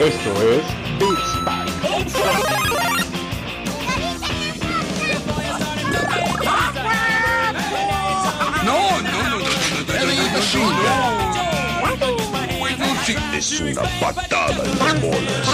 Esto es Big No, no, no, no, no, Es una patada en las bolas.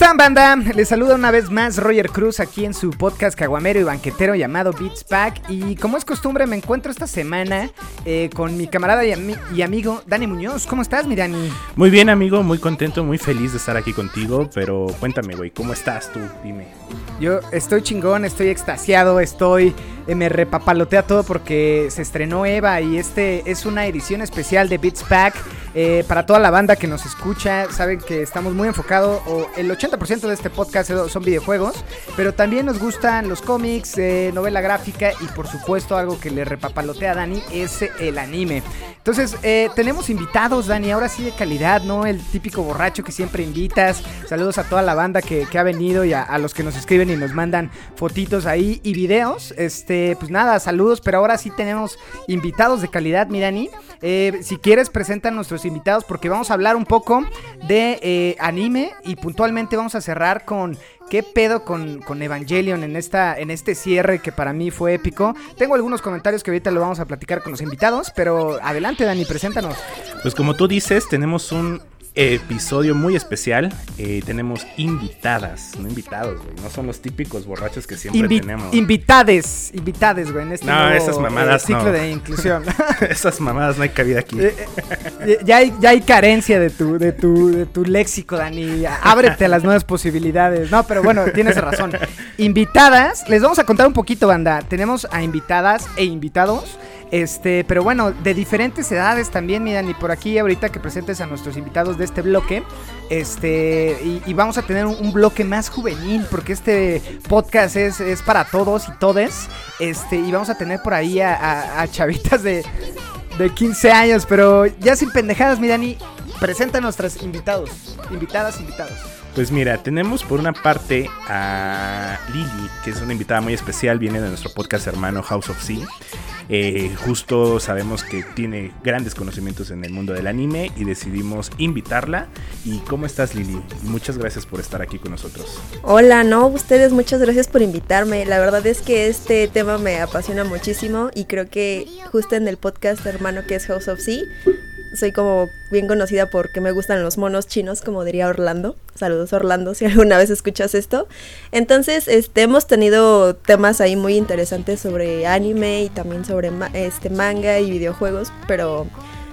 Están, banda? Les saluda una vez más Roger Cruz aquí en su podcast caguamero y banquetero llamado Beats Pack. Y como es costumbre, me encuentro esta semana eh, con mi camarada y, ami- y amigo Dani Muñoz. ¿Cómo estás, mi Dani? Muy bien, amigo, muy contento, muy feliz de estar aquí contigo, pero cuéntame, güey, ¿cómo estás tú? Dime. Yo estoy chingón, estoy extasiado, estoy. Eh, me repapalotea todo porque se estrenó Eva y este es una edición especial de Beats Pack. eh, para toda la banda que nos escucha, saben que estamos muy enfocados, el 80% de este podcast son videojuegos, pero también nos gustan los cómics, eh, novela gráfica y por supuesto algo que le repapalotea a Dani es el anime. Entonces, tenemos invitados, Dani, ahora sí de calidad, ¿no? El típico borracho que siempre invitas. Saludos a toda la banda que, ha venido y a los que nos escriben y nos mandan fotitos ahí y videos. Este, pues nada, saludos, pero ahora sí tenemos invitados de calidad, mi Dani. Eh, si quieres, presentan nuestros invitados porque vamos a hablar un poco de eh, anime y puntualmente vamos a cerrar con qué pedo con, con Evangelion en, esta, en este cierre que para mí fue épico. Tengo algunos comentarios que ahorita lo vamos a platicar con los invitados, pero adelante Dani, preséntanos. Pues como tú dices, tenemos un episodio muy especial. eh, tenemos invitadas, no invitados, güey. No son los típicos borrachos que siempre Invi- tenemos. invitades, invitades, güey, en este No, nuevo, esas mamadas eh, ciclo no. de inclusión. Esas mamadas no hay cabida aquí. Eh, eh, ya, hay, ya hay carencia de tu, de, tu, de tu léxico, Dani. Ábrete a las nuevas posibilidades. No, pero bueno, tienes razón. Invitadas, les vamos a contar un poquito, banda. Tenemos a invitadas e invitados. Este, pero bueno, de diferentes edades también, miran, y por aquí ahorita que presentes a nuestros invitados de este bloque, este, y, y vamos a tener un, bloque más juvenil, porque este podcast es, para todos y todes, este, y vamos a tener por ahí a chavitas de, de 15 años, pero ya sin pendejadas, mi Dani, presenta a nuestros invitados, invitadas, invitados. Pues mira, tenemos por una parte a Lili, que es una invitada muy especial, viene de nuestro podcast hermano House of Sea. Eh, justo sabemos que tiene grandes conocimientos en el mundo del anime y decidimos invitarla. ¿Y cómo estás Lili? Muchas gracias por estar aquí con nosotros. Hola, no, ustedes muchas gracias por invitarme. La verdad es que este tema me apasiona muchísimo y creo que justo en el podcast hermano que es House of Sea, soy como bien conocida porque me gustan los monos chinos, como diría Orlando. Saludos Orlando, si alguna vez escuchas esto. Entonces, este, hemos tenido temas ahí muy interesantes sobre anime y también sobre este manga y videojuegos, pero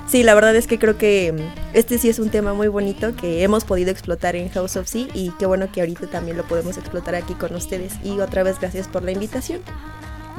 Sí, la verdad es que creo que mm, este sí es un tema muy bonito que hemos podido explotar en House of Sea y qué bueno que ahorita también lo podemos explotar aquí con ustedes. Y otra vez gracias por la invitación.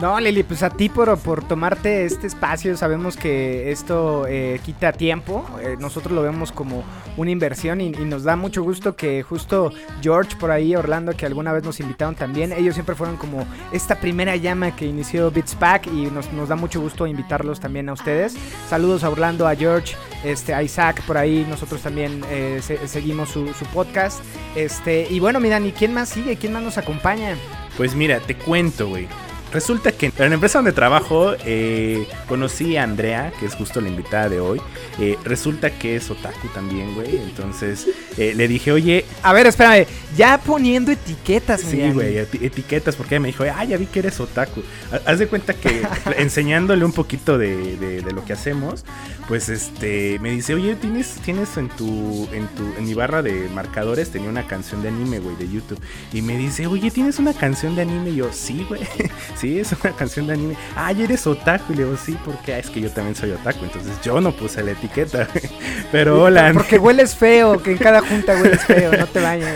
No, Lili, pues a ti por, por tomarte este espacio. Sabemos que esto eh, quita tiempo. eh, nosotros lo vemos como una inversión y, nos da mucho gusto que justo George por ahí, Orlando, que alguna vez nos invitaron también, ellos siempre fueron como esta primera llama que inició Beats Pack y nos, nos da mucho gusto invitarlos también a ustedes. Saludos a Orlando, a George, este, a Isaac por ahí. Nosotros también eh, se- seguimos su, su podcast. Este, y bueno, miran, ¿y quién más sigue? ¿Quién más nos acompaña? Pues mira, te cuento, güey. Resulta que en la empresa donde trabajo eh, conocí a Andrea, que es justo la invitada de hoy. Eh, resulta que es otaku también, güey. Entonces eh, le dije, oye, A ver, espérame, ya poniendo etiquetas, Sí, güey, eti- etiquetas, porque ella me dijo, ah, ya vi que eres otaku. Ha- Haz de cuenta que enseñándole un poquito de, de- de lo que hacemos, pues este, me dice, oye, tienes, tienes en tu, en tu, en mi barra de marcadores, tenía una canción de anime, güey, de YouTube. Y me dice, oye, ¿tienes una canción de anime? Y yo, sí, güey. Sí, es una canción de anime. Ay, eres otaku. Y le digo, sí, porque ah, es que yo también soy otaku. Entonces yo no puse la etiqueta. Pero hola. Porque hueles feo, que en cada junta hueles feo, no te bañes.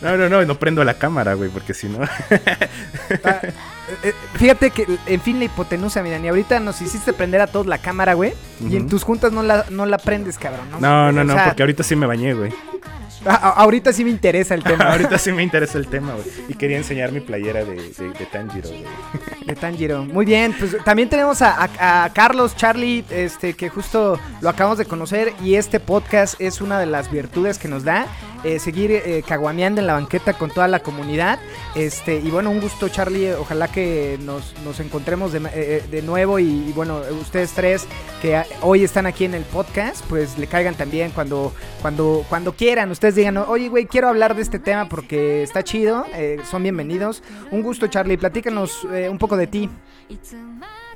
No, no, no, no prendo la cámara, güey, porque si no. Ah, eh, Fíjate que, en fin, la hipotenusa, mira, y ahorita nos hiciste prender a todos la cámara, güey. Y en tus juntas no la, no la prendes, cabrón. No, No, no, O no, sea, porque ahorita sí me bañé, güey. A- ahorita sí me interesa el tema. ahorita sí me interesa el tema, güey. Y quería enseñar mi playera de, de, de Tanjiro, güey. De Tanjiro. Muy bien, pues también tenemos a, a- a Carlos Charlie, este, que justo lo acabamos de conocer. Y este podcast es una de las virtudes que nos da. eh, seguir eh, caguameando en la banqueta con toda la comunidad. Este, y bueno, un gusto, Charlie. Ojalá que nos, nos encontremos de, eh, de nuevo. Y, y bueno, ustedes tres que hoy están aquí en el podcast, pues le caigan también cuando, cuando, cuando quieran. Ustedes digan, oye, güey, quiero hablar de este tema porque está chido. eh, son bienvenidos. Un gusto, Charlie. Platícanos eh, un poco de ti.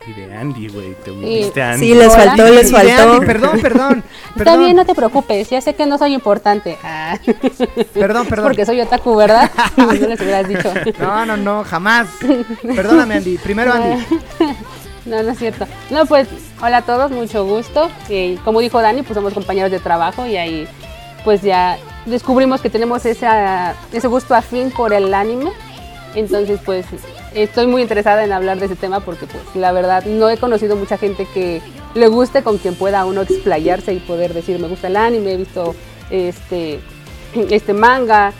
Y de Andy, güey. Te uniste a Andy. Sí, les Hola. faltó, les faltó. Andy, perdón, perdón. Está bien, no te preocupes, ya sé que no soy importante. Ah, Perdón, perdón. Porque soy otaku, ¿verdad? no les hubieras dicho. No, no, no, jamás. Perdóname, Andy. Primero, Andy. No, no es cierto. No, pues, hola a todos, mucho gusto. Y como dijo Dani, pues somos compañeros de trabajo y ahí pues ya descubrimos que tenemos esa, ese gusto afín por el anime. Entonces, pues, estoy muy interesada en hablar de ese tema porque, pues, la verdad, no he conocido mucha gente que le guste con quien pueda uno explayarse y poder decir, me gusta el anime, he visto este, este manga.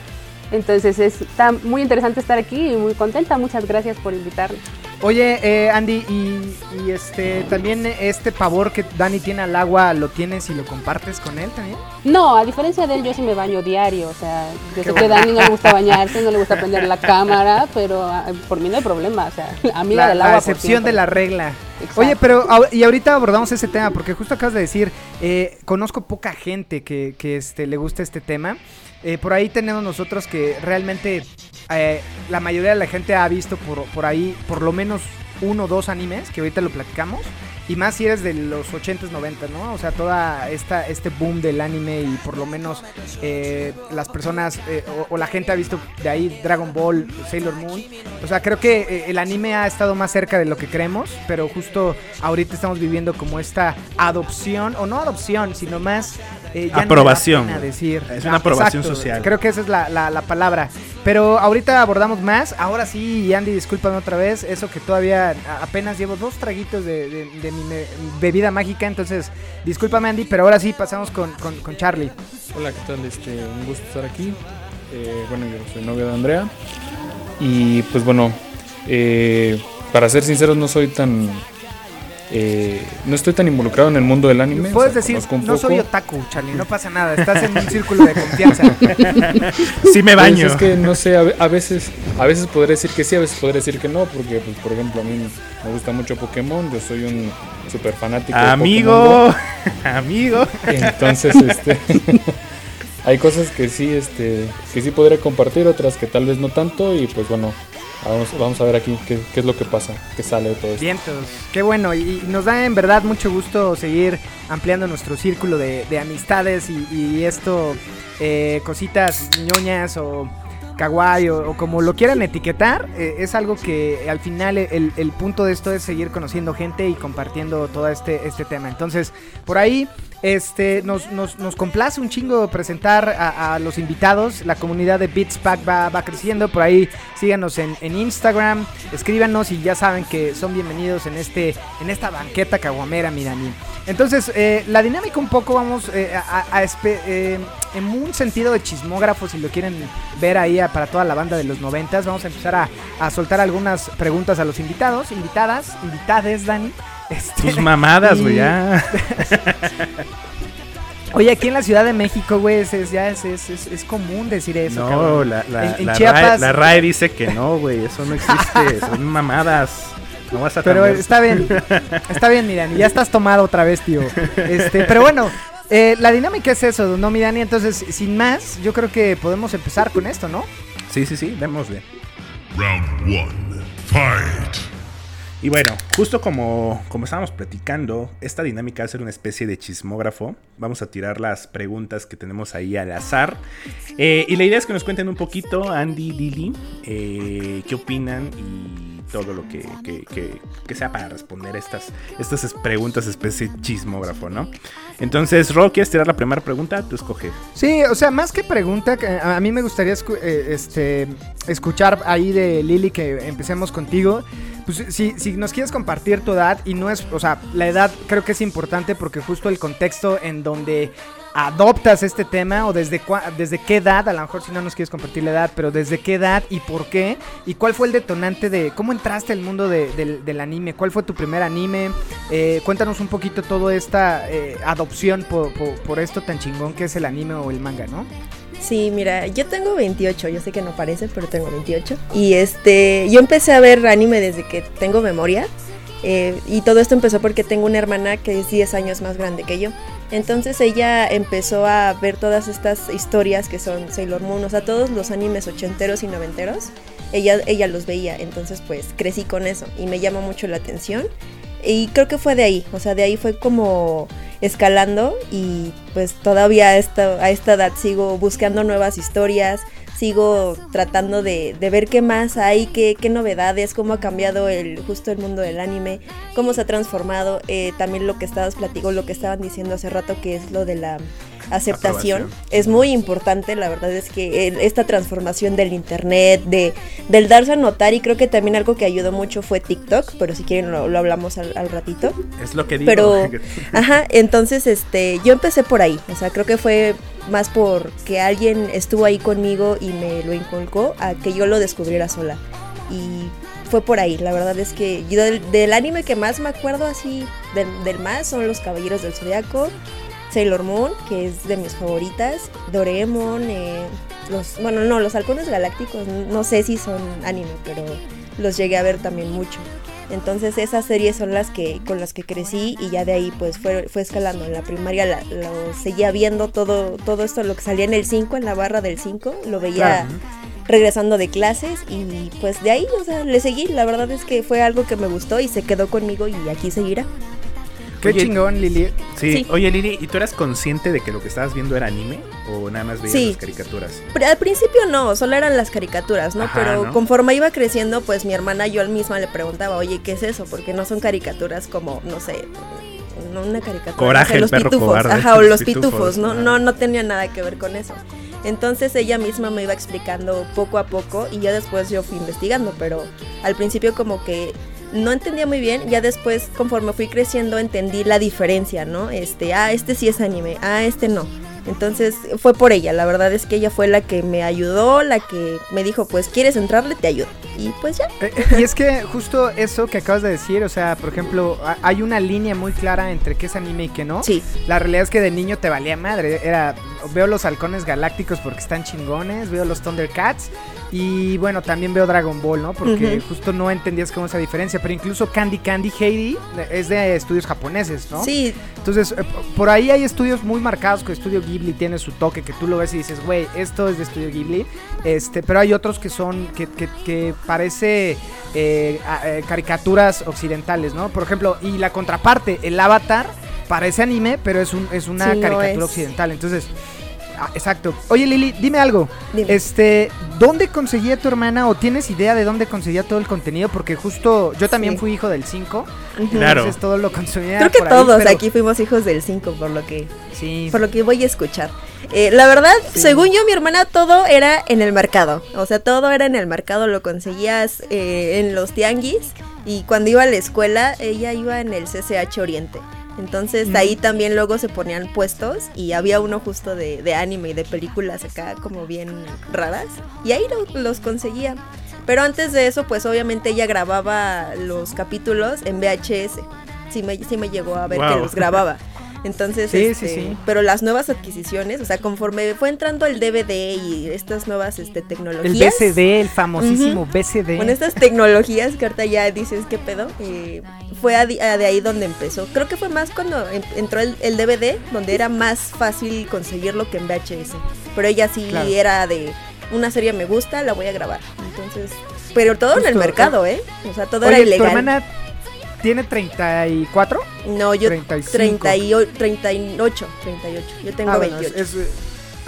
Entonces, es, está muy interesante estar aquí y muy contenta. Muchas gracias por invitarme. Oye, eh, Andy, y, y este también este pavor que Dani tiene al agua, ¿lo tienes y lo compartes con él también? No, a diferencia de él, yo sí me baño diario. O sea, yo sé que a Dani no le gusta bañarse, no le gusta prender la cámara, pero ah, por mí no hay problema. O sea, amiga La, del la agua. por excepción de la regla. Exacto. Oye, pero y ahorita abordamos ese tema porque justo acabas de decir, eh, conozco poca gente que, que este, le gusta este tema. Eh, por ahí tenemos nosotros que realmente eh, la mayoría de la gente ha visto por, por ahí por lo menos uno o dos animes, que ahorita lo platicamos. Y más si eres de los 80s, 90, ¿no? O sea, toda esta este boom del anime y por lo menos eh, las personas eh, o, la gente ha visto de ahí Dragon Ball, Sailor Moon. O sea, creo que el anime ha estado más cerca de lo que creemos, pero justo ahorita estamos viviendo como esta adopción, o no adopción, sino más... eh, ya Aprobación. decir. Es una aprobación Exacto, social. Creo que esa es la, la- la palabra. Pero ahorita abordamos más. Ahora sí, y Andy, discúlpame otra vez. Eso que todavía apenas llevo dos traguitos de, de- de mi bebida mágica. Entonces, discúlpame, Andy, pero ahora sí pasamos con, con- con Charlie. Hola, ¿qué tal? Este, un gusto estar aquí. Eh, bueno, yo soy novio de Andrea. Y pues bueno, eh, para ser sinceros, no soy tan. Eh, no estoy tan involucrado en el mundo del anime. Puedes o sea, decir, no soy otaku, Charlie, no pasa nada. Estás en un círculo de confianza. Sí me Pues baño. es que no sé, a, ve- a veces a veces podré decir que sí, a veces podré decir que no, porque pues, por ejemplo a mí me gusta mucho Pokémon, yo soy un super fanático de Amigo, amigo. Go. Entonces, este hay cosas que sí este que sí podré compartir, otras que tal vez no tanto y pues bueno, vamos, vamos a ver aquí qué, qué es lo que pasa, qué sale de todo esto. Vientos, qué bueno. Y, nos da en verdad mucho gusto seguir ampliando nuestro círculo de, de amistades y, esto, eh, cositas ñoñas o kawaii o, o como lo quieran etiquetar. eh, es algo que al final el, el punto de esto es seguir conociendo gente y compartiendo todo este, este tema. Entonces, por ahí. Este, nos, nos, nos complace un chingo presentar a, los invitados. La comunidad de Beats Pack va, va creciendo. Por ahí síganos en, en Instagram. Escríbanos y ya saben que son bienvenidos en este en esta banqueta caguamera, Mirani. Entonces, eh, la dinámica un poco vamos eh, a, a eh, en un sentido de chismógrafo, si lo quieren ver ahí para toda la banda de los noventas. Vamos a empezar a, a soltar algunas preguntas a los invitados, invitadas, invitades, Dani. Este, Tus mamadas, güey, Y- ya. Oye, aquí en la Ciudad de México, güey, es, es- ya es, es, es- es común decir eso. No, cabrón. la, la, En- en la Chiapas- RAE, la RAE dice que no, güey. Eso no existe. son mamadas. No vas a Pero cambiar. está bien, está bien, Mirani, ya estás tomado otra vez, tío. Este, pero bueno, eh, la dinámica es eso, ¿no, Mirani? Entonces, sin más, yo creo que podemos empezar con esto, ¿no? Sí, sí, sí, démosle. Round one. Fight. Y bueno, justo como, como estábamos platicando, esta dinámica va a ser una especie de chismógrafo. Vamos a tirar las preguntas que tenemos ahí al azar. Eh, y la idea es que nos cuenten un poquito, Andy, Lily, eh, qué opinan y todo lo que, que, que- sea para responder estas, estas es- preguntas especie chismógrafo, ¿no? Entonces, Ro, ¿quieres tirar la primera pregunta? Tú escoge. Sí, o sea, más que pregunta, a mí me gustaría eh, este, escuchar ahí de Lili que empecemos contigo. Pues si, si nos quieres compartir tu edad, y no es, o sea, la edad creo que es importante porque justo el contexto en donde adoptas este tema o desde, desde qué edad, a lo mejor si no nos quieres compartir la edad, pero desde qué edad y por qué, y cuál fue el detonante de cómo entraste al mundo de- del, anime, cuál fue tu primer anime, Eh, cuéntanos un poquito toda esta eh, adopción por esto tan chingón que es el anime o el manga, ¿no? Sí, mira, yo tengo 28, yo sé que no parece, pero tengo 28. Y este, yo empecé a ver anime desde que tengo memoria. eh, y todo esto empezó porque tengo una hermana que es 10 años más grande que yo. Entonces ella empezó a ver todas estas historias que son Sailor Moon, o sea, todos los animes ochenteros y noventeros. Ella, ella los veía, entonces pues crecí con eso y me llamó mucho la atención. Y creo que fue de ahí, o sea, de ahí fue como escalando y pues todavía a esta, a esta edad sigo buscando nuevas historias, sigo tratando de, de ver qué más hay, qué, qué novedades, cómo ha cambiado el, justo el mundo del anime, cómo se ha transformado, eh, también lo que estabas platicando, lo que estaban diciendo hace rato que es lo de la aceptación, Aprobación. es muy importante, la verdad es que el- esta transformación del internet, de, del darse a notar y creo que también algo que ayudó mucho fue TikTok, pero si quieren lo, lo hablamos al- al ratito. Es lo que digo. Pero, ajá, entonces este, yo empecé por ahí, o sea, creo que fue más porque alguien estuvo ahí conmigo y me lo inculcó a que yo lo descubriera sola. Y fue por ahí, la verdad es que yo del, anime que más me acuerdo así, del, del más, son Los Caballeros del Zodiaco, Sailor Moon, que es de mis favoritas, Doraemon, eh, los, bueno, no, los halcones galácticos, no sé si son anime, pero los llegué a ver también mucho. Entonces esas series son las que con las que crecí y ya de ahí pues fue, fue escalando. En la primaria la- lo seguía viendo todo, todo esto, lo que salía en el 5, en la barra del 5, lo veía Claro. regresando de clases y pues de ahí, o sea, le seguí. La verdad es que fue algo que me gustó y se quedó conmigo y aquí seguirá. Qué Oye, chingón, Lili. Sí. Sí. Oye Lili, ¿y tú eras consciente de que lo que estabas viendo era anime? ¿O nada más veías Sí. las caricaturas? Pero al principio no, solo eran las caricaturas, ¿no? Ajá, Pero ¿no? conforme iba creciendo, pues mi hermana yo al misma le preguntaba, oye, ¿qué es eso? Porque no son caricaturas como, no sé, no una caricatura. Coraje, no sé, el los perro pitufos. cobarde. Ajá, o Los los pitufos, pitufos, ¿no? ajá. No, no tenía nada que ver con eso. Entonces ella misma me iba explicando poco a poco y ya después yo fui investigando, pero al principio como que no entendía muy bien, ya después conforme fui creciendo entendí la diferencia, ¿no? Este, ah, este sí es anime, ah, este no. Entonces fue por ella, la verdad es que ella fue la que me ayudó, la que me dijo, pues quieres entrarle, te ayudo. Y pues ya. Eh, eh, y es que justo eso que acabas de decir, o sea, por ejemplo, ha- hay una línea muy clara entre qué es anime y qué no. Sí. La realidad es que de niño te valía madre. Era, veo los halcones galácticos porque están chingones, veo los Thundercats y bueno, también veo Dragon Ball, ¿no? Porque justo no entendías cómo esa diferencia. Pero incluso Candy Candy Heidi es de estudios japoneses, ¿no? Sí, Entonces, eh, por ahí hay estudios muy marcados que Estudio Ghibli tiene su toque, que tú lo ves y dices, güey, esto es de Estudio Ghibli. Este, pero hay otros que son, que, que, que parece eh, eh, caricaturas occidentales, ¿no? Por ejemplo, y la contraparte, el Avatar, parece anime, pero es, un, es una Sí, no caricatura es. occidental. Entonces, ah, exacto. Oye, Lili, dime algo. Dime. Este, ¿dónde conseguía tu hermana o tienes idea de dónde conseguía todo el contenido? Porque justo yo también Sí. fui hijo del 5. Ujú. Claro. Entonces todo lo consumía. creo que por ahí, todos pero- aquí fuimos hijos del 5, por lo que Sí. por lo que voy a escuchar. Eh, la verdad, según yo, mi hermana, todo era en el mercado. O sea, todo era en el mercado, lo conseguías eh, en los tianguis. Y cuando iba a la escuela, ella iba en el CCH Oriente. Entonces ahí también luego se ponían puestos y había uno justo de, de anime y de películas acá como bien raras. Y ahí lo- los conseguía. Pero antes de eso, pues obviamente ella grababa los capítulos en VHS. Sí me, sí me llegó a ver que los grababa. Entonces, Sí, este, sí, sí. pero las nuevas adquisiciones, o sea, conforme fue entrando el DVD y estas nuevas este, El tecnologías. BCD, el famosísimo BCD. Con estas tecnologías que ahorita ya dices, ¿qué pedo? Eh, fue a de ahí donde empezó. Creo que fue más cuando en- entró el, el DVD, donde era más fácil conseguirlo que en VHS. Pero ella sí Claro. era de una serie me gusta, la voy a grabar. Entonces, pero todo en el mercado, ¿eh? O sea, todo Oye, era ¿tu ilegal. hermana tiene 34? No, yo 35. 30 y o- 38, 38. Yo tengo Ah, bueno, 28. es- es-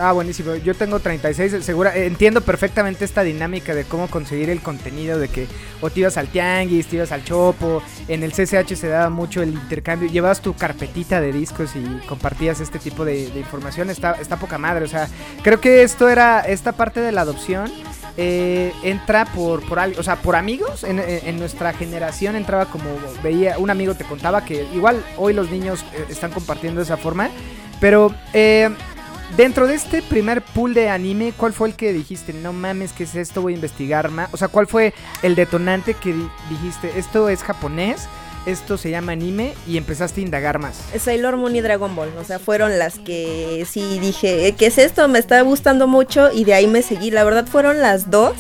Ah, buenísimo. Yo tengo 36, segura. Entiendo perfectamente esta dinámica de cómo conseguir el contenido, de que o te ibas al tianguis, te ibas al chopo. En el CCH se daba mucho el intercambio. Llevabas tu carpetita de discos y compartías este tipo de, información. Está, está poca madre. O sea, creo que esto era, esta parte de la adopción. eh, entra por, por o sea, por amigos. En, en- en nuestra generación entraba como veía, un amigo te contaba que igual hoy los niños eh, están compartiendo de esa forma. Pero eh, dentro de este primer pool de anime, ¿cuál fue el que dijiste? No mames, ¿qué es esto? Voy a investigar más. O sea, ¿cuál fue el detonante que di- dijiste? Esto es japonés, esto se llama anime y empezaste a indagar más. Sailor Moon y Dragon Ball, o sea, fueron las que sí dije, "Eh, ¿qué es esto? Me está gustando mucho y de ahí me seguí. La verdad fueron las dos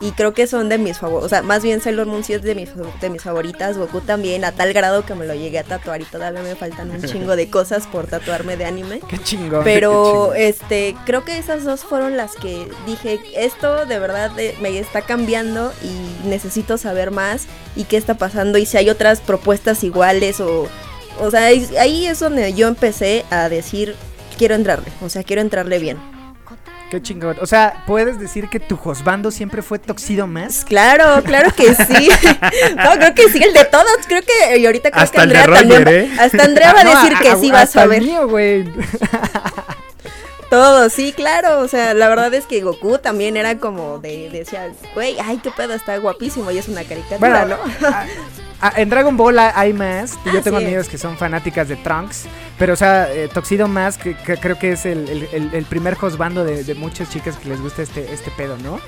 y creo que son de mis favoritas. O sea, más bien Sailor Moon sí es de mis, de mis favoritas, Goku también, a tal grado que me lo llegué a tatuar y todavía me faltan un chingo de cosas por tatuarme de anime. Qué chingón. Pero este, creo que esas dos fueron las que dije, esto de verdad eh, me está cambiando y necesito saber más y qué está pasando y si hay otras propuestas iguales o o sea, ahí- ahí es donde yo empecé a decir, quiero entrarle, o sea, quiero entrarle bien. Qué chingón. O sea, ¿puedes decir que tu Josbando siempre fue Toxido más? Claro, claro que sí. no, creo que sí, el de todos, creo que y ahorita creo Hasta que el Andrea también va- hasta Andrea va a No, decir que sí vas hasta a el ver. mío, güey. Todo, sí, claro. O sea, la verdad es que Goku también era como de, decía, güey, ay, qué pedo, está guapísimo y es una caricatura, Bueno, ¿no? A- a- en Dragon Ball hay- más. y yo Ah, tengo sí. amigos que son fanáticas de Trunks. Pero, o sea, eh, Toxido más, que, que creo que es el, el- el- el primer Josbando de, de muchas chicas que les gusta este, este pedo, ¿no?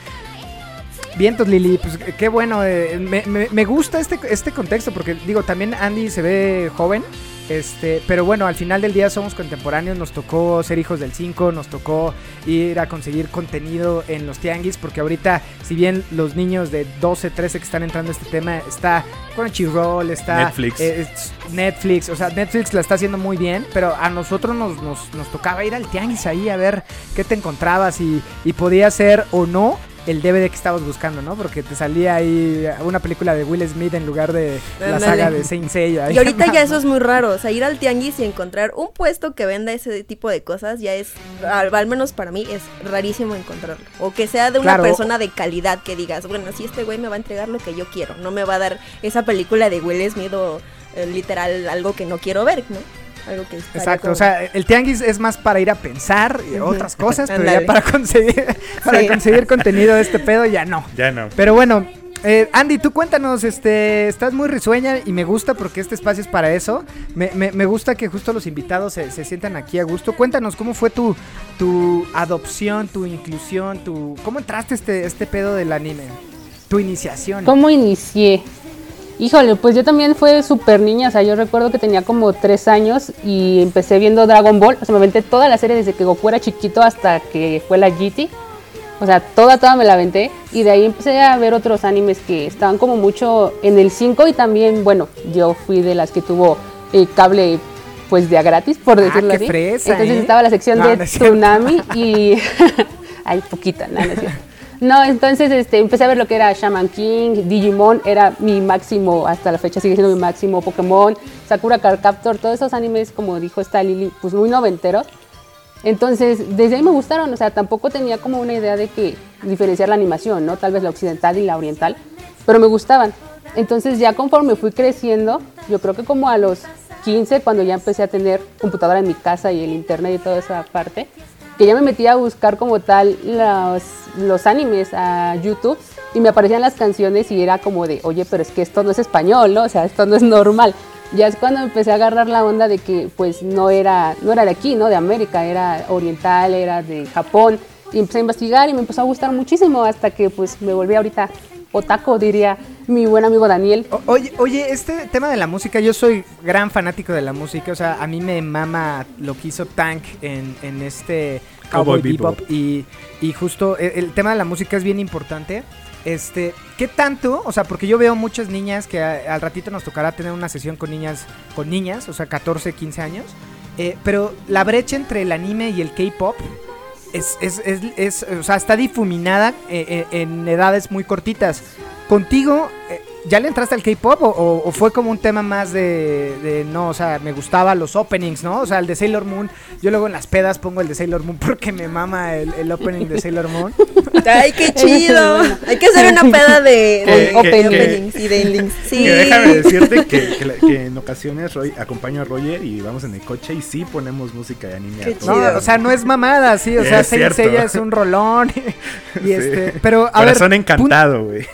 Vientos, Lili, pues eh, qué bueno. eh, me, me- me gusta este, este contexto porque, digo, también Andy se ve joven. Este, pero bueno, al final del día somos contemporáneos, nos tocó ser hijos del 5, nos tocó ir a conseguir contenido en los tianguis, porque ahorita, si bien los niños de 12, 13 que están entrando a este tema, está Crunchyroll, está Netflix. eh, Netflix, o sea, Netflix la está haciendo muy bien, pero a nosotros nos, nos, nos tocaba ir al tianguis ahí a ver qué te encontrabas y, y podía ser o no el DVD que estabas buscando, ¿no? Porque te salía ahí una película de Will Smith en lugar de la saga de Saint Seiya. Y ahorita ya eso es muy raro, o sea, ir al tianguis y encontrar un puesto que venda ese tipo de cosas ya es, al, al menos para mí, es rarísimo encontrarlo. O que sea de una Claro. persona de calidad que digas, bueno, si este güey me va a entregar lo que yo quiero, no me va a dar esa película de Will Smith o eh, literal algo que no quiero ver, ¿no? Algo que Exacto, como- o sea, el tianguis es más para ir a pensar y otras cosas, pero ya para conseguir, para Sí. conseguir contenido de este pedo ya no. Ya no. Pero bueno, eh, Andy, tú cuéntanos, este, estás muy risueña y me gusta porque este espacio es para eso. Me, me- me gusta que justo los invitados se, se sientan aquí a gusto. Cuéntanos cómo fue tu, tu adopción, tu inclusión, tu, cómo entraste este, este pedo del anime, tu iniciación. ¿Cómo inicié? Híjole, pues yo también fue súper niña, o sea, yo recuerdo que tenía como tres años y empecé viendo Dragon Ball, o sea, me aventé toda la serie desde que Goku era chiquito hasta que fue la GT, o sea, toda, toda me la aventé y de ahí empecé a ver otros animes que estaban como mucho en el 5 y también, bueno, yo fui de las que tuvo el cable pues de a gratis, por Ah, decirlo qué así. fresa, Entonces ¿eh? estaba la sección No, de no. Tsunami y... Ay, poquita, no, no es cierto. No, entonces este, empecé a ver lo que era Shaman King, Digimon, era mi máximo, hasta la fecha sigue siendo mi máximo, Pokémon, Sakura Card Captor, todos esos animes, como dijo esta Lili, pues muy noventeros. Entonces, desde ahí me gustaron, o sea, tampoco tenía como una idea de que diferenciar la animación, ¿no? Tal vez la occidental y la oriental, pero me gustaban. Entonces, ya conforme fui creciendo, yo creo que como a los 15, cuando ya empecé a tener computadora en mi casa y el internet y toda esa parte, que ya me metí a buscar como tal los, los animes a YouTube y me aparecían las canciones y era como de, oye, pero es que esto no es español, ¿no? O sea, esto no es normal. Ya es cuando empecé a agarrar la onda de que pues no era, no era de aquí, ¿no? De América, era oriental, era de Japón. Y empecé a investigar y me empezó a gustar muchísimo hasta que pues me volví ahorita otaco, diría mi buen amigo Daniel. O- Oye, oye, este tema de la música, yo soy gran fanático de la música, o sea, a mí me mama lo que hizo Tank en, en este Cowboy, Cowboy Bebop, Bebop. y, y justo el, el tema de la música es bien importante. Este, ¿qué tanto? O sea, porque yo veo muchas niñas que a- al ratito nos tocará tener una sesión con niñas, con niñas, o sea, 14, 15 años, eh, pero la brecha entre el anime y el K-pop es, es, es, es, o sea, está difuminada eh, eh, en edades muy cortitas. Contigo, eh, ¿ya le entraste al K-pop o, o- o fue como un tema más de, de, no, o sea, me gustaba los openings, ¿no? O sea, el de Sailor Moon, yo luego en las pedas pongo el de Sailor Moon porque me mama el, el opening de Sailor Moon. ¡Ay, qué chido! Hay que hacer una peda de, Que- de que- open- que- openings y de endings. Sí. Que déjame decirte que, que la- que en ocasiones Roy- acompaño a Roger y vamos en el coche y sí ponemos música de anime. Qué todo. No, chido. o sea, no es mamada, sí, o sea, cierto. Seiya es un rolón y, Sí. este, pero a ver, Corazón pun- encantado, güey.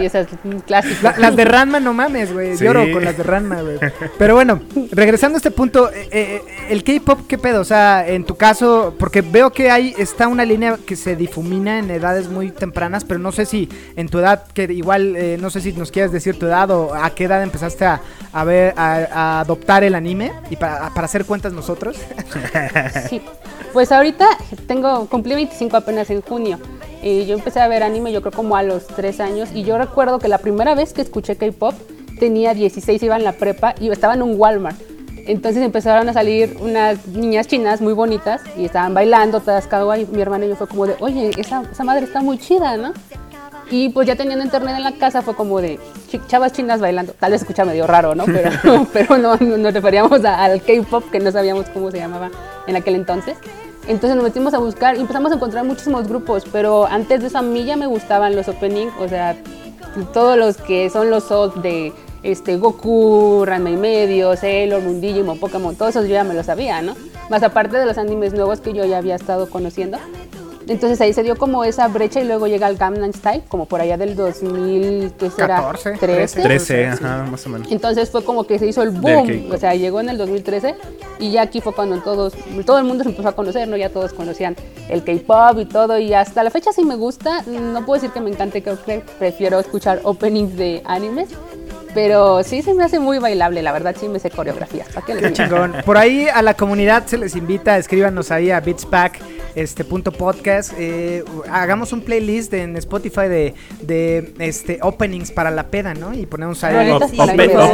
Ay, esa es un clásico. La- las de Ranma, no mames, güey. Sí. Lloro con las de Ranma, güey. Pero bueno, regresando a este punto, eh, eh, el K-pop, ¿qué pedo? O sea, en tu caso, porque veo que hay, está una línea que se difumina en edades muy tempranas, pero no sé si en tu edad, que igual, eh, no sé si nos quieres decir tu edad o a qué edad empezaste a, a ver, a, a adoptar el anime y para, para hacer cuentas nosotros. Sí. Pues ahorita tengo, cumplí 25 apenas en junio. Y yo empecé a ver anime yo creo como a los 3 años. Y yo recuerdo que la primera vez que escuché K-pop tenía 16, iba en la prepa y estaba en un Walmart. Entonces empezaron a salir unas niñas chinas muy bonitas y estaban bailando todas kawaii. Mi hermana y yo fue como de, oye, esa, esa madre está muy chida, ¿no? Y pues ya teniendo internet en la casa fue como de chavas chinas bailando. Tal vez escucha medio raro, ¿no? Pero, pero no, no- nos referíamos a- al K-pop que no sabíamos cómo se llamaba en aquel entonces. Entonces nos metimos a buscar y empezamos a encontrar muchísimos grupos, pero antes de eso a mí ya me gustaban los opening, o sea, todos los que son los OST de este, Goku, Ranma y medio, Sailor Moon, Digimon, Pokémon, todos esos yo ya me los sabía, ¿no? Más aparte de los animes nuevos que yo ya había estado conociendo. Entonces ahí se dio como esa brecha y luego llega el Gangnam Style, como por allá del 2000, ¿qué será? 14, 13. 13, ajá, más o menos. Entonces fue como que se hizo el boom, o sea, llegó en el 2013 y ya aquí fue cuando todos, todo el mundo se empezó a conocer, ¿no? Ya todos conocían el K-pop y todo y hasta la fecha sí me gusta, no puedo decir que me encante, creo que prefiero escuchar openings de animes, pero sí se me hace muy bailable, la verdad sí me sé coreografías, ¿para qué les Qué chingón. Por ahí a la comunidad se les invita, escríbanos ahí a Beatspack este punto podcast. eh, hagamos un playlist en Spotify de, de este openings para la peda, ¿no? Y ponemos ahí. Op-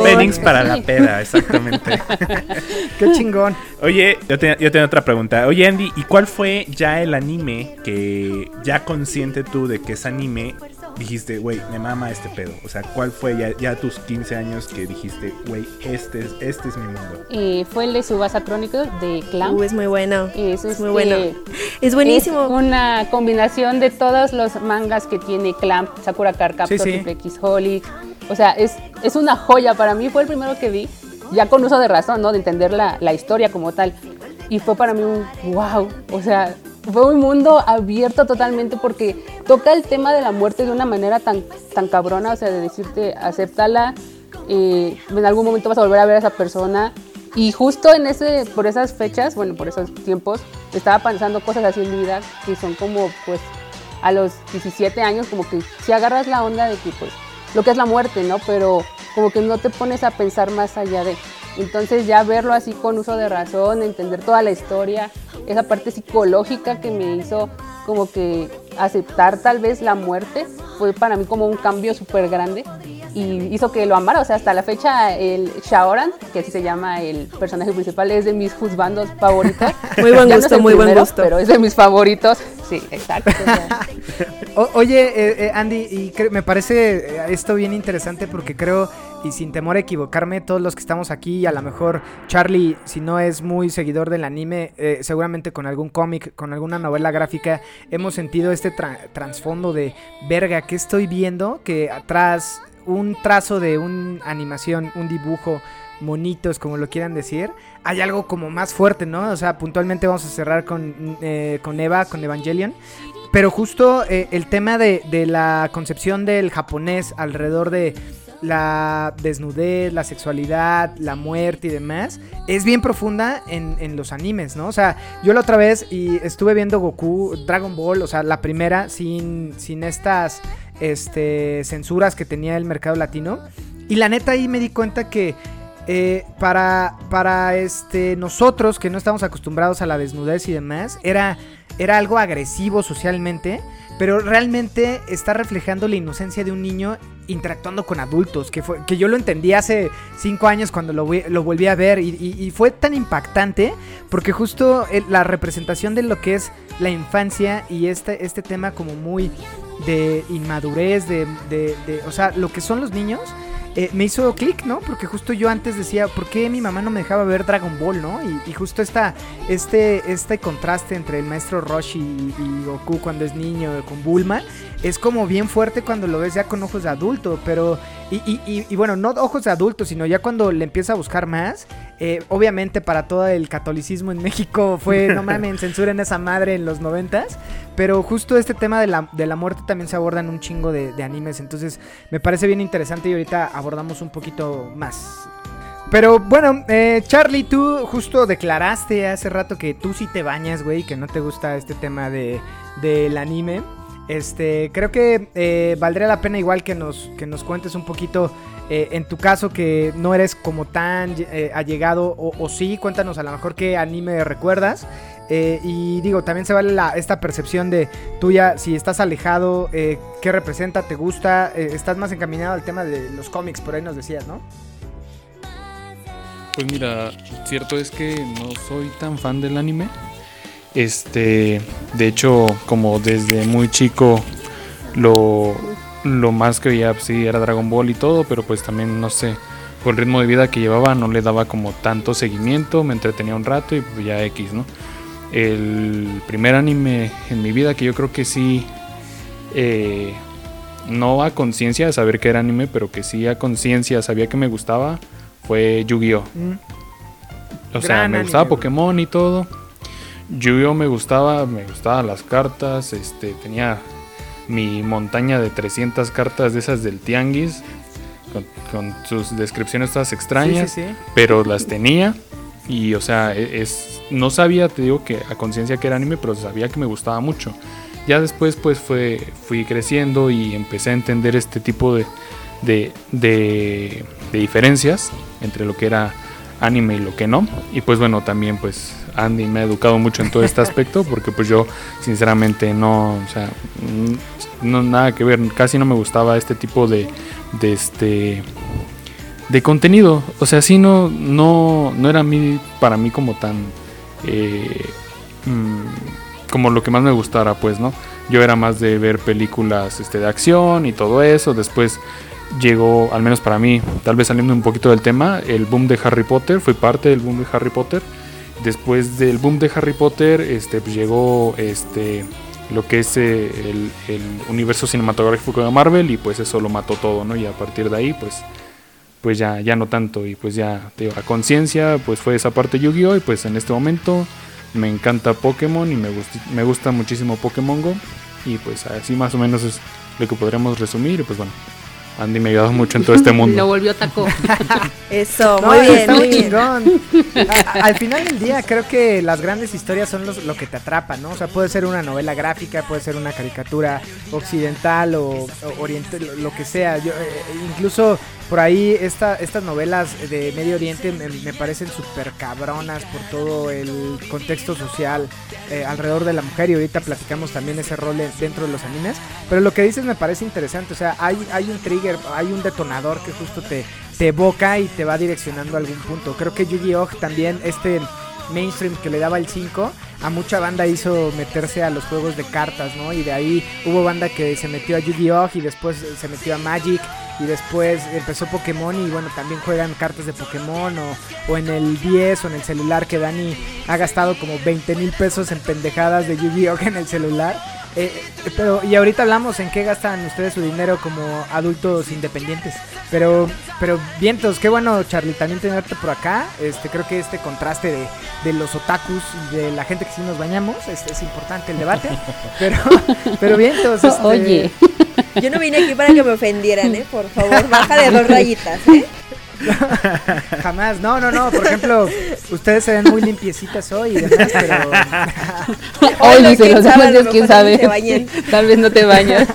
openings para la peda, exactamente. Qué chingón. Oye, yo, te- yo tengo otra pregunta. Oye, Andy, ¿y cuál fue ya el anime que ya consciente tú de que es anime dijiste, güey, me mama este pedo? O sea, ¿cuál fue ya, ya tus 15 años que dijiste, güey, este es, este es mi mundo? Eh, fue el de Subasa Chronicles de Clown. Uh, es muy bueno. Es, Es muy este, bueno. Es buenísimo. Es una combinación de todos los mangas que tiene Clamp, Sakura Card Captor, Sí, sí. X Holic. O sea, es, es una joya. Para mí fue el primero que vi, ya con uso de razón, ¿no? De entender la, la historia como tal. Y fue para mí un wow. O sea, fue un mundo abierto totalmente porque toca el tema de la muerte de una manera tan, tan cabrona. O sea, de decirte, acéptala. eh, en algún momento vas a volver a ver a esa persona. Y justo en ese, por esas fechas, bueno, por esos tiempos, estaba pensando cosas así en mi vida que son como, pues, a los 17 años, como que si agarras la onda de que, pues, lo que es la muerte, ¿no? Pero como que no te pones a pensar más allá de. Entonces ya verlo así con uso de razón, entender toda la historia, esa parte psicológica que me hizo como que aceptar tal vez la muerte, fue para mí como un cambio súper grande y hizo que lo amara. O sea, hasta la fecha el Shaoran, que así se llama el personaje principal, es de mis juzbandos favoritos. Muy buen no gusto, muy buen gusto. Pero es de mis favoritos. Sí, exacto. o oye, eh, eh, Andy, y me parece eh, esto bien interesante porque creo, y sin temor a equivocarme, todos los que estamos aquí, a lo mejor Charlie, si no es muy seguidor del anime, eh, seguramente con algún cómic, con alguna novela gráfica, hemos sentido este tra- trasfondo de, verga, ¿qué estoy viendo? Que atrás un trazo de una animación, un dibujo, monitos, como lo quieran decir, hay algo como más fuerte, ¿no? O sea, puntualmente vamos a cerrar con, eh, con Eva, con Evangelion. Pero justo eh, el tema de la concepción del japonés alrededor de la desnudez, la sexualidad, la muerte y demás, es bien profunda en, en los animes, ¿no? O sea, yo la otra vez y estuve viendo Goku, Dragon Ball, o sea, la primera, sin, sin estas este, censuras que tenía el mercado latino. Y la neta ahí me di cuenta que eh, para, para este, nosotros que no estamos acostumbrados a la desnudez y demás, era, era algo agresivo socialmente, pero realmente está reflejando la inocencia de un niño interactuando con adultos, que, fue, que yo lo entendí hace cinco años cuando lo, lo volví a ver y, y- y fue tan impactante porque justo el- la representación de lo que es la infancia y este, este tema como muy de inmadurez, de, de, de- o sea, lo que son los niños, eh, me hizo clic, ¿no? Porque justo yo antes decía, ¿por qué mi mamá no me dejaba ver Dragon Ball, ¿no? Y, justo esta, este, este contraste entre el maestro Roshi y, y Goku cuando es niño con Bulma es como bien fuerte cuando lo ves ya con ojos de adulto, pero... Y, y- y- y bueno, no ojos de adulto, sino ya cuando le empieza a buscar más, eh, obviamente para todo el catolicismo en México fue, no mames, censuren esa madre en los noventas, pero justo este tema de la, de la muerte también se aborda en un chingo de, de animes, entonces me parece bien interesante y ahorita abordamos un poquito más. Pero bueno, eh, Charlie, tú justo declaraste hace rato que tú sí te bañas, güey, que no te gusta este tema de, del anime. Este, creo que eh, valdría la pena igual que nos, que nos cuentes un poquito, eh, en tu caso que no eres como tan eh, allegado, o, o sí, cuéntanos a lo mejor qué anime recuerdas. Y digo, también se vale la- esta percepción de tuya, si estás alejado, qué representa, te gusta, estás más encaminado al tema de los cómics, por ahí nos decías, ¿no? Pues mira, cierto es que no soy tan fan del anime. Este, de hecho, como desde muy chico lo, lo más que veía pues, sí era Dragon Ball y todo, pero pues también no sé, por el ritmo de vida que llevaba no le daba como tanto seguimiento, me entretenía un rato y pues ya X, ¿no? El primer anime en mi vida que yo creo que sí, eh, no a conciencia de saber que era anime, pero que sí a conciencia sabía que me gustaba, fue Yu-Gi-Oh! O sea, Gran me anime, gustaba. Pokémon y todo. Yu-Gi-Oh me gustaba, me gustaban las cartas, este, tenía mi montaña de 300 cartas de esas del Tianguis, con, con sus descripciones todas extrañas, Sí, sí, sí. pero las tenía. Y, o sea, e- es, no sabía, te digo que a conciencia que era anime, pero sabía que me gustaba mucho. Ya después, pues, fue, fui creciendo y empecé a entender este tipo de, de, de, de diferencias entre lo que era anime y lo que no. Y pues bueno, también pues Andy me ha educado mucho en todo este aspecto porque pues yo sinceramente no, o sea, mm, no nada que ver, casi no me gustaba este tipo de, de este de contenido, o sea, sí no no no era mí para mí como tan eh, mm, como lo que más me gustara, pues, ¿no? Yo era más de ver películas este, de acción y todo eso. Después llegó, al menos para mí, tal vez saliendo un poquito del tema, el boom de Harry Potter. Fui parte del boom de Harry Potter. Después del boom de Harry Potter, este, pues, llegó este, lo que es eh, el, el universo cinematográfico de Marvel y pues eso lo mató todo, ¿no? Y a partir de ahí, pues pues ya, ya no tanto y pues ya te digo, a conciencia pues fue esa parte Yu-Gi-Oh y pues en este momento me encanta Pokémon y me me gusta muchísimo Pokémon Go y pues así más o menos es lo que podremos resumir y pues bueno, Andy me ha ayudado mucho en todo este Lo mundo. volvió taco. Eso, No, muy bien, está muy muy bien. chingón. Al final del día, creo que las grandes historias son los- lo que te atrapa, ¿no? O sea, puede ser una novela gráfica, puede ser una caricatura occidental o, o oriental, lo- lo que sea. Yo, eh, incluso por ahí esta, estas novelas de Medio Oriente me, parecen súper cabronas por todo el contexto social eh, alrededor de la mujer y ahorita platicamos también ese rol en- dentro de los animes. Pero lo que dices me parece interesante, o sea, hay, hay un trigger, hay un detonador que justo te, te evoca y te va direccionando a algún punto. Creo que Yu-Gi-Oh! también, este mainstream que le daba el 5, a mucha banda hizo meterse a los juegos de cartas, ¿no? Y de ahí hubo banda que se metió a Yu-Gi-Oh! y después se metió a Magic y después empezó Pokémon y bueno, también juegan cartas de Pokémon o, o en el 10 o en el celular que Dani ha gastado como 20 mil pesos en pendejadas de Yu-Gi-Oh! en el celular. Eh, eh, pero, y ahorita hablamos en qué gastan ustedes su dinero como adultos independientes. Pero, pero vientos, qué bueno, Charlie, también tenerte por acá. Este, creo que este contraste de, de los otakus y de la gente que sí nos bañamos es, es importante el debate. Pero, pero vientos, este, Oye, Yo no vine aquí para que me ofendieran, ¿eh? Por favor, baja de dos rayitas, ¿eh? jamás, no, no, no. Por ejemplo, ustedes se ven muy limpiecitas hoy y demás, pero hoy los demás, quién sabe. Tal vez no te bañas.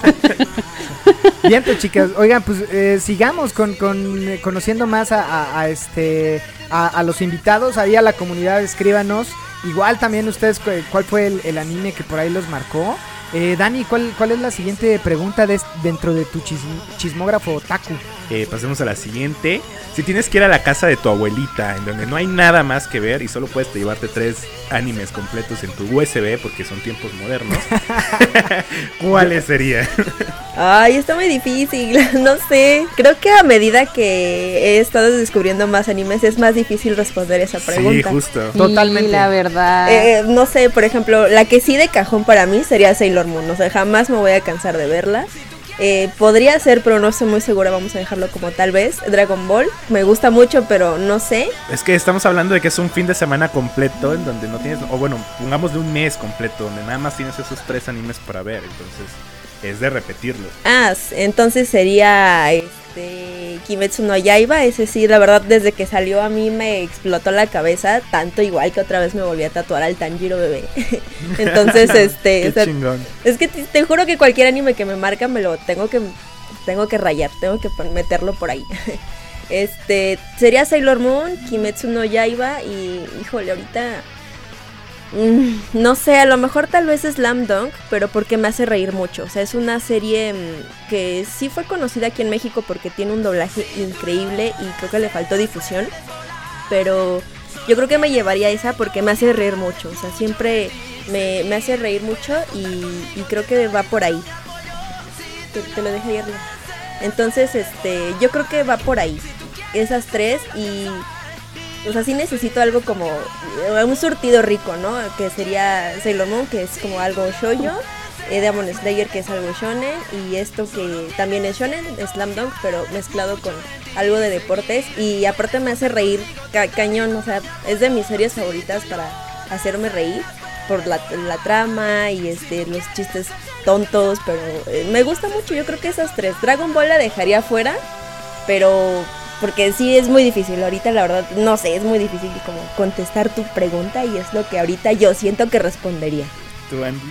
Vientos, chicas. Oigan, pues eh, sigamos con, con, eh, conociendo más a, a- a este a, a los invitados, ahí a la comunidad, escríbanos. Igual también ustedes cu- cuál fue el, el anime que por ahí los marcó. Eh, Dani, ¿cuál, ¿cuál es la siguiente pregunta de, dentro de tu chism- chismógrafo Taku? eh, pasemos a la siguiente. Si tienes que ir a la casa de tu abuelita, en donde no hay nada más que ver y solo puedes llevarte tres animes completos en tu USB porque son tiempos modernos, ¿cuáles serían? Ay, está muy difícil, no sé. Creo que a medida que he estado descubriendo más animes es más difícil responder esa sí, pregunta. justo. Sí, Totalmente. la verdad. Eh, no sé, por ejemplo, la que sí de cajón para mí sería Sailor Moon. O sea, jamás me voy a cansar de verla. Eh, podría ser, pero no estoy muy segura. Vamos a dejarlo como tal vez. Dragon Ball. Me gusta mucho, pero no sé. Es que estamos hablando de que es un fin de semana completo en donde no tienes, o bueno, pongamos de un mes completo, donde nada más tienes esos tres animes para ver. Entonces, es de repetirlos. Ah, entonces sería este Kimetsu no Yaiba. Ese sí, la verdad, desde que salió a mí me explotó la cabeza. Tanto igual que otra vez me volví a tatuar al Tanjiro bebé. entonces, este. Qué o sea, chingón. Es que te, te juro que cualquier anime que me marca me lo tengo que tengo que rayar, tengo que meterlo por ahí. Este sería Sailor Moon, Kimetsu no Yaiba y híjole, ahorita mm, no sé, a lo mejor tal vez Slam Dunk, pero porque me hace reír mucho. O sea, es una serie mm, que sí fue conocida aquí en México porque tiene un doblaje increíble y creo que le faltó difusión. Pero yo creo que me llevaría esa porque me hace reír mucho. O sea, siempre me, me hace reír mucho y, creo que va por ahí. Te, te lo dejé ahí arriba. Entonces, este, yo creo que va por ahí. Esas tres y. O sea, sí necesito algo como eh, un surtido rico, ¿no? Que sería Sailor Moon, que es como algo shoyo. eh, Demon Slayer, que es algo shonen. Y esto que también es shonen, Slam Dunk, pero mezclado con algo de deportes. Y aparte me hace reír ca- cañón. O sea, es de mis series favoritas para hacerme reír por la, la trama y este los chistes tontos, pero eh, me gusta mucho. Yo creo que esas tres. Dragon Ball la dejaría fuera, pero porque sí es muy difícil. Ahorita la verdad no sé, es muy difícil como contestar tu pregunta y es lo que ahorita yo siento que respondería. ¿Tú, Andy?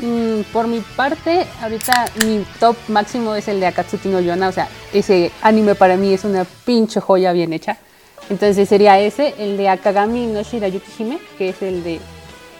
Mm, por mi parte, ahorita mi top máximo es el de Akatsuki no Yona. O sea, ese anime para mí es una pinche joya bien hecha. Entonces sería ese, el de Akagami no Shirayuki Hime, que es el de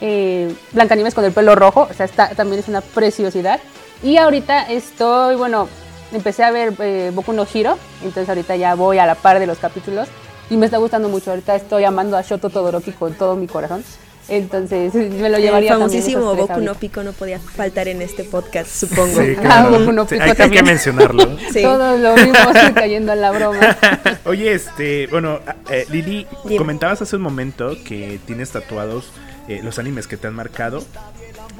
eh, Blancanieves con el pelo rojo. O sea, está, también es una preciosidad. Y ahorita estoy, bueno, empecé a ver eh, Boku no Hiro. Entonces ahorita ya voy a la par de los capítulos. Y me está gustando mucho. Ahorita estoy amando a Shoto Todoroki con todo mi corazón. Entonces me lo llevaría El famosísimo Boku no ahorita. Pico no podía faltar en este podcast, supongo. Sí, Ah, claro. Boku no Sí, Pico hay, hay que mencionarlo. Sí. Todos lo vimos cayendo en la broma. Oye, este, bueno, eh, Lili, Dime. comentabas hace un momento que tienes tatuados eh, los animes que te han marcado.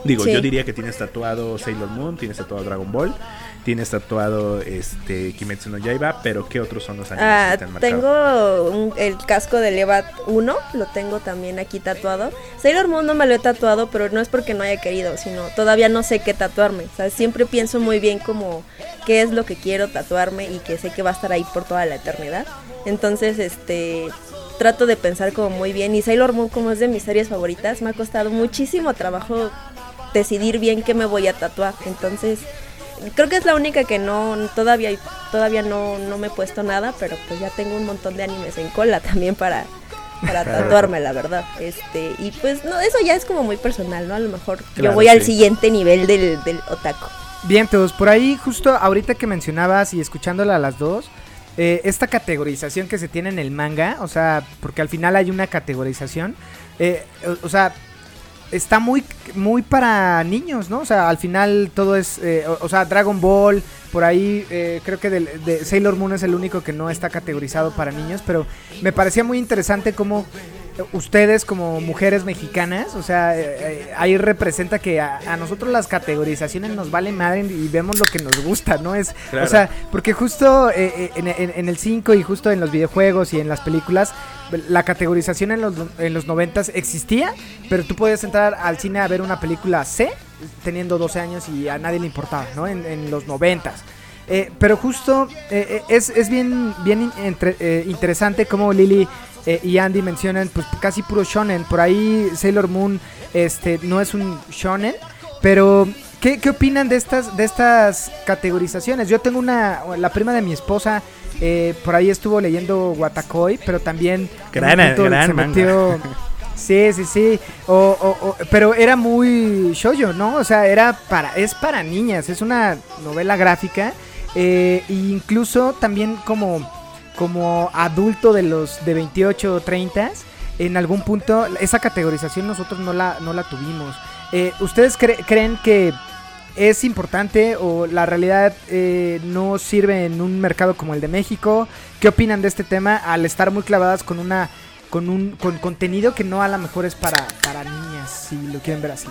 Digo, Sí. yo diría que tienes tatuado Sailor Moon, tienes tatuado Dragon Ball, tienes tatuado este Kimetsu no Yaiba, pero ¿qué otros son los animes Ah, que te han marcado? tengo un- el casco de Levat 1, lo tengo también aquí tatuado. Sailor Moon no me lo he tatuado, pero no es porque no haya querido, sino todavía no sé qué tatuarme. O sea, siempre pienso muy bien como qué es lo que quiero tatuarme y que sé que va a estar ahí por toda la eternidad. Entonces, este trato de pensar como muy bien y Sailor Moon como es de mis series favoritas, me ha costado muchísimo trabajo decidir bien qué me voy a tatuar. Entonces, creo que es la única que no todavía todavía no, no me he puesto nada, pero pues ya tengo un montón de animes en cola también para para tatuarme, la verdad. Este, y pues no, eso ya es como muy personal, ¿no? A lo mejor yo voy al siguiente nivel del, del otaku. Bien, todos, por ahí justo ahorita que mencionabas y escuchándola a las dos, eh, esta categorización que se tiene en el manga, o sea, porque al final hay una categorización, eh, o, o sea, está muy, muy para niños, ¿no? O sea, al final todo es, eh, o, sea, Dragon Ball, por ahí eh, creo que del- de Sailor Moon es el único que no está categorizado para niños, pero me parecía muy interesante cómo ustedes como mujeres mexicanas, o sea, eh, eh, ahí representa que a, a nosotros las categorizaciones nos valen madre y vemos lo que nos gusta, ¿no? Es, Claro. o sea, porque justo eh, eh, en, en- en el 5 y justo en los videojuegos y en las películas, la categorización en los, en los 90 existía, pero tú podías entrar al cine a ver una película C teniendo 12 años y a nadie le importaba, ¿no? En, en los 90 eh, pero justo eh, eh, es, es bien, bien entre- eh, interesante como Lily eh, y Andy mencionan pues casi puro shonen. Por ahí Sailor Moon este, no es un shonen, pero ¿qué, qué opinan de estas, de estas categorizaciones? Yo tengo una, la prima de mi esposa, eh, por ahí estuvo leyendo Watakoi, pero también... Gran- gran se manga. metió- Sí, sí, sí. O, o- o- pero era muy shoyo, ¿no? O sea, era para, es para niñas, es una novela gráfica eh, incluso también como, como adulto de los de 28 o 30, en algún punto esa categorización nosotros no la, no la tuvimos. Eh, ¿Ustedes cre- creen que es importante o la realidad eh, no sirve en un mercado como el de México? ¿Qué opinan de este tema al estar muy clavadas con una con un con contenido que no a lo mejor es para, para niñas, si lo quieren ver así?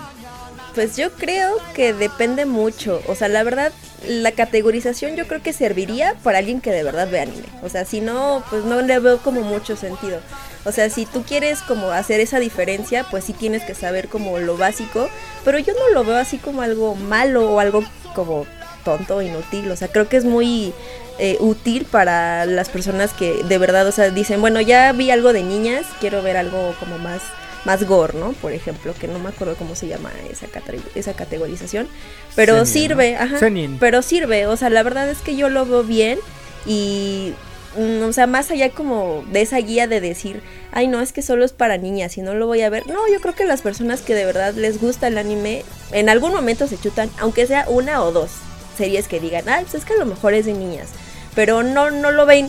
Pues yo creo que depende mucho. O sea, la verdad, la categorización yo creo que serviría para alguien que de verdad ve anime. O sea, si no, pues no le veo como mucho sentido. O sea, si tú quieres como hacer esa diferencia, pues sí tienes que saber como lo básico. Pero yo no lo veo así como algo malo o algo como tonto, inútil. O sea, creo que es muy eh, útil para las personas que de verdad, o sea, dicen, bueno, ya vi algo de niñas, quiero ver algo como más más gore, ¿no? Por ejemplo, que no me acuerdo cómo se llama esa, esa categorización, pero sirve, ajá, Seinen. pero sirve, o sea, la verdad es que yo lo veo bien y, mm, o sea, más allá como de esa guía de decir, ay, no, es que solo es para niñas y no lo voy a ver, no, yo creo que las personas que de verdad les gusta el anime, en algún momento se chutan, aunque sea una o dos series que digan, ay, pues es que a lo mejor es de niñas, pero no, no lo ven,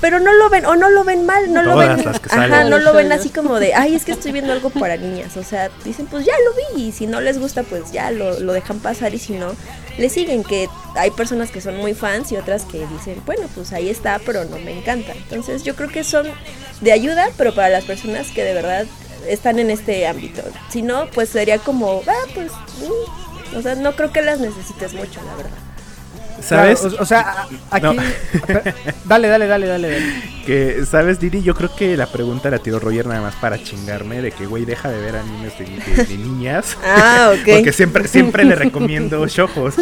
pero no lo ven, o no lo ven mal, no lo ven, ajá, no lo ven así como de, ay, es que estoy viendo algo para niñas, o sea, dicen, pues ya lo vi, y si no les gusta, pues ya lo, lo dejan pasar, y si no, le siguen, que hay personas que son muy fans y otras que dicen, bueno, pues ahí está, pero no me encanta. Entonces yo creo que son de ayuda, pero para las personas que de verdad están en este ámbito. Si no, pues sería como, ah, pues, mm". o sea, no creo que las necesites mucho, la verdad. ¿Sabes? Claro, o, o sea, aquí. No. Dale, dale, dale, dale. dale. Que, ¿sabes, Didi? Yo creo que la pregunta la tiró Roger nada más para chingarme de que, güey, deja de ver animes de, de- de niñas. Ah, ok. Porque siempre, siempre le recomiendo shojos.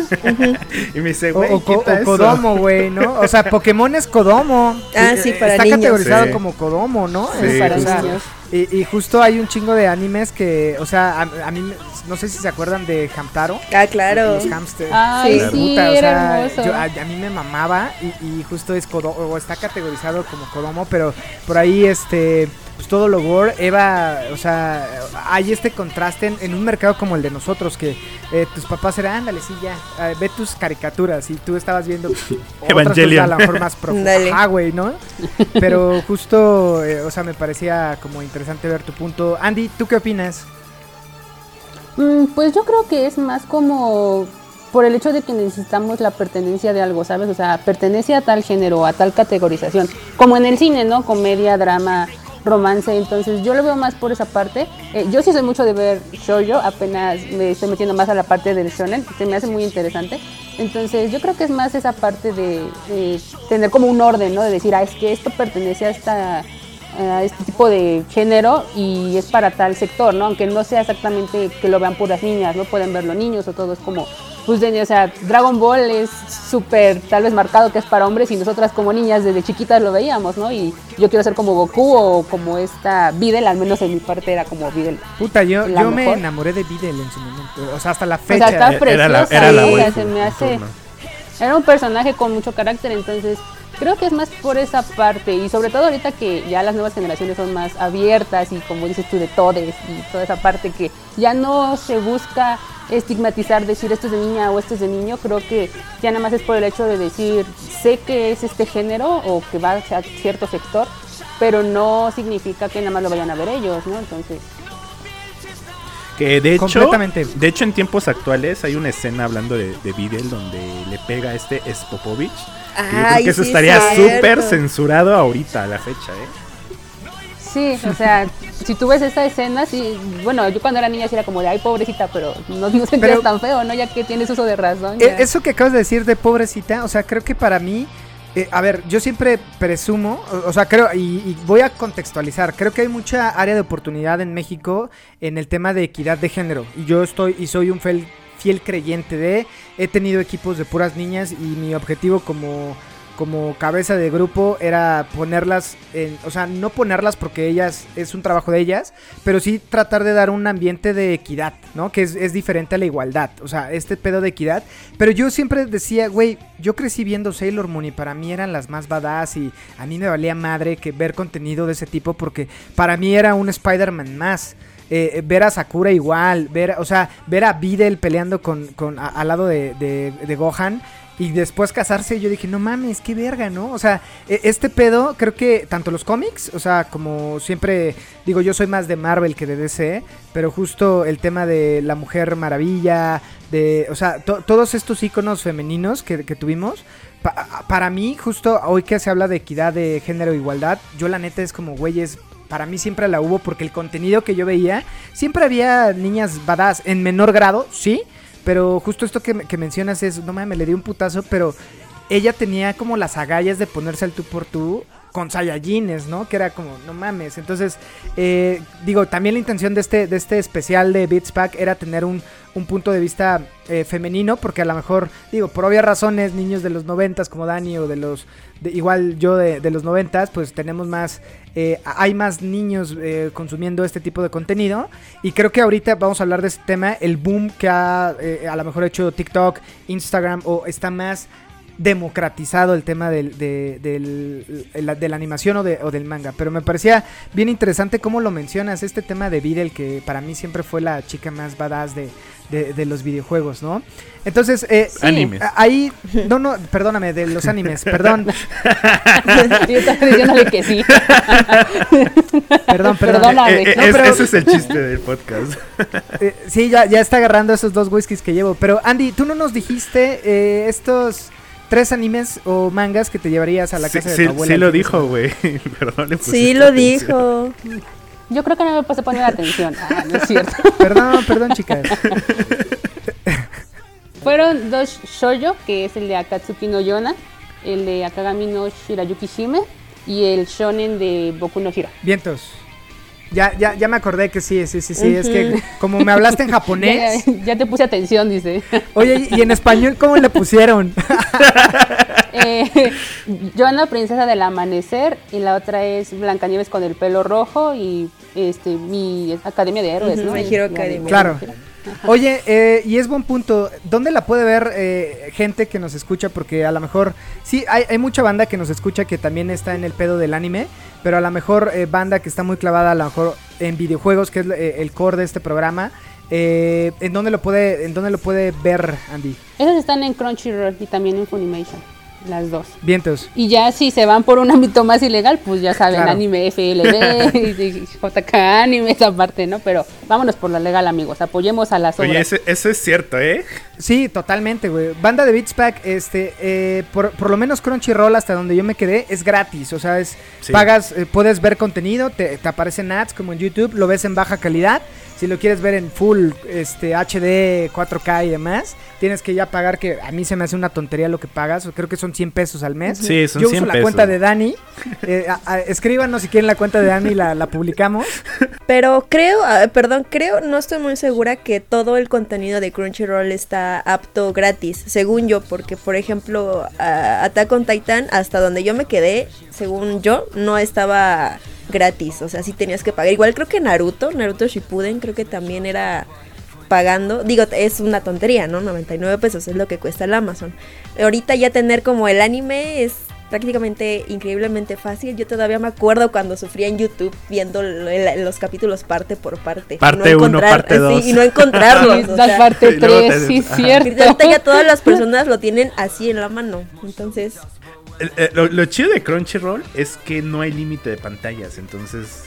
y me dice, güey, o o eso". Kodomo, güey, ¿no? O sea, Pokémon es Kodomo. Ah, sí, para Está niños. categorizado Sí. como Kodomo, ¿no? Sí, Es para niños. Y, y justo hay un chingo de animes que, o sea, a, a mí, me- no sé si se acuerdan de Hamtaro. Ah, claro. Los hamsters. Ay, Sí. sí, o era sea, hermoso. yo- a, a mí me mamaba y, y justo es Kodomo, o está categorizado como Kodomo, pero por ahí este pues todo lo gore, Eva, o sea, hay este contraste en, en un mercado como el de nosotros, que eh, tus papás eran, ándale, sí, ya, eh, ve tus caricaturas, y tú estabas viendo otras cosas a lo mejor más profundas. Ajá, güey, ¿no? Pero justo, eh, o sea, me parecía como interesante ver tu punto. Andy, ¿tú qué opinas? Mm, Pues yo creo que es más como por el hecho de que necesitamos la pertenencia de algo, ¿sabes? O sea, pertenece a tal género, a tal categorización, como en el cine, ¿no? Comedia, drama, romance, entonces yo lo veo más por esa parte. Eh, yo sí soy mucho de ver shoujo, apenas me estoy metiendo más a la parte del shonen, que se me hace muy interesante. Entonces yo creo que es más esa parte de, de tener como un orden, ¿no? De decir, ah, es que esto pertenece a esta a este tipo de género y es para tal sector, ¿no? Aunque no sea exactamente que lo vean puras niñas, ¿no? Pueden verlo niños o todo es como, pues, de, o sea, Dragon Ball es súper tal vez marcado que es para hombres y nosotras como niñas desde chiquitas lo veíamos, ¿no? Y yo quiero ser como Goku o como esta Videl, al menos en mi parte era como Videl. Puta, yo, yo me enamoré de Videl en su momento, o sea, hasta la O fecha. sea, está Era la- era la ella, waifu se me en hace... turno. Era un personaje con mucho carácter, entonces creo que es más por esa parte y sobre todo ahorita que ya las nuevas generaciones son más abiertas y como dices tú de todes y toda esa parte que ya no se busca estigmatizar, decir esto es de niña o esto es de niño, creo que ya nada más es por el hecho de decir sé que es este género o que va a cierto sector, pero no significa que nada más lo vayan a ver ellos, ¿no? Entonces, Que de hecho, de hecho en tiempos actuales hay una escena hablando de, de Videl donde le pega a este Spopovich. que yo creo Ay, que eso sí, estaría súper censurado ahorita a la fecha, ¿eh? Sí, o sea, si tú ves esta escena, sí, bueno, yo cuando era niña sí era como de, ay, pobrecita, pero no, no sentías Pero- tan feo, ¿no? Ya que tienes uso de razón. Eh, ya. Eso que acabas de decir de pobrecita, o sea, creo que para mí, eh, a ver, yo siempre presumo, o, sea, creo, y, y voy a contextualizar, creo que hay mucha área de oportunidad en México en el tema de equidad de género, y yo estoy, y soy un fiel creyente de, he tenido equipos de puras niñas, y mi objetivo como como cabeza de grupo era ponerlas, en, o sea, no ponerlas porque ellas es un trabajo de ellas, pero sí tratar de dar un ambiente de equidad, ¿no? Que es, diferente a la igualdad, o sea, este pedo de equidad. Pero yo siempre decía, güey, yo crecí viendo Sailor Moon y para mí eran las más badass y a mí me valía madre que ver contenido de ese tipo porque para mí era un Spider-Man más. Eh, ver a Sakura igual, ver, o sea, ver a Videl peleando con, con al lado de, de- de Gohan y después casarse, yo dije, no mames, qué verga, ¿no? O sea, e- este pedo, creo que tanto los cómics, o sea, como siempre digo, yo soy más de Marvel que de DC, pero justo el tema de la Mujer Maravilla, de, o sea, to- todos estos iconos femeninos que, que tuvimos, pa- para mí, justo hoy que se habla de equidad de género e igualdad, yo la neta es como, güeyes, para mí siempre la hubo porque el contenido que yo veía, siempre había niñas badass en menor grado, sí, pero justo esto que, mencionas es, no mames, le di un putazo, pero ella tenía como las agallas de ponerse al tú por tú con Saiyajines, ¿no? Que era como, no mames. Entonces, eh, digo, también la intención de este, de este especial de Beats Pack era tener un, un punto de vista eh, femenino, porque a lo mejor, digo, por obvias razones, niños de los noventas como Dani o de los, igual yo de, de los noventas, pues tenemos más, eh, hay más niños eh, consumiendo este tipo de contenido. Y creo que ahorita vamos a hablar de este tema, el boom que ha eh, a lo mejor hecho TikTok, Instagram, o está más democratizado el tema del, de, del- la- de la animación o, de, o del manga. Pero me parecía bien interesante cómo lo mencionas, este tema de Videl, que para mí siempre fue la chica más badass de, de- de los videojuegos, ¿no? Entonces, eh, Animes. a- ahí, no, no, perdóname, de los animes, perdón, Yo estaba diciéndole que sí. perdón, perdón. Perdóname. Eh, eh, No, es- pero- Ese es el chiste del podcast. Eh, sí, ya, ya está agarrando esos dos whiskies que llevo. Pero Andy, tú no nos dijiste eh, estos tres animes o mangas que te llevarías a la Sí, casa de sí- tu abuela. sí lo dijo, güey. Le Sí, lo atención. dijo. Yo creo que no me puse a poner atención. Ah, no es cierto. Perdón, perdón, chicas. Fueron dos shoujo, que es el de Akatsuki no Yona, el de Akagami no Shirayuki Shime y el shonen de Boku no Hero. Vientos. Ya, ya, ya me acordé que sí, sí, sí, sí. Es que como me hablaste en japonés. Ya, ya te puse atención, dice. Oye, ¿y en español cómo le pusieron? Eh, Yona, princesa del amanecer, y la otra es Blancanieves con el pelo rojo y este mi Academia de Héroes, Ujú, ¿no? De- Academia. Oye, eh, y es buen punto. ¿Dónde la puede ver eh, gente que nos escucha? Porque a lo mejor, sí, hay, hay mucha banda que nos escucha que también está en el pedo del anime, pero a lo mejor eh, banda que está muy clavada a lo mejor en videojuegos, que es eh, el core de este programa. Eh, ¿en, dónde lo puede, ¿En dónde lo puede ver, Andy? Esas están en Crunchyroll y también en Funimation, las dos. Vientos. Y ya si se van por un ámbito más ilegal, pues ya saben, Claro. anime FLB, JK anime, esa parte, ¿no? Pero vámonos por lo legal, amigos, apoyemos a las Oye, obras. ese- eso es cierto, ¿eh? Sí, totalmente, güey. Banda de Beats Pack, este, eh, por, por lo menos Crunchyroll hasta donde yo me quedé es gratis, o sea, es Sí. pagas, eh, puedes ver contenido, te, te aparecen ads como en YouTube, lo ves en baja calidad. Si lo quieres ver en full, este, HD, 4K y demás, tienes que ya pagar que a mí se me hace una tontería lo que pagas, creo que son 100 pesos al mes. Sí, son yo 100 uso la pesos. cuenta de Dani, eh, a- a- escríbanos si quieren la cuenta de Dani, la, la publicamos. Pero creo, perdón, creo, no estoy muy segura que todo el contenido de Crunchyroll está apto gratis, según yo, porque por ejemplo, ah, Attack on Titan, hasta donde yo me quedé, según yo, no estaba gratis, o sea, sí tenías que pagar. Igual creo que Naruto, Naruto Shippuden, creo que también era pagando, digo, es una tontería, ¿no? 99 pesos es lo que cuesta el Amazon. Ahorita ya tener como el anime es prácticamente increíblemente fácil. Yo todavía me acuerdo cuando sufría en YouTube viendo los capítulos parte por parte. Parte Y no uno, encontrar- parte sí, dos. y no encontrarlos. o la sea, parte y luego 3, te- sí, cierto. ahorita ya todas las personas lo tienen así en la mano. Entonces, lo, lo chido de Crunchyroll es que no hay límite de pantallas, entonces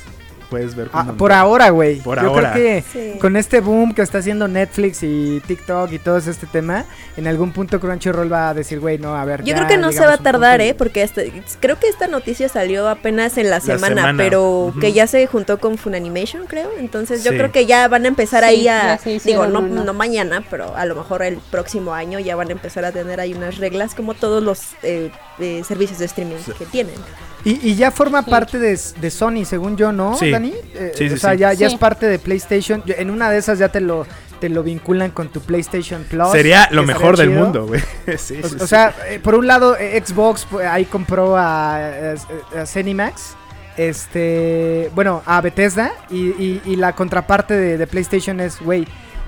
puedes ver Ah, por ahora, güey. Por Yo ahora. creo que Sí. con este boom que está haciendo Netflix y TikTok y todo este tema, en algún punto Crunchyroll va a decir, güey, no, a ver. yo ya creo que no se va a tardar, ¿eh? Porque este- creo que esta noticia salió apenas en la semana, semana, pero que ya se juntó con Funimation, creo. Entonces yo Sí. creo que ya van a empezar Sí, ahí a, digo, no, no mañana, pero a lo mejor el próximo año ya van a empezar a tener ahí unas reglas como todos los eh, eh, servicios de streaming que tienen. Y, y ya forma Sí. parte de, de Sony, según yo, ¿no, Sí. Dani? Eh, Sí, sí, o sea, sí. ya, ya Sí. es parte de PlayStation. Yo- En una de esas ya te lo, te lo vinculan con tu PlayStation Plus. Sería lo mejor del chido. mundo, güey. Sí, O, sí, o sí. sea, eh, por un lado, eh, Xbox pues, ahí compró a, a, a este, bueno, a Bethesda, y, y- y la contraparte de, de PlayStation es, güey,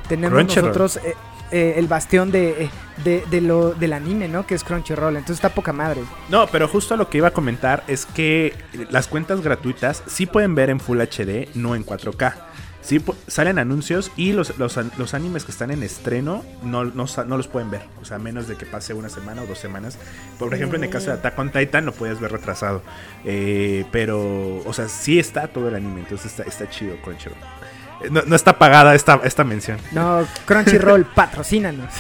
tenemos Crunchyroll. nosotros eh, eh, el bastión de, eh, de, de lo, del anime, ¿no? Que es Crunchyroll, entonces está poca madre. No, pero justo lo que iba a comentar es que las cuentas gratuitas sí pueden ver en Full HD, no en 4K. Sí, salen anuncios y los, los, los animes que están en estreno no, no, los pueden ver. O sea, menos de que pase una semana o dos semanas. Por ejemplo, en el caso de Attack on Titan lo puedes ver retrasado. Eh, pero, o sea, sí está todo el anime. Entonces está, está chido, Crunchyroll. No, no está pagada esta, esta mención. No, Crunchyroll, patrocínanos.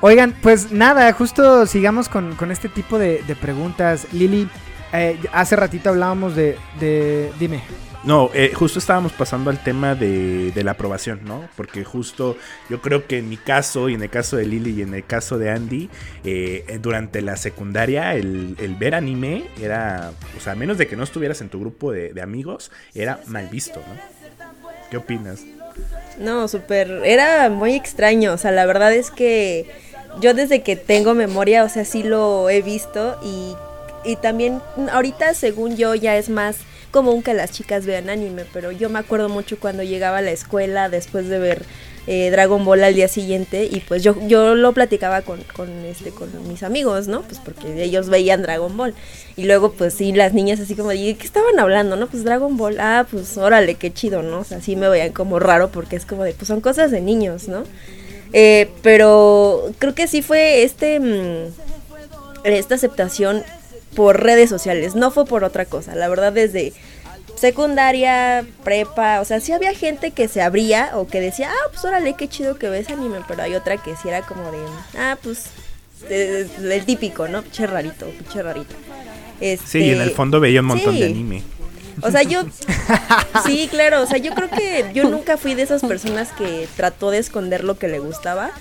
Oigan, pues nada, justo sigamos con, con este tipo de, de preguntas. Lili, eh, hace ratito hablábamos de, de... Dime. No, eh, justo estábamos pasando al tema de, de la aprobación, ¿no? Porque justo yo creo que en mi caso y en el caso de Lily y en el caso de Andy, eh, eh, durante la secundaria el, el ver anime era, o sea, a menos de que no estuvieras en tu grupo de, de amigos, era mal visto, ¿no? ¿Qué opinas? No, súper, era muy extraño, o sea, la verdad es que yo desde que tengo memoria, o sea, sí lo he visto y, y también ahorita según yo ya es más común que las chicas vean anime, pero yo me acuerdo mucho cuando llegaba a la escuela después de ver eh, Dragon Ball al día siguiente y pues yo, yo lo platicaba con, con, este, con mis amigos, ¿no? Pues porque ellos veían Dragon Ball y luego pues sí, las niñas así como, ¿de qué estaban hablando, no? Pues Dragon Ball, ah, pues órale, qué chido, ¿no? O sea, sí me veían como raro porque es como de, pues son cosas de niños, ¿no? Eh, pero creo que sí fue este mm, esta aceptación por redes sociales, no fue por otra cosa. La verdad desde secundaria, prepa, o sea, sí había gente que se abría o que decía, ah, pues órale, qué chido que ves anime, pero hay otra que sí era como de, ah, pues el típico, ¿no? Pinche rarito, pinche rarito. Sí, y en el Este, fondo veía un montón de anime. o sea, yo. Sí, claro. O sea, yo creo que yo nunca fui de esas personas que trató de esconder lo que le gustaba.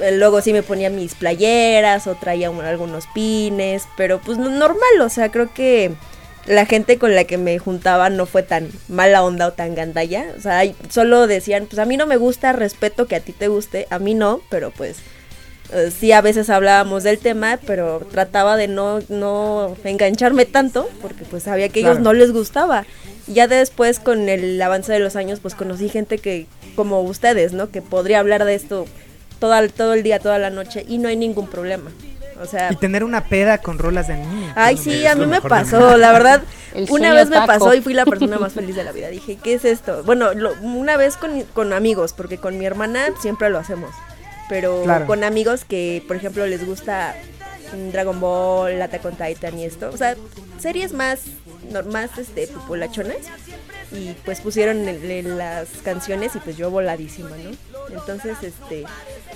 Eh, Luego sí me ponía mis playeras o traía un- algunos pines, pero pues no- normal, o sea, creo que la gente con la que me juntaba no fue tan mala onda o tan gandalla, o sea, solo decían, pues a mí no me gusta, respeto que a ti te guste, a mí no, pero pues eh, sí a veces hablábamos del tema, pero trataba de no, no engancharme tanto, porque pues sabía que a ellos no les gustaba. Y Ya después con el avance de los años, pues conocí gente que, como ustedes, ¿no? Que podría hablar de esto toda, todo el día, toda la noche, y no hay ningún problema. O sea, Y tener una peda con rolas de anime. Ay, sí, a mí me pasó, la verdad. Una vez me taco. pasó y fui la persona más feliz de la vida. Dije, ¿qué es esto? Bueno, lo- una vez con, con amigos, porque con mi hermana siempre lo hacemos. Pero Claro. con amigos que, por ejemplo, les gusta mm, Dragon Ball, Attack on Titan y esto. O sea, series más, no- más este, populachonas. Y pues pusieron el- el- las canciones y pues yo voladísima, ¿no? Entonces, este,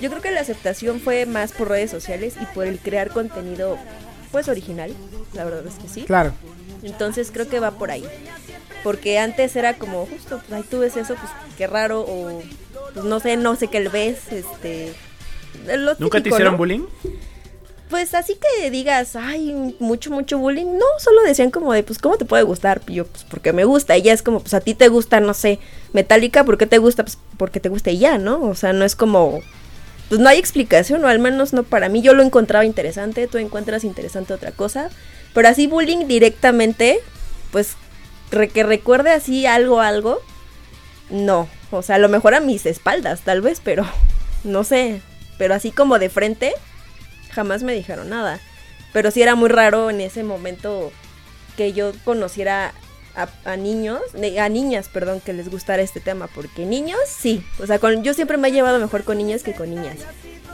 yo creo que la aceptación fue más por redes sociales y por el crear contenido, pues original. La verdad es que sí. Claro. Entonces creo que va por ahí. Porque antes era como, justo, pues ahí tú ves eso, pues qué raro, o pues no sé, no sé qué le ves, este... lo ¿Nunca te hicieron ¿no? bullying? Pues así que digas, ay, mucho, mucho bullying. No, solo decían como de, pues, ¿cómo te puede gustar? Y yo, pues, porque me gusta. Y ya es como, pues, a ti te gusta, no sé, Metallica, ¿por qué te gusta? Pues, porque te gusta y ya, ¿no? O sea, no es como, pues, no hay explicación, o al menos no para mí. Yo lo encontraba interesante, tú encuentras interesante otra cosa. Pero así bullying directamente, pues, que recuerde así algo, algo, no. O sea, a lo mejor a mis espaldas, tal vez, pero no sé. Pero así como de frente, jamás me dijeron nada. Pero sí era muy raro en ese momento que yo conociera a, niños, a niñas, perdón, que les gustara este tema. Porque niños, sí. O sea, con, yo siempre me he llevado mejor con niños que con niñas.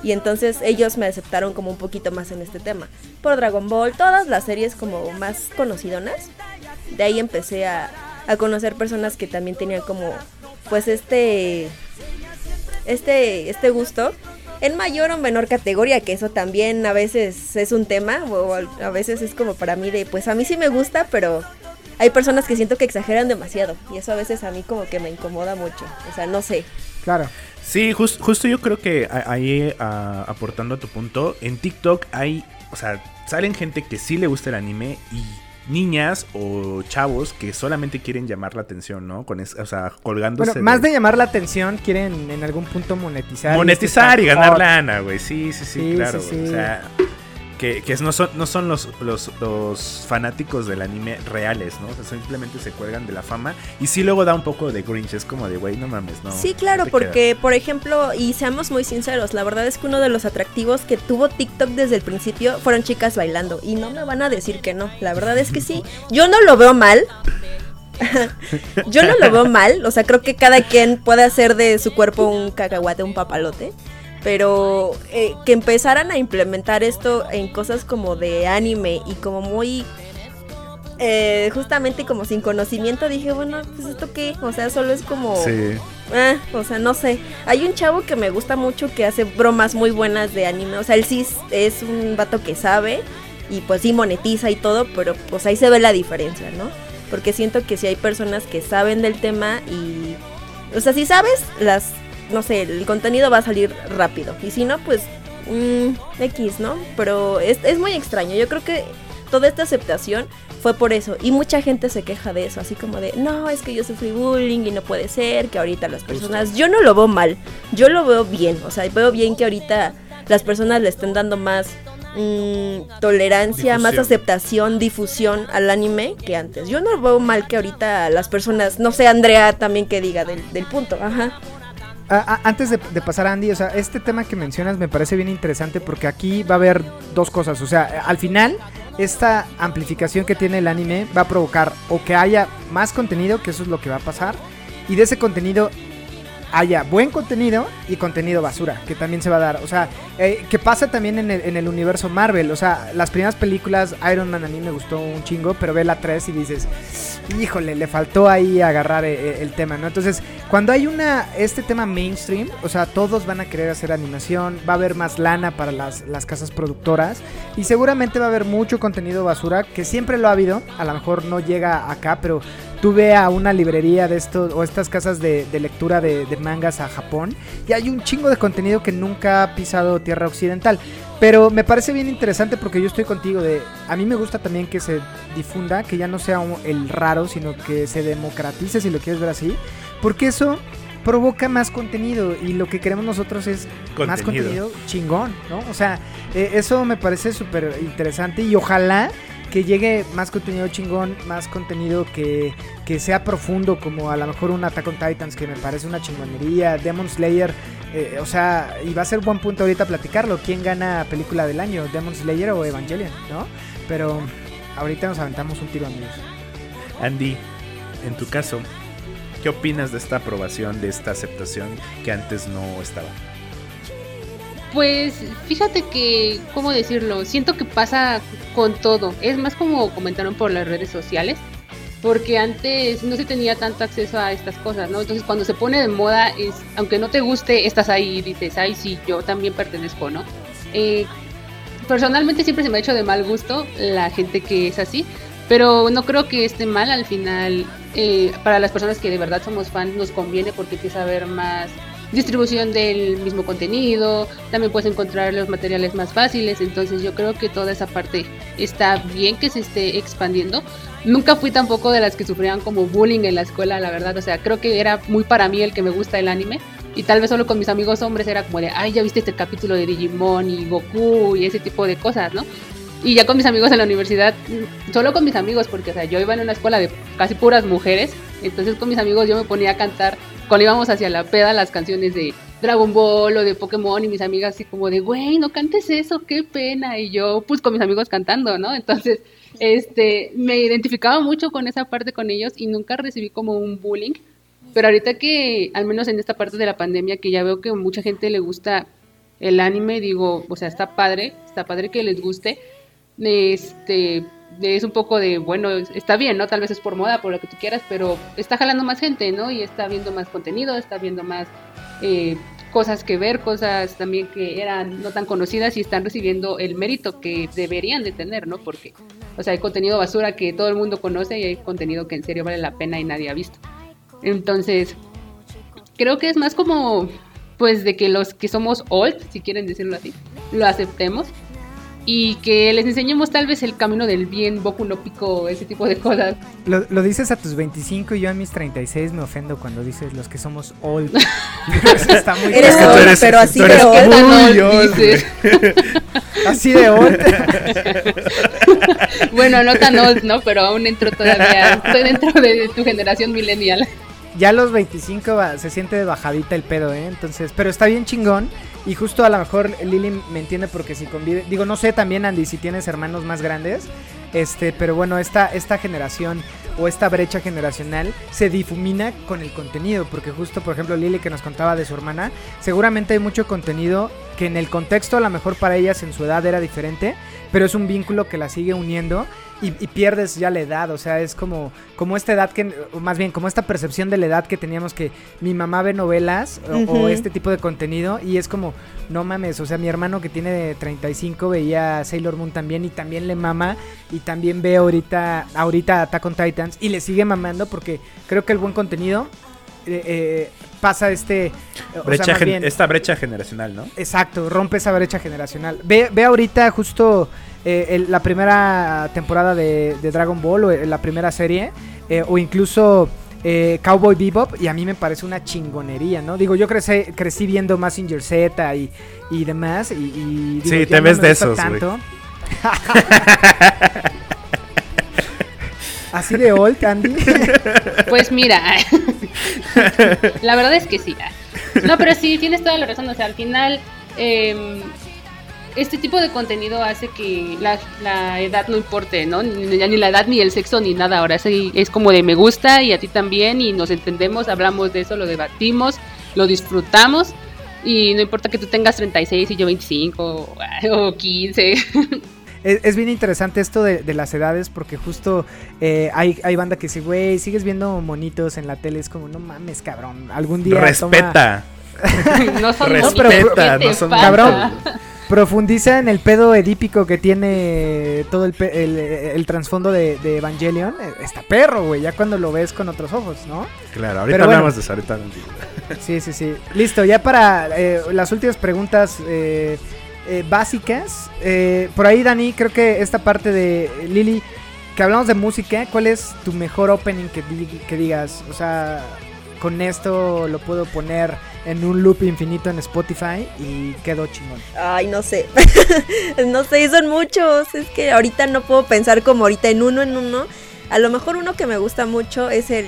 Y entonces ellos me aceptaron como un poquito más en este tema. Por Dragon Ball, todas las series como más conocidonas. De ahí empecé a, a conocer personas que también tenían como, pues este, este, este gusto en mayor o menor categoría, que eso también a veces es un tema, o a veces es como para mí de, pues a mí sí me gusta, pero hay personas que siento que exageran demasiado, y eso a veces a mí como que me incomoda mucho, o sea, no sé. Claro. Sí, jus- justo yo creo que a- ahí ah, aportando a tu punto, en TikTok hay, o sea, salen gente que sí le gusta el anime y niñas o chavos que solamente quieren llamar la atención, ¿no? Con es- o sea, colgándose. Bueno, más de llamar la atención, quieren en algún punto monetizar. monetizar y ganar hot. lana, güey. Sí, sí, sí, Sí, claro. sí, güey. sí. O sea, que, que no son, no son los, los, los fanáticos del anime reales, ¿no? O sea, simplemente se cuelgan de la fama. Y sí luego da un poco de grinch. Es como de, güey, no mames, no. sí, claro, no porque, por ejemplo, y seamos muy sinceros, la verdad es que uno de los atractivos que tuvo TikTok desde el principio fueron chicas bailando, y no me van a decir que no, la verdad es que sí, yo no lo veo mal, Yo no lo veo mal, o sea, creo que cada quien puede hacer de su cuerpo un cacahuate, un papalote. Pero eh, que empezaran a implementar esto en cosas como de anime y como muy eh, justamente como sin conocimiento dije, bueno, pues esto qué, o sea, solo es como... Sí. Ah, o sea, no sé. Hay un chavo que me gusta mucho que hace bromas muy buenas de anime. O sea, él sí es- un vato que sabe y pues sí monetiza y todo, pero pues ahí se ve la diferencia, ¿no? Porque siento que si hay personas que saben del tema y... O sea, si sabes, las... No sé, el contenido va a salir rápido. Y si no, pues... mm, X, ¿no? Pero es, es muy extraño. Yo creo que toda esta aceptación fue por eso. Y mucha gente se queja de eso, así como de, no, es que yo sufrí bullying y no puede ser que ahorita las personas... Yo no lo veo mal, yo lo veo bien. O sea, veo bien que ahorita las personas le estén dando más mm, tolerancia, más aceptación, difusión al anime que antes. Yo no veo mal que ahorita las personas, no sé, Andrea también que diga del, del punto, ajá. Ah, antes de, de pasar a Andy, o sea, este tema que mencionas me parece bien interesante porque aquí va a haber dos cosas. O sea, al final, esta amplificación que tiene el anime va a provocar o que haya más contenido, que eso es lo que va a pasar, y de ese contenido haya buen contenido y contenido basura, que también se va a dar. O sea, eh, que pasa también en el, el universo Marvel. O sea, las primeras películas, Iron Man a mí me gustó un chingo, pero ve la 3 y dices, híjole, le faltó ahí agarrar eh, el tema, ¿no? Entonces, cuando hay una este tema mainstream, o sea, todos van a querer hacer animación, va a haber más lana para las, las casas productoras y seguramente va a haber mucho contenido basura, que siempre lo ha habido, a lo mejor no llega acá, pero tú ve a una librería de estos o estas casas de, de lectura de, de mangas a Japón y hay un chingo de contenido que nunca ha pisado tierra occidental. Pero me parece bien interesante porque yo estoy contigo de... A mí me gusta también que se difunda, que ya no sea el raro, sino que se democratice, si lo quieres ver así. Porque eso provoca más contenido y lo que queremos nosotros es más Contenido. contenido chingón, ¿no? O sea, eh, eso me parece súper interesante y ojalá que llegue más contenido chingón, más contenido que, que sea profundo, como a lo mejor un Attack on Titans, que me parece una chingonería, Demon Slayer, eh, o sea, y va a ser buen punto ahorita platicarlo, ¿quién gana película del año, Demon Slayer o Evangelion, no? Pero ahorita nos aventamos un tiro, amigos. Andy, en tu caso, ¿qué opinas de esta aprobación, de esta aceptación que antes no estaba? Pues fíjate que, ¿cómo decirlo? Siento que pasa con todo. Es más como comentaron por las redes sociales. Porque antes no se tenía tanto acceso a estas cosas, ¿no? Entonces cuando se pone de moda, es, aunque no te guste, estás ahí y dices, ay, sí, yo también pertenezco, ¿no? Eh, personalmente siempre se me ha hecho de mal gusto la gente que es así, pero no creo que esté mal al final. eh, para las personas que de verdad somos fans nos conviene porque empieza a haber más distribución del mismo contenido, también puedes encontrar los materiales más fáciles, entonces yo creo que toda esa parte está bien que se esté expandiendo. Nunca fui tampoco de las que sufrían como bullying en la escuela, la verdad, o sea, creo que era muy para mí el que me gusta el anime y tal vez solo con mis amigos hombres era como de, ay, ya viste este capítulo de Digimon y Goku y ese tipo de cosas, ¿no? Y ya con mis amigos en la universidad, solo con mis amigos, porque o sea, yo iba en una escuela de casi puras mujeres, entonces con mis amigos yo me ponía a cantar cuando íbamos hacia la peda las canciones de Dragon Ball o de Pokémon y mis amigas así como de, güey, no cantes eso, qué pena. Y yo pues con mis amigos cantando, ¿no? Entonces, este, me identificaba mucho con esa parte con ellos y nunca recibí como un bullying. Pero ahorita que, al menos en esta parte de la pandemia, que ya veo que mucha gente le gusta el anime, digo, o sea, está padre, está padre que les guste. Este, es un poco de, bueno, está bien, ¿no? Tal vez es por moda, por lo que tú quieras, pero está jalando más gente, ¿no? Y está viendo más contenido, está viendo más eh, cosas que ver, cosas también que eran no tan conocidas y están recibiendo el mérito que deberían de tener, ¿no? Porque, o sea, hay contenido basura que todo el mundo conoce y hay contenido que en serio vale la pena y nadie ha visto. Entonces, creo que es más como, pues, de que los que somos old, si quieren decirlo así, lo aceptemos y que les enseñemos tal vez el camino del bien, Boku no Pico, ese tipo de cosas. Lo, lo dices a tus 25 y yo a mis 36 me ofendo cuando dices los que somos old. Eso está muy Eres old, eres- pero así tú de old. muy Muy old, dices. Así de old. Bueno, no tan old, ¿no? Pero aún entro todavía, estoy dentro de tu generación millennial. Ya a los 25 va- se siente de bajadita el pedo, ¿eh? Entonces, pero está bien chingón. Y justo a lo mejor Lili me entiende porque si convive. Digo, no sé también, Andy, si tienes hermanos más grandes. Este, pero bueno, esta, esta generación o esta brecha generacional se difumina con el contenido, porque justo por ejemplo Lili que nos contaba de su hermana, seguramente hay mucho contenido que en el contexto a lo mejor para ellas en su edad era diferente, pero es un vínculo que la sigue uniendo y, y pierdes ya la edad, o sea, es como, como esta edad que, o más bien, como esta percepción de la edad que teníamos que mi mamá ve novelas o, este tipo de contenido y es como, no mames, o sea, mi hermano que tiene 35 veía Sailor Moon también y también le mama y también ve ahorita, ahorita Attack on Titans y le sigue mamando porque creo que el buen contenido eh, eh, pasa este... o sea, bien- esta brecha generacional, ¿no? Exacto, rompe esa brecha generacional. Ve, ve ahorita justo eh, el- la primera temporada de, de Dragon Ball o eh, la primera serie eh, o incluso eh, Cowboy Bebop y a mí me parece una chingonería, ¿no? Digo, yo crecí, crecí viendo Massinger Z y, y demás y, y digo, Sí, te no ves me de esos, güey. tanto. Así de old, Andy. Pues mira, la verdad es que sí. No, pero sí, tienes toda la razón. O sea, al final, eh, este tipo de contenido hace que la, la edad no importe, ¿no? Ni, ya ni la edad, ni el sexo, ni nada. Ahora sí es como de me gusta y a ti también, y nos entendemos, hablamos de eso, lo debatimos, lo disfrutamos. Y no importa que tú tengas 36 y yo 25 o, o 15. Es, es bien interesante esto de, de las edades porque justo eh, hay, hay banda que dice, güey, sigues viendo monitos en la tele. Es como, no mames, cabrón. Algún día. toma- Respeta. no son Respeta, bonitos, ¿qué te no son pasa? Cabrón. Profundiza en el pedo edípico que tiene todo el, el, el trasfondo de, de Evangelion. Eh, Está perro, güey, ya cuando lo ves con otros ojos, ¿no? Claro, ahorita bueno. hablamos de eso, ahorita. Sí, sí, sí. Listo, ya para eh, las últimas preguntas eh, eh, básicas. Eh, por ahí, Dani, creo que esta parte de Lili, que hablamos de música, ¿cuál es tu mejor opening que, que digas? O sea, con esto lo puedo poner en un loop infinito en Spotify y quedó chingón. Ay, no sé. no sé, son muchos. Es que ahorita no puedo pensar como ahorita en uno en uno. A lo mejor uno que me gusta mucho es el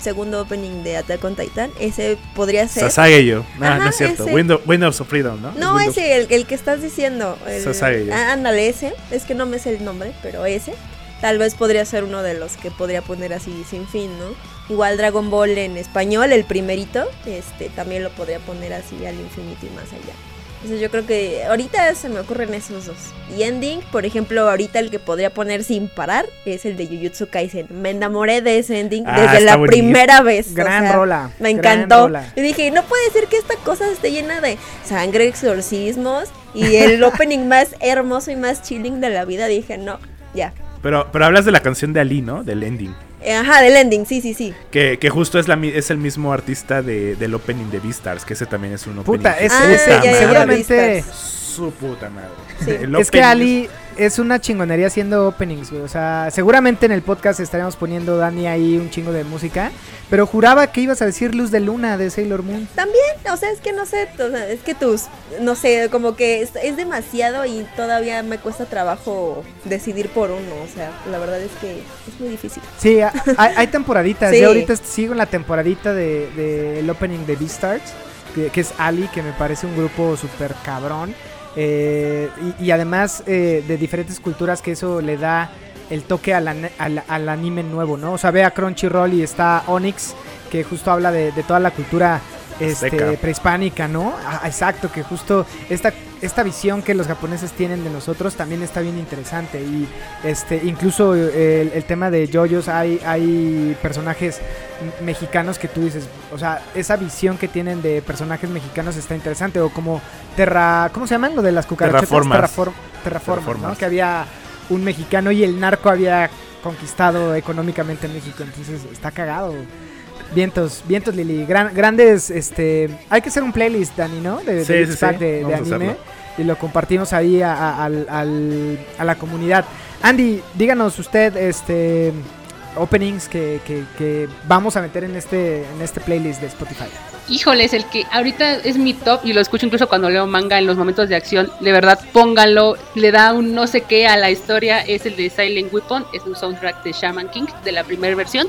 segundo opening de Attack on Titan. Ese podría ser. Sasageyo. No, Ajá, no es cierto. ese. Window, Windows of Freedom, ¿no? No, Windows- ese, el, el que estás diciendo. el- Sasageyo. Ah, ándale, ese. Es que no me sé el nombre, pero ese. Tal vez podría ser uno de los que podría poner así sin fin, ¿no? Igual Dragon Ball en español, el primerito, este también lo podría poner así al infinito y más allá. Entonces yo creo que ahorita se me ocurren esos dos. Y ending, por ejemplo, ahorita el que podría poner sin parar es el de Jujutsu Kaisen. Me enamoré de ese ending Ah, desde la buenísimo. primera vez. o Gran sea, rola. Me encantó. rola. Y dije, no puede ser que esta cosa esté llena de sangre, exorcismos y el opening más hermoso y más chilling de la vida. Dije, no, ya. Pero, pero hablas de la canción de Ali, ¿no? Del ending. Eh, Ajá, del ending, sí, sí, sí. Que, que justo es, la, mi- es el mismo artista de, del opening de Beastars, que ese también es un opening. Puta, es, Ah, ese seguramente... Beastars. Su puta madre. Sí. Es que Ali es una chingonería haciendo openings, güey. O sea, seguramente en el podcast estaríamos poniendo Dani ahí un chingo de música. Pero juraba que ibas a decir Luz de Luna de Sailor Moon. También, o sea, es que no sé, o sea, es que tus, no sé, como que es, es demasiado y todavía me cuesta trabajo decidir por uno. O sea, la verdad es que es muy difícil. Sí, hay, hay temporaditas. Sí. Yo ahorita sigo en la temporadita del de, el opening de Beastars, que, que es Ali, que me parece un grupo súper cabrón. Eh, y, y además eh, de diferentes culturas que eso le da el toque al, al- al anime nuevo, ¿no? O sea, ve a Crunchyroll y está Onyx, que justo habla de, de toda la cultura este, prehispánica, ¿no? Ah, exacto, que justo esta, esta visión que los japoneses tienen de nosotros también está bien interesante. Y este, incluso el, el tema de JoJo's, hay, hay personajes mexicanos que tú dices, o sea, esa visión que tienen de personajes mexicanos está interesante. O como Terra, ¿cómo se llaman? Lo de las cucarachas. Terraformas. Terraform- terraformas, ¿no? Que había un mexicano y el narco había conquistado económicamente en México. Entonces está cagado. Vientos, vientos Lili, Gran- grandes, este, hay que hacer un playlist, Dani, ¿no? De, de Sí, Beats sí, sí. de, de anime y lo compartimos ahí a, la comunidad. Andy, díganos usted, este, openings que, que- que vamos a meter en este, en este playlist de Spotify. Híjoles, el que ahorita es mi top y lo escucho incluso cuando leo manga en los momentos de acción. De verdad, pónganlo. Le da un no sé qué a la historia. Es el de Silent Weapon. Es un soundtrack de Shaman King de la primera versión.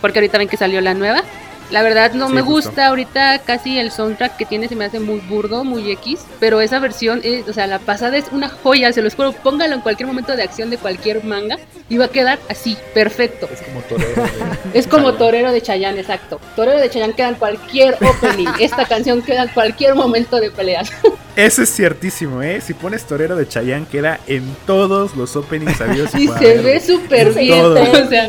Porque ahorita ven que salió la nueva. La verdad no Sí, me justo. gusta ahorita casi el soundtrack que tiene se me hace muy burdo, muy X, pero esa versión, es, o sea, la pasada es una joya, se los juro, póngalo en cualquier momento de acción de cualquier manga y va a quedar así, perfecto. Es como torero. de- Es como. Torero de Chayanne, exacto. Torero de Chayanne queda en cualquier opening, esta canción queda en cualquier momento de peleas. Eso es ciertísimo, ¿eh? Si pones Torero de Chayanne, queda en todos los openings sabidos. Y por se ve súper bien, Todo. o sea,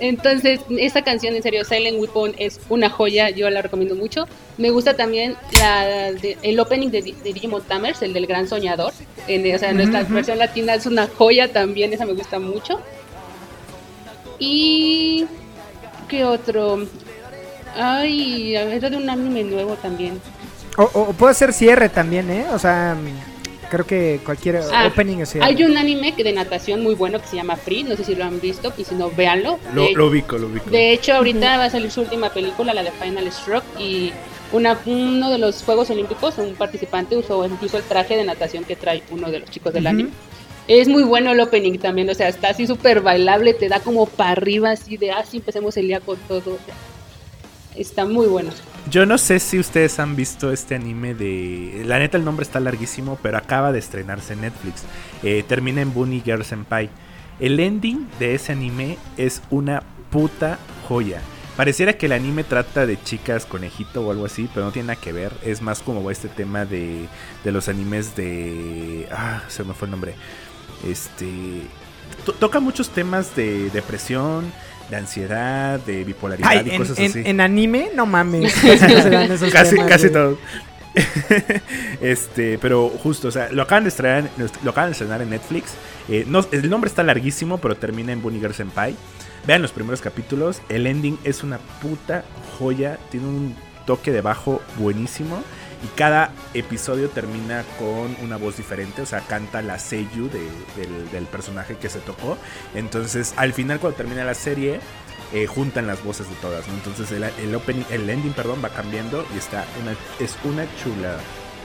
entonces, esta canción, en serio, Silent Weapon es una joya, yo la recomiendo mucho. Me gusta también la de- el opening de, de Digimon Tamers, el del Gran Soñador. En, o sea, nuestra versión latina es una joya también, esa me gusta mucho. Y... ¿Qué otro? Ay, a ver, de un anime nuevo también. O, o puede ser cierre también, ¿eh? O sea, creo que cualquier Ah, opening es cierre. Hay un anime que de natación muy bueno que se llama Free, no sé si lo han visto, y si no, véanlo. Lo, De- lo ubico, lo ubico. De hecho, ahorita va a salir su última película, la de Final Stroke, y una, uno de los Juegos Olímpicos, un participante usó incluso el traje de natación que trae uno de los chicos del anime. Es muy bueno el opening también, o sea, está así súper bailable, te da como para arriba, así de, así empecemos el día con todo. o sea, está muy bueno. Yo no sé si ustedes han visto este anime de... La neta el nombre está larguísimo, pero acaba de estrenarse en Netflix. Eh, termina en Bunny Girl Senpai. El ending de ese anime es una puta joya. Pareciera que el anime trata de chicas conejito o algo así, pero no tiene nada que ver. Es más como este tema de, de los animes de... Ah, se me fue el nombre. Este... to- toca muchos temas de depresión, de ansiedad, de bipolaridad Ay, y en, cosas en- así. en anime, no mames. Casi casi, temas, casi güey. todo. este, pero justo, o sea, lo acaban de estrenar, lo acaban de estrenar en Netflix. Eh, no, el nombre está larguísimo, pero termina en Bunny Girl Senpai. Vean los primeros capítulos. El ending es una puta joya. Tiene un toque de bajo buenísimo. Y cada episodio termina con una voz diferente. O sea, canta la Seiyu de- del, personaje que se tocó. Entonces, al final, cuando termina la serie, eh, juntan las voces de todas. ¿no? Entonces, el, opening, el ending, perdón, va cambiando y está es una chula.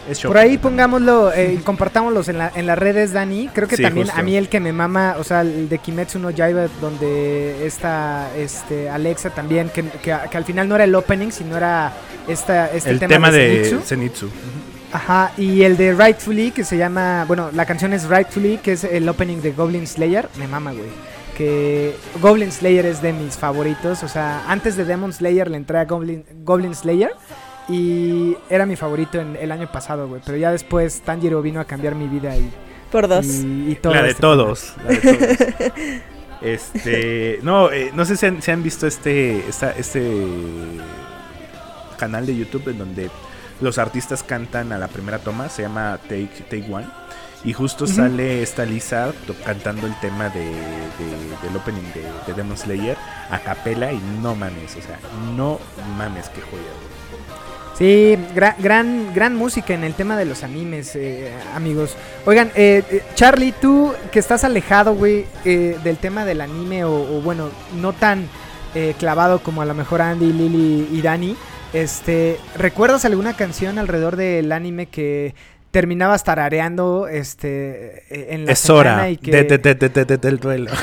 Es Por ahí pongámoslo, eh, compartámoslos en, la, en las redes, Dani. Creo que Sí, también justo. a mí el que me mama, o sea, el de Kimetsu no Yaiba, donde está este, Alexa también, que, que- que al final no era el opening, sino era esta, este el tema, tema, de, de Zenitsu. Zenitsu. Ajá, y el de Rightfully, que se llama, bueno, la canción es Rightfully, que es el opening de Goblin Slayer, me mama, güey. Que Goblin Slayer es de mis favoritos, o sea, antes de Demon Slayer le entré a Goblin, Goblin Slayer y era mi favorito en el año pasado, güey. Pero ya después Tanjiro vino a cambiar mi vida y, Por dos. y, y todo la de este todos. la de todos. este, no, eh, no sé si han, si han visto este, esta- este canal de YouTube en donde los artistas cantan a la primera toma, se llama Take, Take One. Y justo sale esta Lisa to- cantando el tema de, de- del opening de, de Demon Slayer a capela y no mames, o sea, no mames, qué joya. güey. Sí, gran, gran, gran música en el tema de los animes, eh, amigos. Oigan, eh, eh, Charlie, tú que estás alejado, güey, eh, del tema del anime, o, o bueno, no tan eh, clavado como a lo mejor Andy, Lily y Dani, este, ¿recuerdas alguna canción alrededor del anime que terminabas tarareando este, eh, en la Es hora y que... de- de- de- de- de- de- del duelo.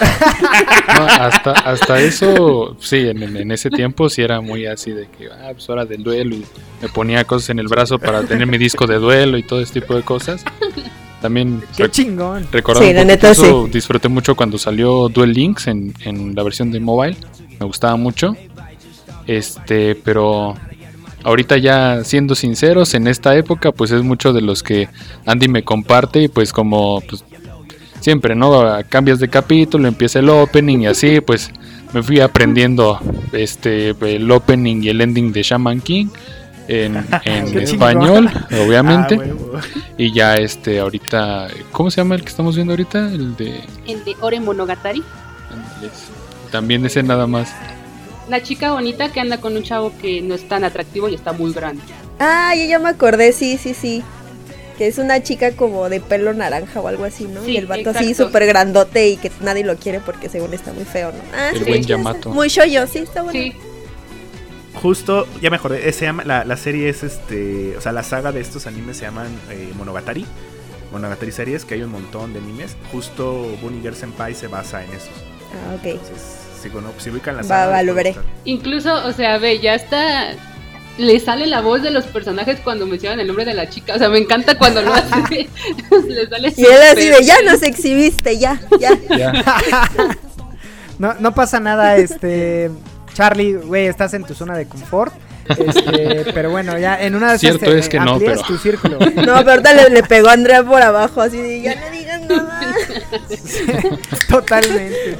No, hasta, hasta eso, sí, en, en- ese tiempo sí era muy así de que, ah, pues hora del duelo y me ponía cosas en el brazo para tener mi disco de duelo y todo ese tipo de cosas. También ¡Qué chingón! recordando Sí, la poquito neta, eso, disfruté mucho cuando salió Duel Links en, en la versión de mobile, me gustaba mucho. Este, pero ahorita ya siendo sinceros, en esta época pues es mucho de los que Andy me comparte y pues como pues siempre, ¿no? Cambias de capítulo, empieza el opening y así, pues me fui aprendiendo este el opening y el ending de Shaman King en, español, obviamente. Ah, y ya este ahorita, ¿cómo se llama el que estamos viendo ahorita? El de El de Ore Monogatari. también ese nada más. La chica bonita que anda con un chavo que no es tan atractivo y está muy grande. Ah, ya, ya me acordé, sí, sí, sí. Que es una chica como de pelo naranja o algo así, ¿no? Sí, y el vato así súper grandote y que nadie lo quiere porque según está muy feo, ¿no? Ah, El sí, buen sí, Yamato. Muy shoyo, sí, está bueno. Sí, Justo, ya me acordé, se llama, la, la serie es este, o sea, la saga de estos animes se llaman eh, Monogatari. Monogatari series, que hay un montón de animes. Justo Bunny Girl Senpai se basa en esos. Ah, ok. Entonces, si ubican la saga, va, lo veré. Incluso, o sea, ve, ya está. Le sale la voz de los personajes cuando mencionan el nombre de la chica. O sea, me encanta cuando lo hace. Le sale Y él así de, ya nos exhibiste, ya, ya. Ya. No, no pasa nada, este. Charlie, güey, estás en tu zona de confort. Este, pero bueno, ya en una de esas Cierto es que no, pero- tu círculo. No, pero ahorita le, le pegó a Andrea por abajo, así de, ya no digas nada. Totalmente.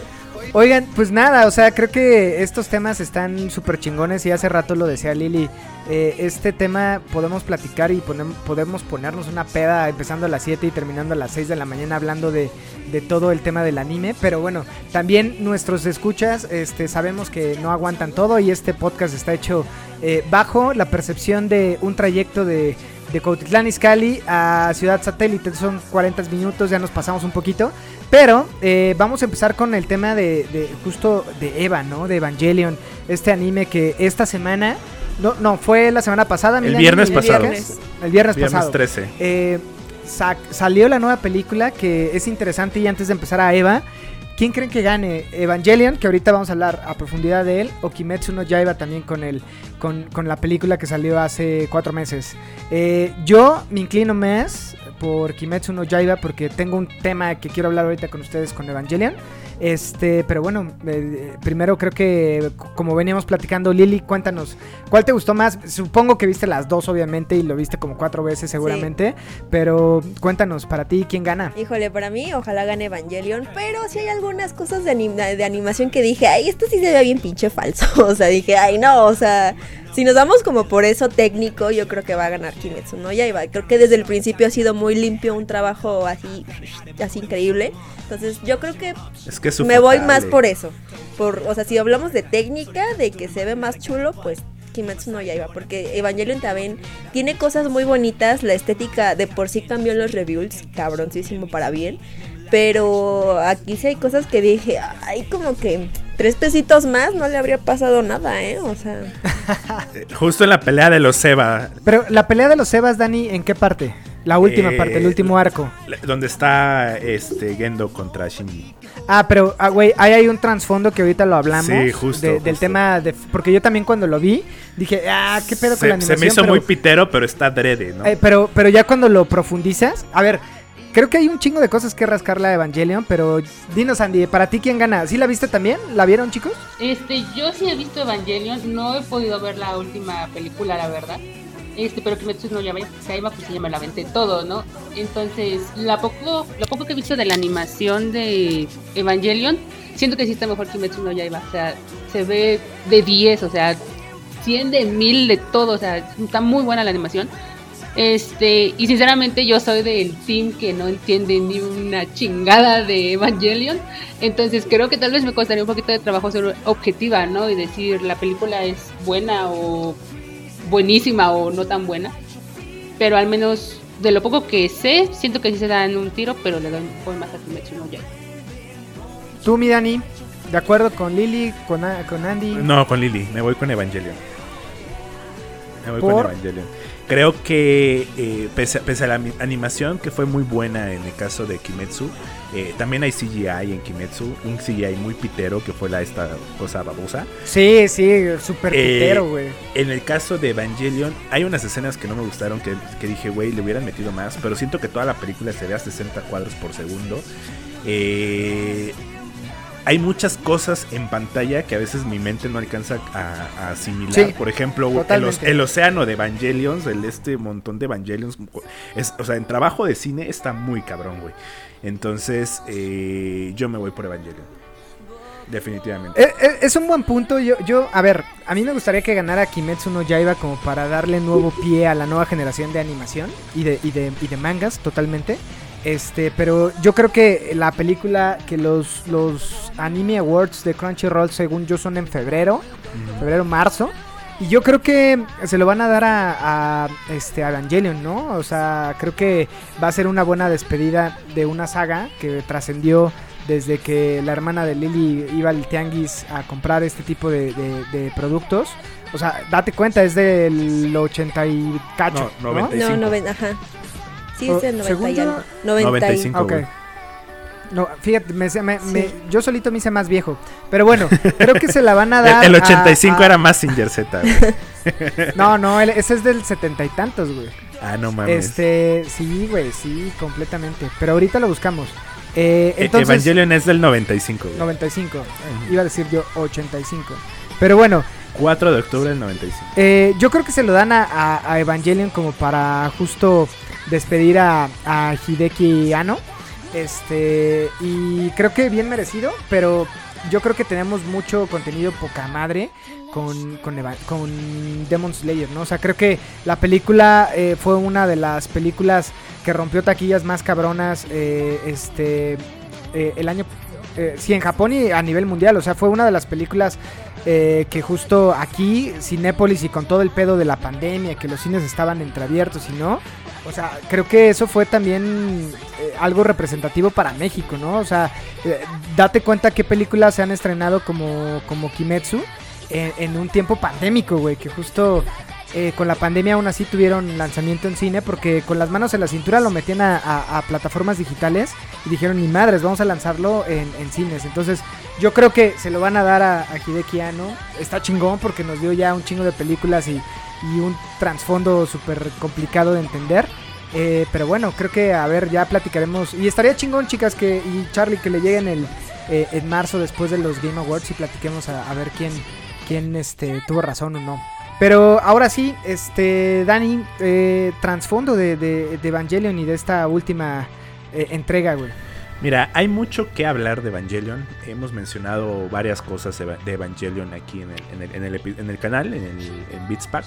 Oigan, pues nada, o sea, creo que estos temas están súper chingones y hace rato lo decía Lili. eh, este tema podemos platicar y ponem- podemos ponernos una peda empezando a las 7 y terminando a las 6 de la mañana hablando de, de todo el tema del anime. Pero bueno, también nuestros escuchas este, sabemos que no aguantan todo y este podcast está hecho eh, bajo la percepción de un trayecto de, de Cuautitlán Izcalli a Ciudad Satélite. Son 40 minutos, ya nos pasamos un poquito. Pero eh, vamos a empezar con el tema de, de justo de Eva, ¿no? De Evangelion. Este anime que esta semana... No, no, fue la semana pasada. El viernes ¿el pasado. viernes? El viernes, Viernes pasado. 13. Eh, salió la nueva película que es interesante y antes de empezar a Eva, ¿quién creen que gane? Evangelion, que ahorita vamos a hablar a profundidad de él, o Kimetsu no Yaiba también con, el, con, con la película que salió hace cuatro meses. Eh, yo me inclino más por Kimetsu no Yaiba porque tengo un tema que quiero hablar ahorita con ustedes con Evangelion. Este, pero bueno, eh, primero creo que como veníamos platicando, Lili, cuéntanos, ¿cuál te gustó más? Supongo que viste las dos, obviamente, y lo viste como cuatro veces seguramente, pero cuéntanos, para ti, ¿quién gana? Híjole, para mí, ojalá gane Evangelion, pero sí hay algunas cosas de, anim- de animación que dije, ay, esto sí se ve bien pinche falso. O sea, dije, ay, no, o sea, si nos vamos como por eso técnico, yo creo que va a ganar Kimetsu, ¿no? Ya iba, creo que desde el principio ha sido muy limpio, un trabajo así, así increíble. Entonces, yo creo que Es que me voy más por eso. Por, o sea, si hablamos de técnica, de que se ve más chulo, pues Kimetsu no Yaiba, porque Evangelion también tiene cosas muy bonitas, la estética de por sí cambió en los reviews, cabroncísimo para bien, pero aquí sí hay cosas que dije, ay, como que tres pesitos más no le habría pasado nada, ¿eh? O sea, Eh, Justo en la pelea de los Seba, Pero la pelea de los Sebas, Dani, ¿en qué parte? La última Eh, parte, el último arco. donde está este Gendo contra Shinji. Ah, pero, ah, güey, ahí hay un trasfondo que ahorita lo hablamos. Sí, justo, de- Del tema de... Porque yo también cuando lo vi, dije, ah, qué pedo con la Se, se animación. me hizo pero- muy pitero, pero está adrede, ¿no? Eh, pero, pero ya cuando lo profundizas, a ver, creo que hay un chingo de cosas que rascarle a Evangelion, pero dinos, Andy, ¿para ti quién gana? ¿Sí la viste también? ¿La vieron, chicos? Este, yo sí he visto Evangelion, no he podido ver la última película, la verdad. Este, pero Kimetsu no Yaiba, Yaiba, pues ya me la aventé todo, ¿no? Entonces, la poco, lo poco que he visto de la animación de Evangelion, siento que sí está mejor Kimetsu no Yaiba. O sea, se ve de 10, o sea, 100 de 1000 de todo, o sea, está muy buena la animación. Este, y sinceramente yo soy del team que no entiende ni una chingada de Evangelion. Entonces creo que tal vez me costaría un poquito de trabajo ser objetiva, ¿no? Y decir la película es buena o buenísima o no tan buena. Pero al menos de lo poco que sé, siento que sí se dan un tiro, pero le doy voy más a Kimetsu no Yaiba. Tú, mi Dani, ¿de acuerdo con Lily, con, con Andy? No, con Lily, me voy con Evangelion. Me voy ¿Por? con Evangelion. Creo que eh, pese, pese a la animación que fue muy buena en el caso de Kimetsu, eh, también hay CGI en Kimetsu, un CGI muy pitero que fue la esta cosa babosa. Sí, sí, súper Eh, pitero, güey. En el caso de Evangelion, hay unas escenas que no me gustaron, que, que dije, güey, le hubieran metido más, pero siento que toda la película se ve a 60 cuadros por segundo. Eh, hay muchas cosas en pantalla que a veces mi mente no alcanza a, a asimilar. Sí, por ejemplo, el, océano de Evangelions, el este montón de Evangelions. Es, o sea, en trabajo de cine está muy cabrón, güey. Entonces, eh, yo me voy por Evangelion. Definitivamente. Eh, eh, Es un buen punto. Yo, yo, a ver, a mí me gustaría que ganara Kimetsu no Yaiba como para darle nuevo pie a la nueva generación de animación y de, y de, y de mangas, totalmente. Este, pero yo creo que la película, que los, los Anime Awards de Crunchyroll, según yo, son en febrero, febrero, marzo. Y yo creo que se lo van a dar a, a, este, a Evangelion, ¿no? O sea, creo que va a ser una buena despedida de una saga que trascendió desde que la hermana de Lily iba al tianguis a comprar este tipo de, de- de productos. O sea, date cuenta, es del 80 y cacho. No, ¿no? 90. no, 95. noven, ajá. Sí, es el 90 según y yo, algo. 90 y- 95. Ok. güey. No, fíjate, me, me- me- yo solito me hice más viejo. Pero bueno, creo que se la van a dar. el a- 85 a- era más Singer Z, güey. No, no, el- ese es del setenta y tantos, güey. Ah, no mames. Este, sí, güey, sí, completamente. Pero ahorita lo buscamos. Eh, E- entonces, Evangelion es del 95, güey. 95. eh, iba a decir yo 85. Pero bueno, 4 de octubre del 95. eh, yo creo que se lo dan a, a- a Evangelion como para justo despedir a, Hideki Anno. Este, y creo que bien merecido, pero yo creo que tenemos mucho contenido poca madre con, con, con Demon Slayer, ¿no? O sea, creo que la película eh, fue una de las películas que rompió taquillas más cabronas eh, este, eh, el año... eh, sí, en Japón y a nivel mundial, o sea, fue una de las películas eh, que justo aquí, Cinépolis y con todo el pedo de la pandemia, que los cines estaban entreabiertos y no, o sea, creo que eso fue también eh, algo representativo para México, ¿no? O sea, eh, date cuenta qué películas se han estrenado como, como Kimetsu en, en un tiempo pandémico, güey, que justo eh, con la pandemia aún así tuvieron lanzamiento en cine porque con las manos en la cintura lo metían a, a- a plataformas digitales y dijeron, ni madres, vamos a lanzarlo en, en cines. Entonces, yo creo que se lo van a dar a, a Hideki Anno. Está chingón porque nos dio ya un chingo de películas y, y un trasfondo súper complicado de entender. Eh, pero bueno, creo que a ver, ya platicaremos. Y estaría chingón, chicas, que y Charlie, que le lleguen el, eh, en marzo después de los Game Awards y platiquemos a, ver quién, quién este, tuvo razón o no. Pero ahora sí, este Dani, eh, trasfondo de, de, de Evangelion y de esta última eh, entrega, güey. Mira, hay mucho que hablar de Evangelion. Hemos mencionado varias cosas de Evangelion aquí en el, en el, en el canal, en, el, en Beats Pack.